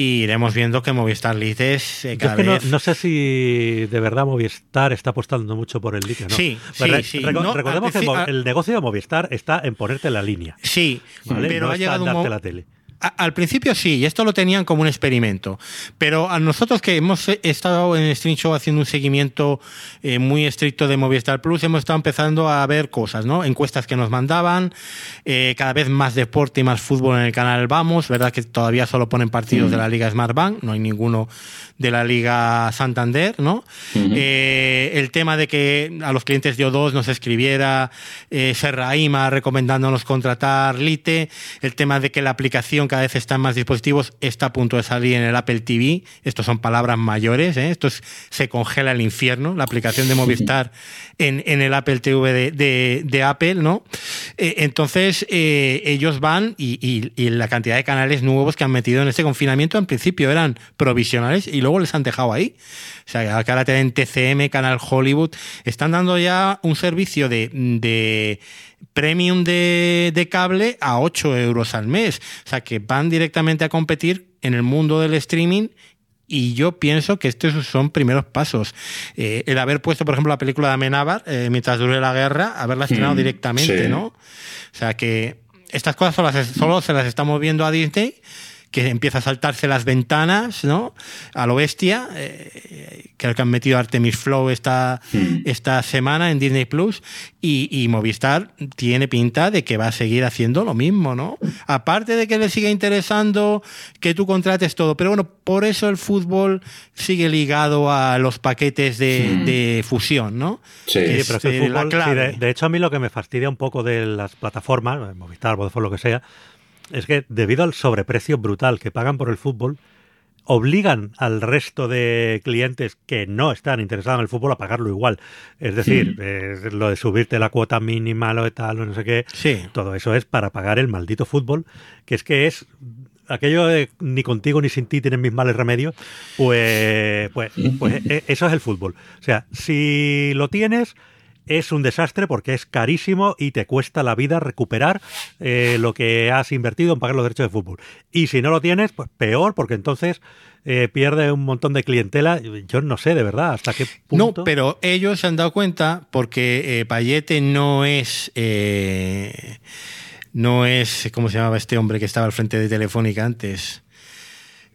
Y iremos viendo que Movistar Lite es eh, es cada que vez... no sé si de verdad Movistar está apostando mucho por el Lite, ¿no? Sí, Pero sí, sí. reco- No, recordemos que el, principio- el negocio de Movistar está en ponerte la línea, Sí, ¿vale? pero no ha está llegado un la tele. A- Al principio sí, y esto lo tenían como un experimento. Pero a nosotros que hemos estado en Stream Show haciendo un seguimiento eh, muy estricto de Movistar Plus, hemos estado empezando a ver cosas, ¿no? Encuestas que nos mandaban, eh, cada vez más deporte y más fútbol en el canal Vamos, ¿verdad? Que todavía solo ponen partidos de la Liga Smart Bank, no hay ninguno de la Liga Santander, ¿no? Eh, el tema de que a los clientes de O2 nos escribiera eh, Serraima recomendándonos contratar Lite, el tema de que la aplicación cada vez está en más dispositivos, está a punto de salir en el Apple TV, estos son palabras mayores, ¿eh? esto es, se congela el infierno, la aplicación de Movistar en, en el Apple TV de, de- de Apple, ¿no? Eh, entonces, eh, ellos van y, y- y la cantidad de canales nuevos que han metido en este confinamiento, en principio eran provisionales y luego les han dejado ahí. O sea, que ahora tienen TCM, Canal Hollywood, están dando ya un servicio de, de premium de, de cable a 8 euros al mes. O sea, que van directamente a competir en el mundo del streaming y yo pienso que estos son primeros pasos. Eh, el haber puesto, por ejemplo, la película de Amenábar, eh, mientras dure la guerra, haberla estrenado Mm, directamente, sí. ¿no? O sea que estas cosas solo se las estamos viendo a Disney, que empieza a saltarse las ventanas, ¿no? A lo bestia. Eh, creo que han metido Artemis Flow esta, Mm. esta semana en Disney Plus. Y, y Movistar tiene pinta de que va a seguir haciendo lo mismo, ¿no? Aparte de que le sigue interesando que tú contrates todo. Pero bueno, por eso el fútbol sigue ligado a los paquetes de, Mm. de fusión, ¿no? Sí. Que pero es que el eh, la fútbol, clave. de, de hecho, a mí lo que me fastidia un poco de las plataformas, Movistar, Vodafone, lo que sea, es que debido al sobreprecio brutal que pagan por el fútbol, obligan al resto de clientes que no están interesados en el fútbol a pagarlo igual. Es decir, eh, lo de subirte la cuota mínima, lo de tal, o no sé qué, Sí. todo eso es para pagar el maldito fútbol, que es que es aquello de ni contigo ni sin ti tienen mis males remedios, pues, pues, pues eh, eso es el fútbol. O sea, si lo tienes, es un desastre porque es carísimo y te cuesta la vida recuperar eh, lo que has invertido en pagar los derechos de fútbol. Y si no lo tienes, pues peor, porque entonces eh, pierde un montón de clientela. Yo no sé de verdad hasta qué punto. No, pero ellos se han dado cuenta porque eh, Payete no es. eh, no es. ¿Cómo se llamaba este hombre que estaba al frente de Telefónica antes?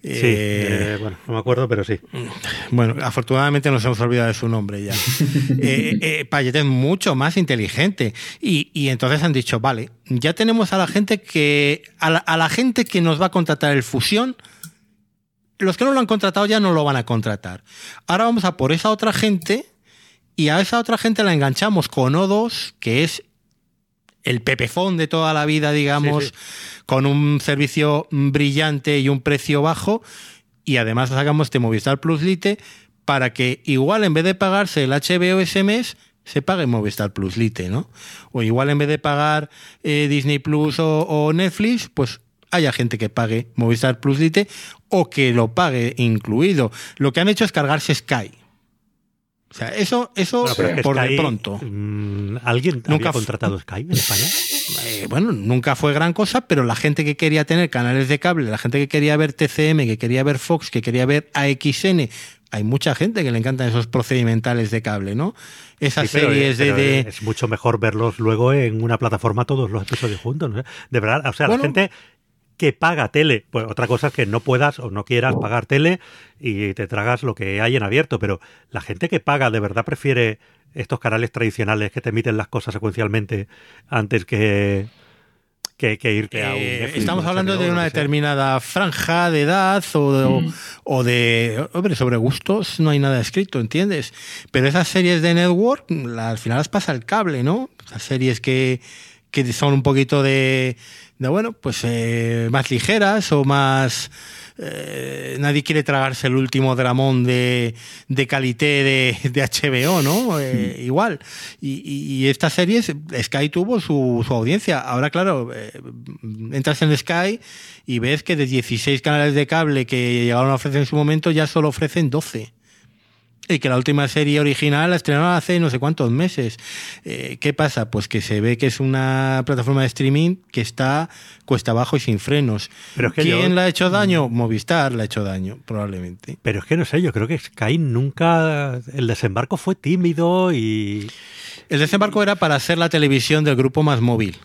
Sí, Eh, eh, bueno, no me acuerdo, pero sí. Bueno, afortunadamente nos hemos olvidado de su nombre ya. eh, eh, Payet es mucho más inteligente. Y, y entonces han dicho, vale, ya tenemos a la gente que. A la, a la gente que nos va a contratar el fusión. Los que no lo han contratado ya no lo van a contratar. Ahora vamos a por esa otra gente y a esa otra gente la enganchamos con O2, que es el pepefón de toda la vida, digamos, con un servicio brillante y un precio bajo. Y además sacamos este Movistar Plus Lite para que igual en vez de pagarse el HBO ese mes, se pague Movistar Plus Lite, ¿no? O igual en vez de pagar eh, Disney Plus o, Netflix, pues haya gente que pague Movistar Plus Lite o que lo pague incluido. Lo que han hecho es cargarse Sky. O sea, eso, eso por de pronto. Mm, ¿Alguien nunca ha contratado Sky en España? Eh, bueno, nunca fue gran cosa, pero la gente que quería tener canales de cable, la gente que quería ver TCM, que quería ver Fox, que quería ver AXN, hay mucha gente que le encantan esos procedimentales de cable, ¿no? Esas series de, Es mucho mejor verlos luego en una plataforma todos los episodios juntos, ¿no? De verdad, o sea, la gente que paga tele. Pues otra cosa es que no puedas o no quieras pagar tele y te tragas lo que hay en abierto, pero la gente que paga de verdad prefiere estos canales tradicionales que te emiten las cosas secuencialmente antes que, que, irte a un eh, Estamos hablando de una determinada franja de edad o de, mm. o, de, Hombre, sobre gustos no hay nada escrito, ¿entiendes? Pero esas series de network, al final las pasa el cable, ¿no? Esas series que, que son un poquito de de bueno, pues eh, más ligeras o más... Eh, nadie quiere tragarse el último dramón de, de calité de, de HBO, ¿no? Eh, igual. Y, y, estas series, Sky tuvo su, su audiencia. Ahora, claro, entras en Sky y ves que de 16 canales de cable que llegaron a ofrecer en su momento, ya solo ofrecen 12. Y que la última serie original la estrenaron hace no sé cuántos meses. Eh, ¿Qué pasa? Pues que se ve que es una plataforma de streaming que está cuesta abajo y sin frenos. Pero ¿Quién la ha hecho daño? Movistar la ha hecho daño, probablemente. Pero es que no sé, yo creo que Sky nunca. El desembarco fue tímido y. El desembarco era para hacer la televisión del grupo más móvil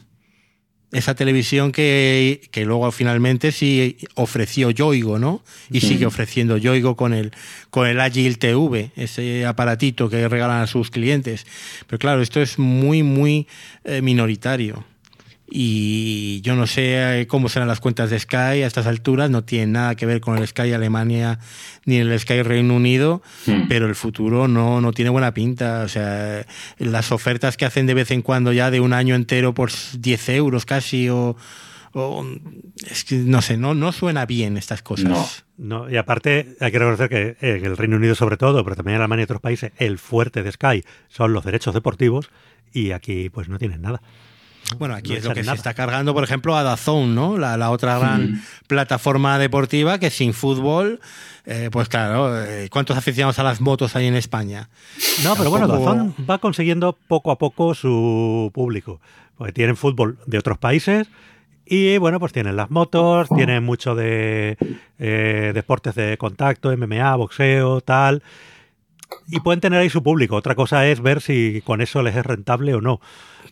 esa televisión que, que, luego finalmente sí ofreció Yoigo, ¿no? Y sigue ofreciendo Yoigo con el, con el Agile TV, ese aparatito que regalan a sus clientes. Pero claro, esto es muy, muy eh, minoritario y yo no sé eh, cómo serán las cuentas de Sky a estas alturas, no tiene nada que ver con el Sky Alemania ni el Sky Reino Unido, hmm. pero el futuro no, no tiene buena pinta. O sea, las ofertas que hacen de vez en cuando ya de un año entero por 10 euros casi o... es que no sé, no, no suena bien estas cosas. No. y aparte hay que reconocer que en el Reino Unido sobre todo, pero también en Alemania y otros países, el fuerte de Sky son los derechos deportivos y aquí pues no tienen nada. Bueno, aquí es lo que se está cargando, por ejemplo, a Dazón, ¿no? La, otra gran plataforma deportiva que sin fútbol, eh, pues claro, eh, ¿cuántos aficionados a las motos hay en España? No, pero bueno, Dazón va consiguiendo poco a poco su público. Porque tienen fútbol de otros países y bueno, pues tienen las motos, tienen mucho de eh, deportes de contacto, MMA, boxeo, tal. Y pueden tener ahí su público. Otra cosa es ver si con eso les es rentable o no.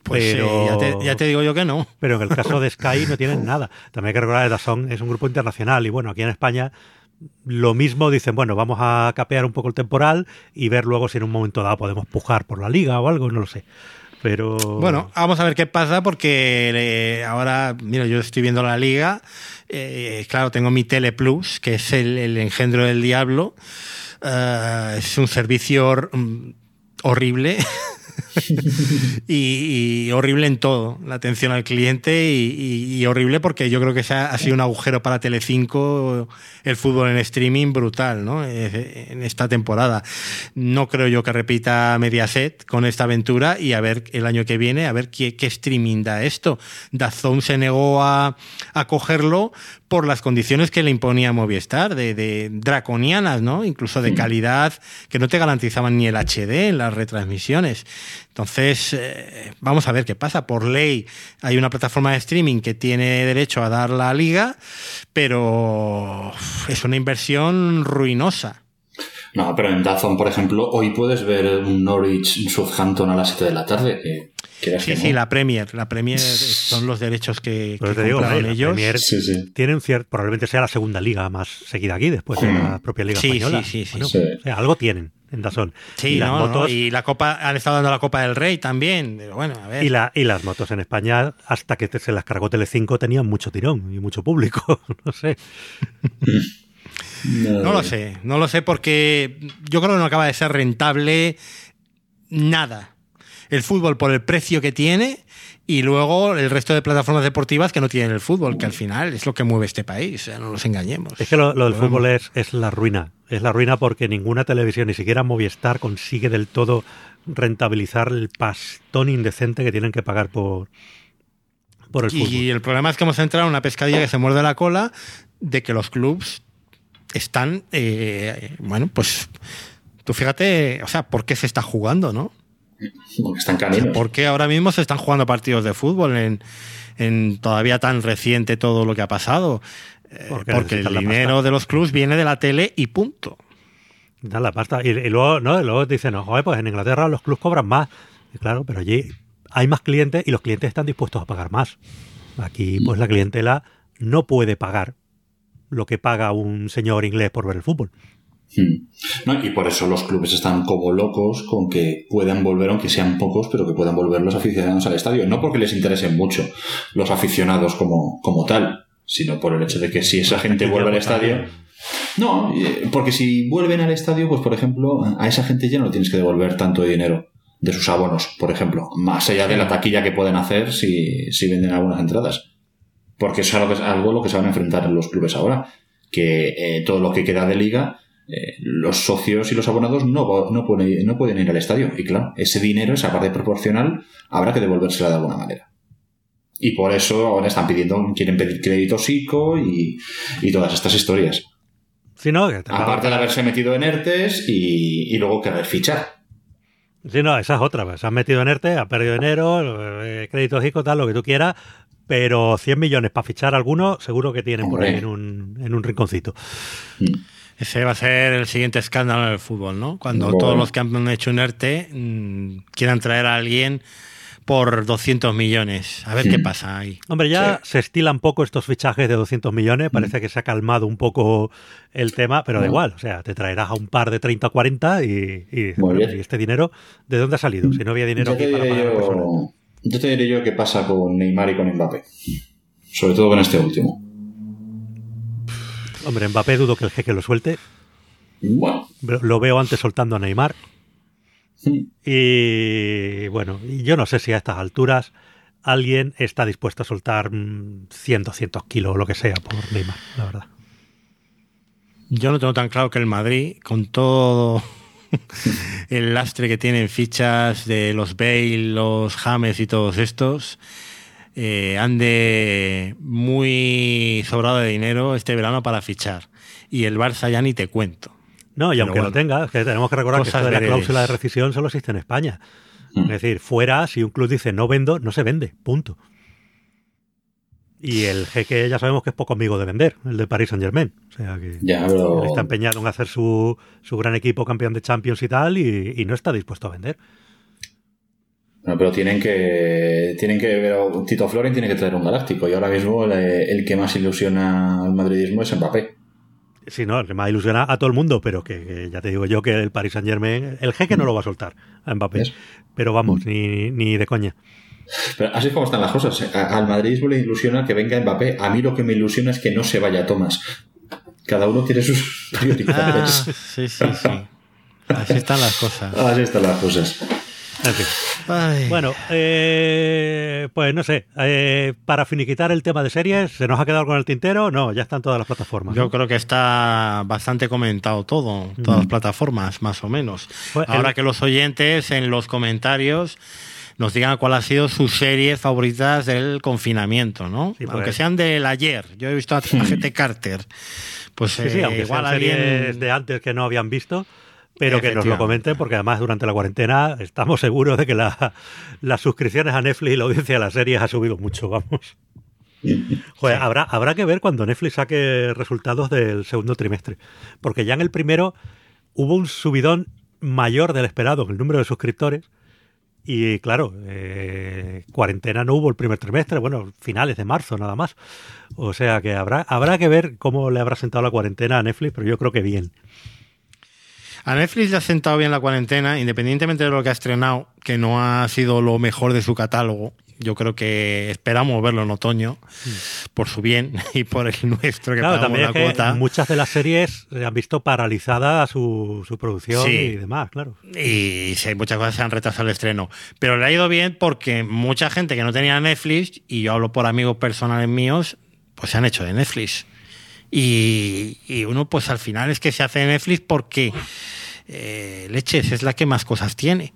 Pues pero, ya, te, digo yo que no. Pero en el caso de Sky no tienen nada. También hay que recordar que Dazón es un grupo internacional y bueno, aquí en España lo mismo dicen, bueno, vamos a capear un poco el temporal y ver luego si en un momento dado podemos pujar por la liga o algo, no lo sé. Pero bueno, vamos a ver qué pasa porque eh, ahora, mira, yo estoy viendo la liga. Eh, claro, tengo mi Tele Plus, que es el, engendro del diablo. Eh, es un servicio mm, horrible. y, horrible en todo, la atención al cliente y, horrible porque yo creo que ha, ha sido un agujero para Telecinco el fútbol en streaming brutal, ¿no? En esta temporada. No creo yo que repita Mediaset con esta aventura y a ver el año que viene, a ver qué, qué streaming da esto. Dazón se negó a, a cogerlo por las condiciones que le imponía Movistar, de, draconianas, ¿no? Incluso de calidad que no te garantizaban ni el HD en las retransmisiones. Entonces, eh, vamos a ver qué pasa. Por ley hay una plataforma de streaming que tiene derecho a dar la liga, pero es una inversión ruinosa. No, pero en Dazón, por ejemplo, hoy puedes ver un Norwich Southampton a las 7 de la tarde. Sí, sí, la Premier. La Premier son los derechos que, que digo, ellos. Premier Tienen probablemente sea la segunda liga más seguida aquí después de la propia liga española. Sí, sí, sí. algo tienen en Dazón. Sí, y, las motos, y la Copa, han estado dando la Copa del Rey también. Bueno, a ver. Y, la, y las motos en España, hasta que se las cargó Telecinco, tenían mucho tirón y mucho público. no sé. No, lo sé, no lo sé porque yo creo que no acaba de ser rentable nada. El fútbol por el precio que tiene y luego el resto de plataformas deportivas que no tienen el fútbol, que al final es lo que mueve este país, no nos engañemos. Es que lo, del fútbol es, es la ruina. Es la ruina porque ninguna televisión, ni siquiera Movistar, consigue del todo rentabilizar el pastón indecente que tienen que pagar por, por el fútbol. Y el problema es que hemos entrado en una pescadilla que se muerde la cola de que los clubs están, eh, bueno, pues tú fíjate, o sea, ¿por qué se está jugando, no? Porque están caninos. ¿Por qué ahora mismo se están jugando partidos de fútbol en, todavía tan reciente todo lo que ha pasado? Eh, porque, el dinero de los clubs viene de la tele y punto. Da la pasta. Y, luego, ¿no? luego dicen, no, joder, pues en Inglaterra los clubs cobran más. claro, pero allí hay más clientes y los clientes están dispuestos a pagar más. Aquí, pues la clientela no puede pagar lo que paga un señor inglés por ver el fútbol. Hmm. y por eso los clubes están como locos con que puedan volver, aunque sean pocos, pero que puedan volver los aficionados al estadio. No porque les interesen mucho los aficionados como, como tal, sino por el hecho de que si esa gente vuelve al estadio. No, porque si vuelven al estadio, pues por ejemplo, a esa gente ya no tienes que devolver tanto de dinero de sus abonos, por ejemplo, más allá de la taquilla que pueden hacer si, si venden algunas entradas. Porque eso es algo, lo que se van a enfrentar los clubes ahora, que eh, todo lo que queda de liga eh, los socios y los abonados no, no, pueden, no pueden ir al estadio. Y claro, ese dinero, esa parte proporcional, habrá que devolvérsela de alguna manera. Y por eso ahora están pidiendo, quieren pedir crédito psico y, todas estas historias. Aparte de haberse metido en ERTES y, luego querer fichar. Sí, no, esa es otra. Pues, se han metido en ERTE, ha perdido dinero, eh, crédito psico, tal, lo que tú quieras, pero 100 millones para fichar alguno, seguro que tienen por ahí en un, en un rinconcito. Mm. Ese va a ser el siguiente escándalo en el fútbol, ¿no? Cuando todos los que han hecho un ERTE mm, quieran traer a alguien por 200 millones. A ver qué pasa ahí. Hombre, ya se estilan poco estos fichajes de 200 millones. Parece mm. que se ha calmado un poco el tema, pero da igual. O sea, te traerás a un par de 30 o 40 y, este dinero, ¿de dónde ha salido? Si no había dinero aquí para pagar yo, yo te diré yo qué pasa con Neymar y con Mbappé. Sobre todo con este último. Hombre, Mbappé dudo que el jeque lo suelte. Lo veo antes soltando a Neymar. Y bueno, yo no sé si a estas alturas alguien está dispuesto a soltar 100, 200 kilos o lo que sea por Neymar, la verdad. Yo no tengo tan claro que el Madrid, con todo el lastre que tienen fichas de los Bale, los James y todos estos, eh, ande muy sobrado de dinero este verano para fichar. Y el Barça ya ni te cuento. No, y aunque lo tenga, que tenemos que recordar que la cláusula de rescisión solo existe en España. Mm. Es decir, fuera, si un club dice no vendo, no se vende, punto. Y el jeque ya sabemos que es poco amigo de vender, el de Paris Saint Germain. O sea que está empeñado en hacer su, su, gran equipo campeón de Champions y tal, y no está dispuesto a vender pero tienen que, tienen que ver, Tito Floren tiene que traer un galáctico y ahora mismo el, que más ilusiona al madridismo es Mbappé. Sí, no, el que más ilusiona a todo el mundo, pero que, ya te digo yo que el Paris Saint Germain, el jeque no lo va a soltar a Mbappé, pero vamos, ni, ni de coña. Pero así es como están las cosas. al madridismo le ilusiona que venga Mbappé. A mí lo que me ilusiona es que no se vaya Tomás. Cada uno tiene sus prioridades. Ah, sí, sí, sí. Así están las cosas. Así están las cosas. Bueno, eh, pues no sé, eh, para finiquitar el tema de series, ¿se nos ha quedado con el tintero? No, ya están todas las plataformas. Yo creo que está bastante comentado todo, todas las plataformas, más o menos. Pues Ahora que los oyentes en los comentarios nos digan cuál ha sido sus series favoritas del confinamiento, ¿no? Pues. Aunque sean del ayer. Yo he visto a, GT Carter. Pues sí, sí, aunque igual sean series de antes que no habían visto pero que nos lo comenten porque además durante la cuarentena estamos seguros de que las suscripciones a Netflix y la audiencia de las series ha subido mucho, vamos. Joder, habrá, habrá que ver cuando Netflix saque resultados del segundo trimestre, porque ya en el primero hubo un subidón mayor del esperado en el número de suscriptores y claro, eh, cuarentena no hubo el primer trimestre, bueno, finales de marzo nada más. O sea que habrá, habrá que ver cómo le habrá sentado la cuarentena a Netflix, pero yo creo que bien. A Netflix le ha sentado bien la cuarentena, independientemente de lo que ha estrenado, que no ha sido lo mejor de su catálogo. Yo creo que esperamos verlo en otoño, por su bien y por el nuestro que Claro, pagamos también la es que cuota. muchas de las series se han visto paralizada su, su producción Sí. y demás, claro. Y sí, muchas cosas se han retrasado el estreno. Pero le ha ido bien porque mucha gente que no tenía Netflix, y yo hablo por amigos personales míos, pues se han hecho de Netflix. Y, y uno, pues al final es que se hace de Netflix porque eh, leches es la que más cosas tiene.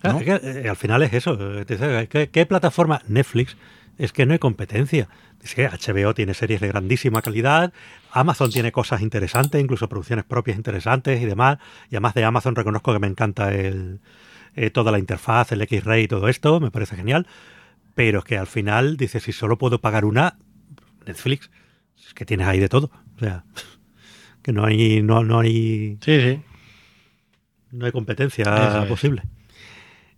Claro, ¿no? es que, eh, al final es eso. dice, ¿Qué, qué plataforma? Netflix. Es que no hay competencia. Que HBO tiene series de grandísima calidad, Amazon tiene cosas interesantes, incluso producciones propias interesantes y demás. Y además de Amazon reconozco que me encanta el, eh, toda la interfaz, el X-Ray y todo esto, me parece genial. Pero es que al final dices, si solo puedo pagar una, Netflix, es que tienes ahí de todo. O sea, que no hay, no, no hay Sí, sí. No hay competencia es. posible.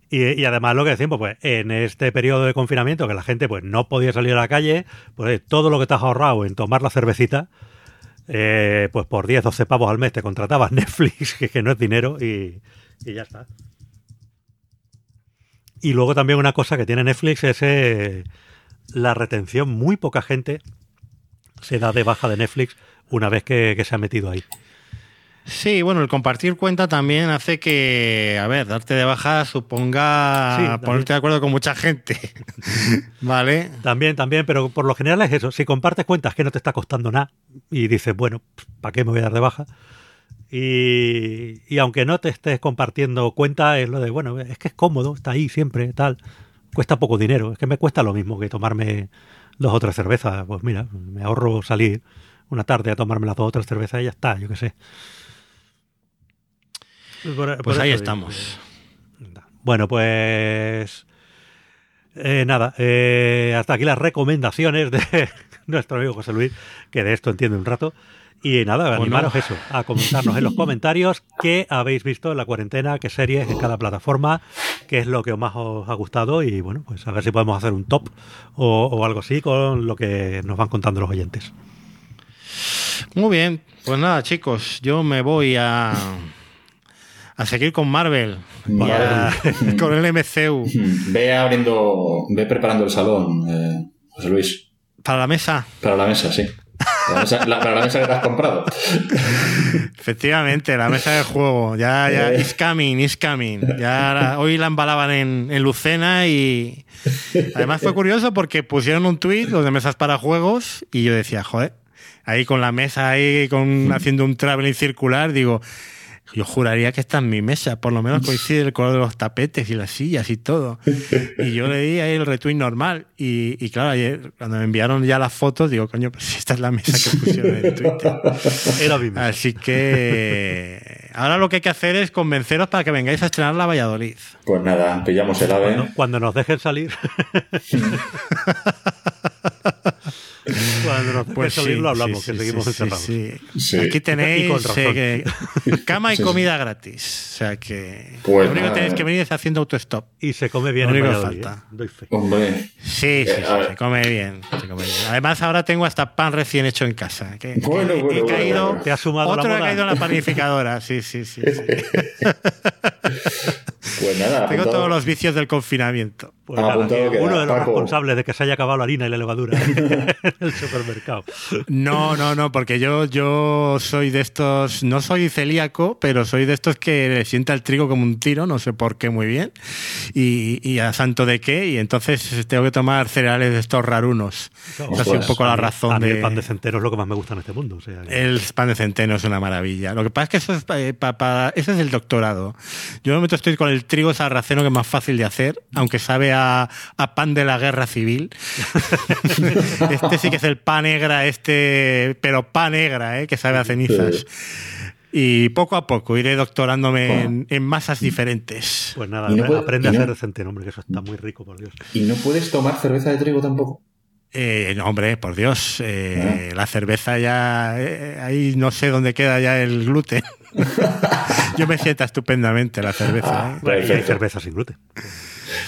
Y, y además lo que decimos, pues en este periodo de confinamiento que la gente pues no podía salir a la calle, pues todo lo que te has ahorrado en tomar la cervecita, eh, pues por 10, 12 pavos al mes te contratabas Netflix, que, que no es dinero, y, y ya está. Y luego también una cosa que tiene Netflix es eh, la retención. Muy poca gente se da de baja de Netflix una vez que, que se ha metido ahí. Sí, bueno, el compartir cuenta también hace que, a ver, darte de baja suponga Sí, ponerte de acuerdo con mucha gente. ¿Vale? También, también, pero por lo general es eso. Si compartes cuentas que no te está costando nada y dices, bueno, ¿para qué me voy a dar de baja? Y, y aunque no te estés compartiendo cuenta, es lo de, bueno, es que es cómodo, está ahí siempre, tal. Cuesta poco dinero. Es que me cuesta lo mismo que tomarme dos o tres cervezas. Pues mira, me ahorro salir una tarde a tomarme las dos o tres cervezas y ya está, yo qué sé. Por- por Pues ahí estamos. bueno, pues. eh, nada, eh, hasta aquí las recomendaciones de nuestro amigo José Luis, que de esto entiende un rato. Y nada, Bueno. animaros eso, a comentarnos en los comentarios qué habéis visto en la cuarentena, qué series en cada plataforma, qué es lo que más os ha gustado y bueno, pues a ver si podemos hacer un top o, o algo así con lo que nos van contando los oyentes. Muy bien, pues nada, chicos, yo me voy a, a seguir con Marvel, a- con el MCU. Mm, Ve abriendo, ve preparando el salón, eh, José Luis, Para la mesa, para la mesa, sí. La mesa- la- para la mesa que te has comprado. efectivamente, la mesa del juego. Ya, ya, Eh. it's coming, it's coming. Ya hoy la embalaban en, en Lucena y además fue curioso porque pusieron un tuit, los de mesas para juegos, y yo decía, joder, ahí con la mesa ahí con, haciendo un traveling circular, digo, yo juraría que esta es mi mesa, por lo menos coincide el color de los tapetes y las sillas y todo. Y yo le di ahí el retweet normal. Y, y claro, ayer cuando me enviaron ya las fotos, digo, coño, pues esta es la mesa que pusieron en Twitter. Era mi mesa. Así que ahora lo que hay que hacer es convenceros para que vengáis a estrenar la Valladolid. Pues nada, pillamos el ave. Cuando, cuando nos dejen salir. cuando nos dejen salir sí, lo hablamos, sí, que sí, seguimos sí, encerrados. sí, sí. Sí. Aquí tenéis eh, que- cama y Sí, sí. comida gratis. O sea que Pues lo único que tenéis que venir es haciendo autostop. Y se come bien Lo único falta. ¿eh? Hombre, Sí, sí, Eh, se come bien, se come bien. Además, ahora tengo hasta pan recién hecho en casa. Que, Bueno, he- bueno, he bueno, caído, bueno. ¿Te ha sumado otro la ha caído en la panificadora. Sí, sí, sí. pues nada. Tengo apuntado. todos los vicios del confinamiento. Pues Ah, nada, uno de los Paco. responsables de que se haya acabado la harina y la levadura en el supermercado. No, no, no, porque yo, yo soy de estos, no soy celíaco, pero soy de estos que le sienta el trigo como un tiro, no sé por qué muy bien, y, y a santo de qué, y entonces tengo que tomar cereales de estos rarunos. Esa ha sido pues, un poco la A mí- razón a mí de... el pan de centeno es lo que más me gusta en este mundo. O sea, que- El pan de centeno es una maravilla. Lo que pasa es que eso es, eh, pa- pa- ese es el doctorado. Yo de momento estoy con el trigo sarraceno que es más fácil de hacer, aunque sabe a, a pan de la guerra civil. este sí que es el pan negra, este, pero pan negra, eh, que sabe a cenizas. Y poco a poco iré doctorándome en, en masas diferentes. pues nada, no puede- aprende a no- hacer centeno, hombre, que eso está muy rico, por Dios. ¿Y no puedes tomar cerveza de trigo tampoco? Eh, no, hombre, por Dios, eh, la cerveza ya, eh, ahí no sé dónde queda ya el gluten. Yo me sienta estupendamente la cerveza. ¿eh? Bueno, y hay cerveza sin gluten.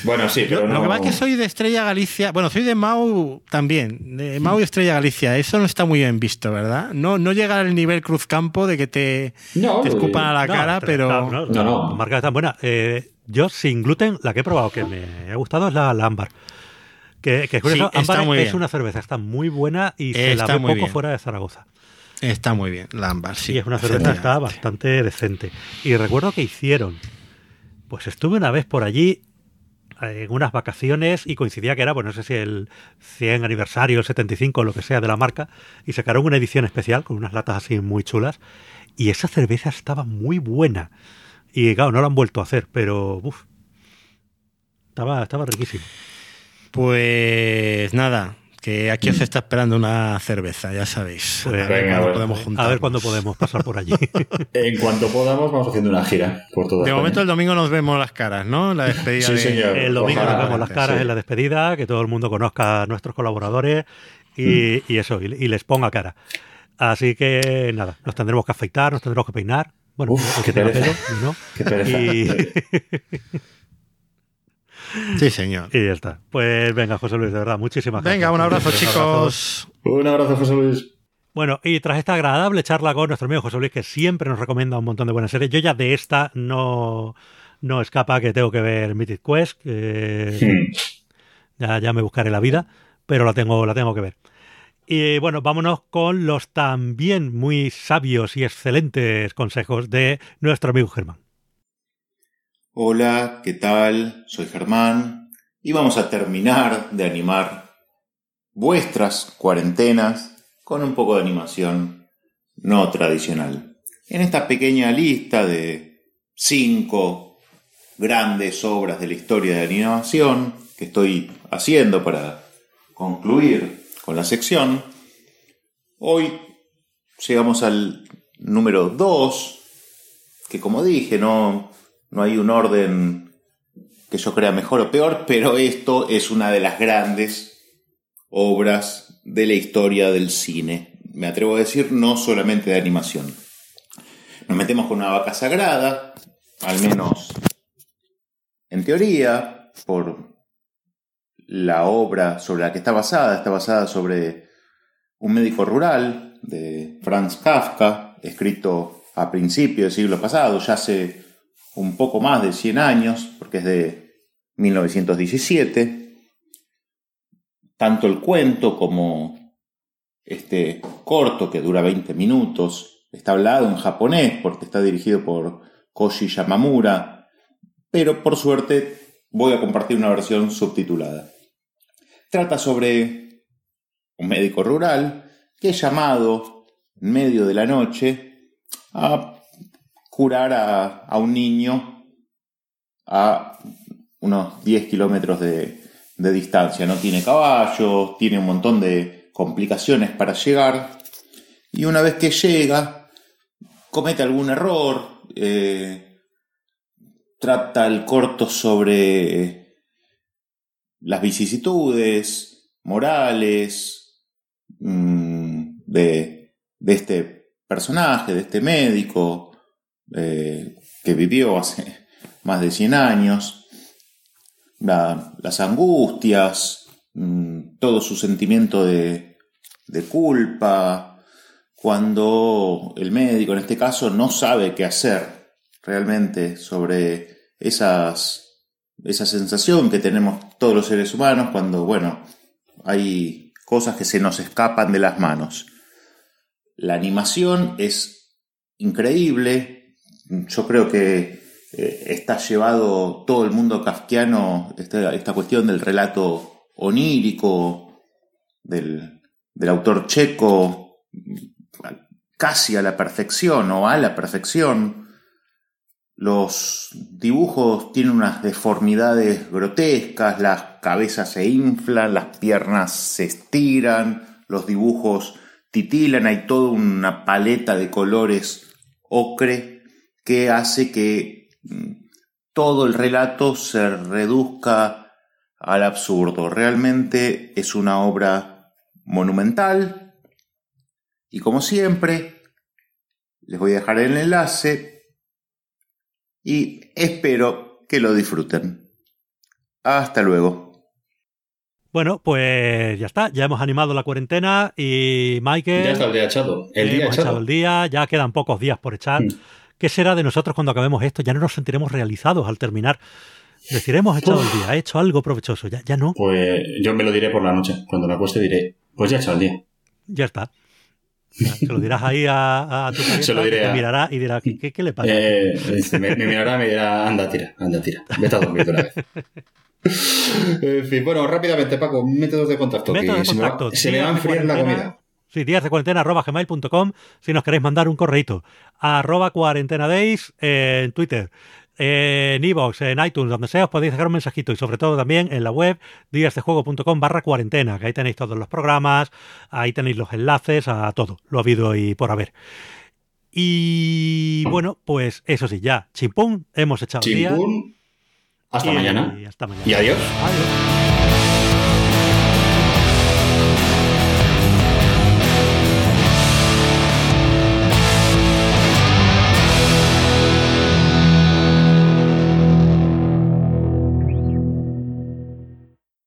Bueno, sí, pero Lo no... que pasa es que soy de Estrella Galicia. Bueno, soy de Mau también. De Mau y Estrella Galicia. Eso no está muy bien visto, ¿verdad? No, no llega al nivel Cruzcampo de que te, No, te escupan a la No, cara, pero. No, no. Las marcas están buenas. Eh, yo, sin gluten, la que he probado que me ha gustado es la, la ámbar. Que, que es curioso, Sí, está ámbar es bien. una cerveza, está muy buena y se la Está ve muy poco bien. fuera de Zaragoza. Está muy bien, la ámbar, sí. y es una cerveza bastante decente. Y recuerdo que hicieron, pues estuve una vez por allí en unas vacaciones y coincidía que era, pues no sé si el 100 aniversario, el 75, lo que sea de la marca, y sacaron una edición especial con unas latas así muy chulas. Y esa cerveza estaba muy buena. Y claro, no lo han vuelto a hacer, pero uf, estaba, estaba riquísimo. Pues nada, que aquí os está esperando una cerveza, ya sabéis. Pues a ver venga, cuándo podemos A juntarnos. ver cuándo podemos pasar por allí. En cuanto podamos, vamos haciendo una gira por toda De España. momento el domingo nos vemos las caras, ¿no? La despedida Sí, de- señor. El domingo Ojalá, nos vemos las caras sí. en la despedida, que todo el mundo conozca a nuestros colaboradores y, y eso, y, y les ponga cara. Así que nada, nos tendremos que afeitar, nos tendremos que peinar. Bueno, Uf, que qué tenga pereza. pelo, y no. Qué pereza. Y, Sí, señor. y ya está. Pues venga, José Luis, de verdad, muchísimas gracias. Venga, un abrazo, Un chicos. Un abrazo, José Luis. Bueno, y tras esta agradable charla con nuestro amigo José Luis, que siempre nos recomienda un montón de buenas series, yo ya de esta no, no escapa que tengo que ver Mythic Quest, que ya, ya me buscaré la vida, pero la tengo, la tengo que ver. Y bueno, vámonos con los también muy sabios y excelentes consejos de nuestro amigo Germán. Hola, ¿qué tal? Soy Germán y vamos a terminar de animar vuestras cuarentenas con un poco de animación no tradicional. En esta pequeña lista de cinco grandes obras de la historia de la animación que estoy haciendo para concluir con la sección, hoy llegamos al número 2, que como dije, no, no hay un orden que yo crea mejor o peor, pero esto es una de las grandes obras de la historia del cine. Me atrevo a decir, no solamente de animación. Nos metemos con una vaca sagrada, al menos en teoría, por la obra sobre la que está basada. Está basada sobre un médico rural de Franz Kafka, escrito a principios del siglo pasado, ya hace un poco más de 100 años, porque es de 1917. Tanto el cuento como este corto, que dura 20 minutos, está hablado en japonés porque está dirigido por Koji Yamamura, pero por suerte voy a compartir una versión subtitulada. Trata sobre un médico rural que es llamado en medio de la noche a curar a, a un niño a unos 10 kilómetros de, de distancia. No tiene caballo, tiene un montón de complicaciones para llegar. Y una vez que llega, comete algún error, eh, trata el corto sobre las vicisitudes morales mm, de, de este personaje, de este médico eh, que vivió hace más de 100 años, la- las angustias, mm, todo su sentimiento de, de culpa, cuando el médico en este caso no sabe qué hacer realmente sobre esas, esa sensación que tenemos todos los seres humanos cuando, bueno, hay cosas que se nos escapan de las manos. La animación es increíble. Yo creo que eh, está llevado todo el mundo kafkiano, esta, esta cuestión del relato onírico, del, del autor checo, casi a la perfección o a la perfección. Los dibujos tienen unas deformidades grotescas, las cabezas se inflan, las piernas se estiran, los dibujos titilan, hay toda una paleta de colores ocre que hace que mm, todo el relato se reduzca al absurdo. Realmente es una obra monumental y como siempre les voy a dejar el enlace y espero que lo disfruten. Hasta luego. Bueno, pues ya está, ya hemos animado la cuarentena y Michael... Ya está el día echado. El día hemos echado el día, ya quedan pocos días por echar. Mm. ¿Qué será de nosotros cuando acabemos esto? Ya no nos sentiremos realizados al terminar. Deciremos echado Uf. el día, he hecho algo provechoso, ya, ya no, Pues yo me lo diré por la noche. Cuando me acueste diré, pues ya he echado el día. ya está. Ya, Se lo dirás ahí a, a tu parienta, Se lo diré que te mirará y dirá, ¿qué, qué, qué le pasa? Eh, dice, me, me mirará y me dirá, anda, tira, anda, tira. Vete a dormir de una vez. En fin, bueno, rápidamente, Paco, métodos de contacto. Métodos de se me va- contacto, se me va a de enfriar la comida. Sí, días de cuarentena arroba gmail.com si nos queréis mandar un correito. Arroba cuarentena days eh, en Twitter, en iVoox, en iTunes, donde sea, os podéis dejar un mensajito y sobre todo también en la web díasdejuego.com barra cuarentena, que ahí tenéis todos los programas, ahí tenéis los enlaces a todo, lo habido y por haber. Y bueno, pues eso sí, ya, chimpún, hemos echado el día. Chimpún. Hasta y- mañana. y hasta mañana. Y adiós. Adiós.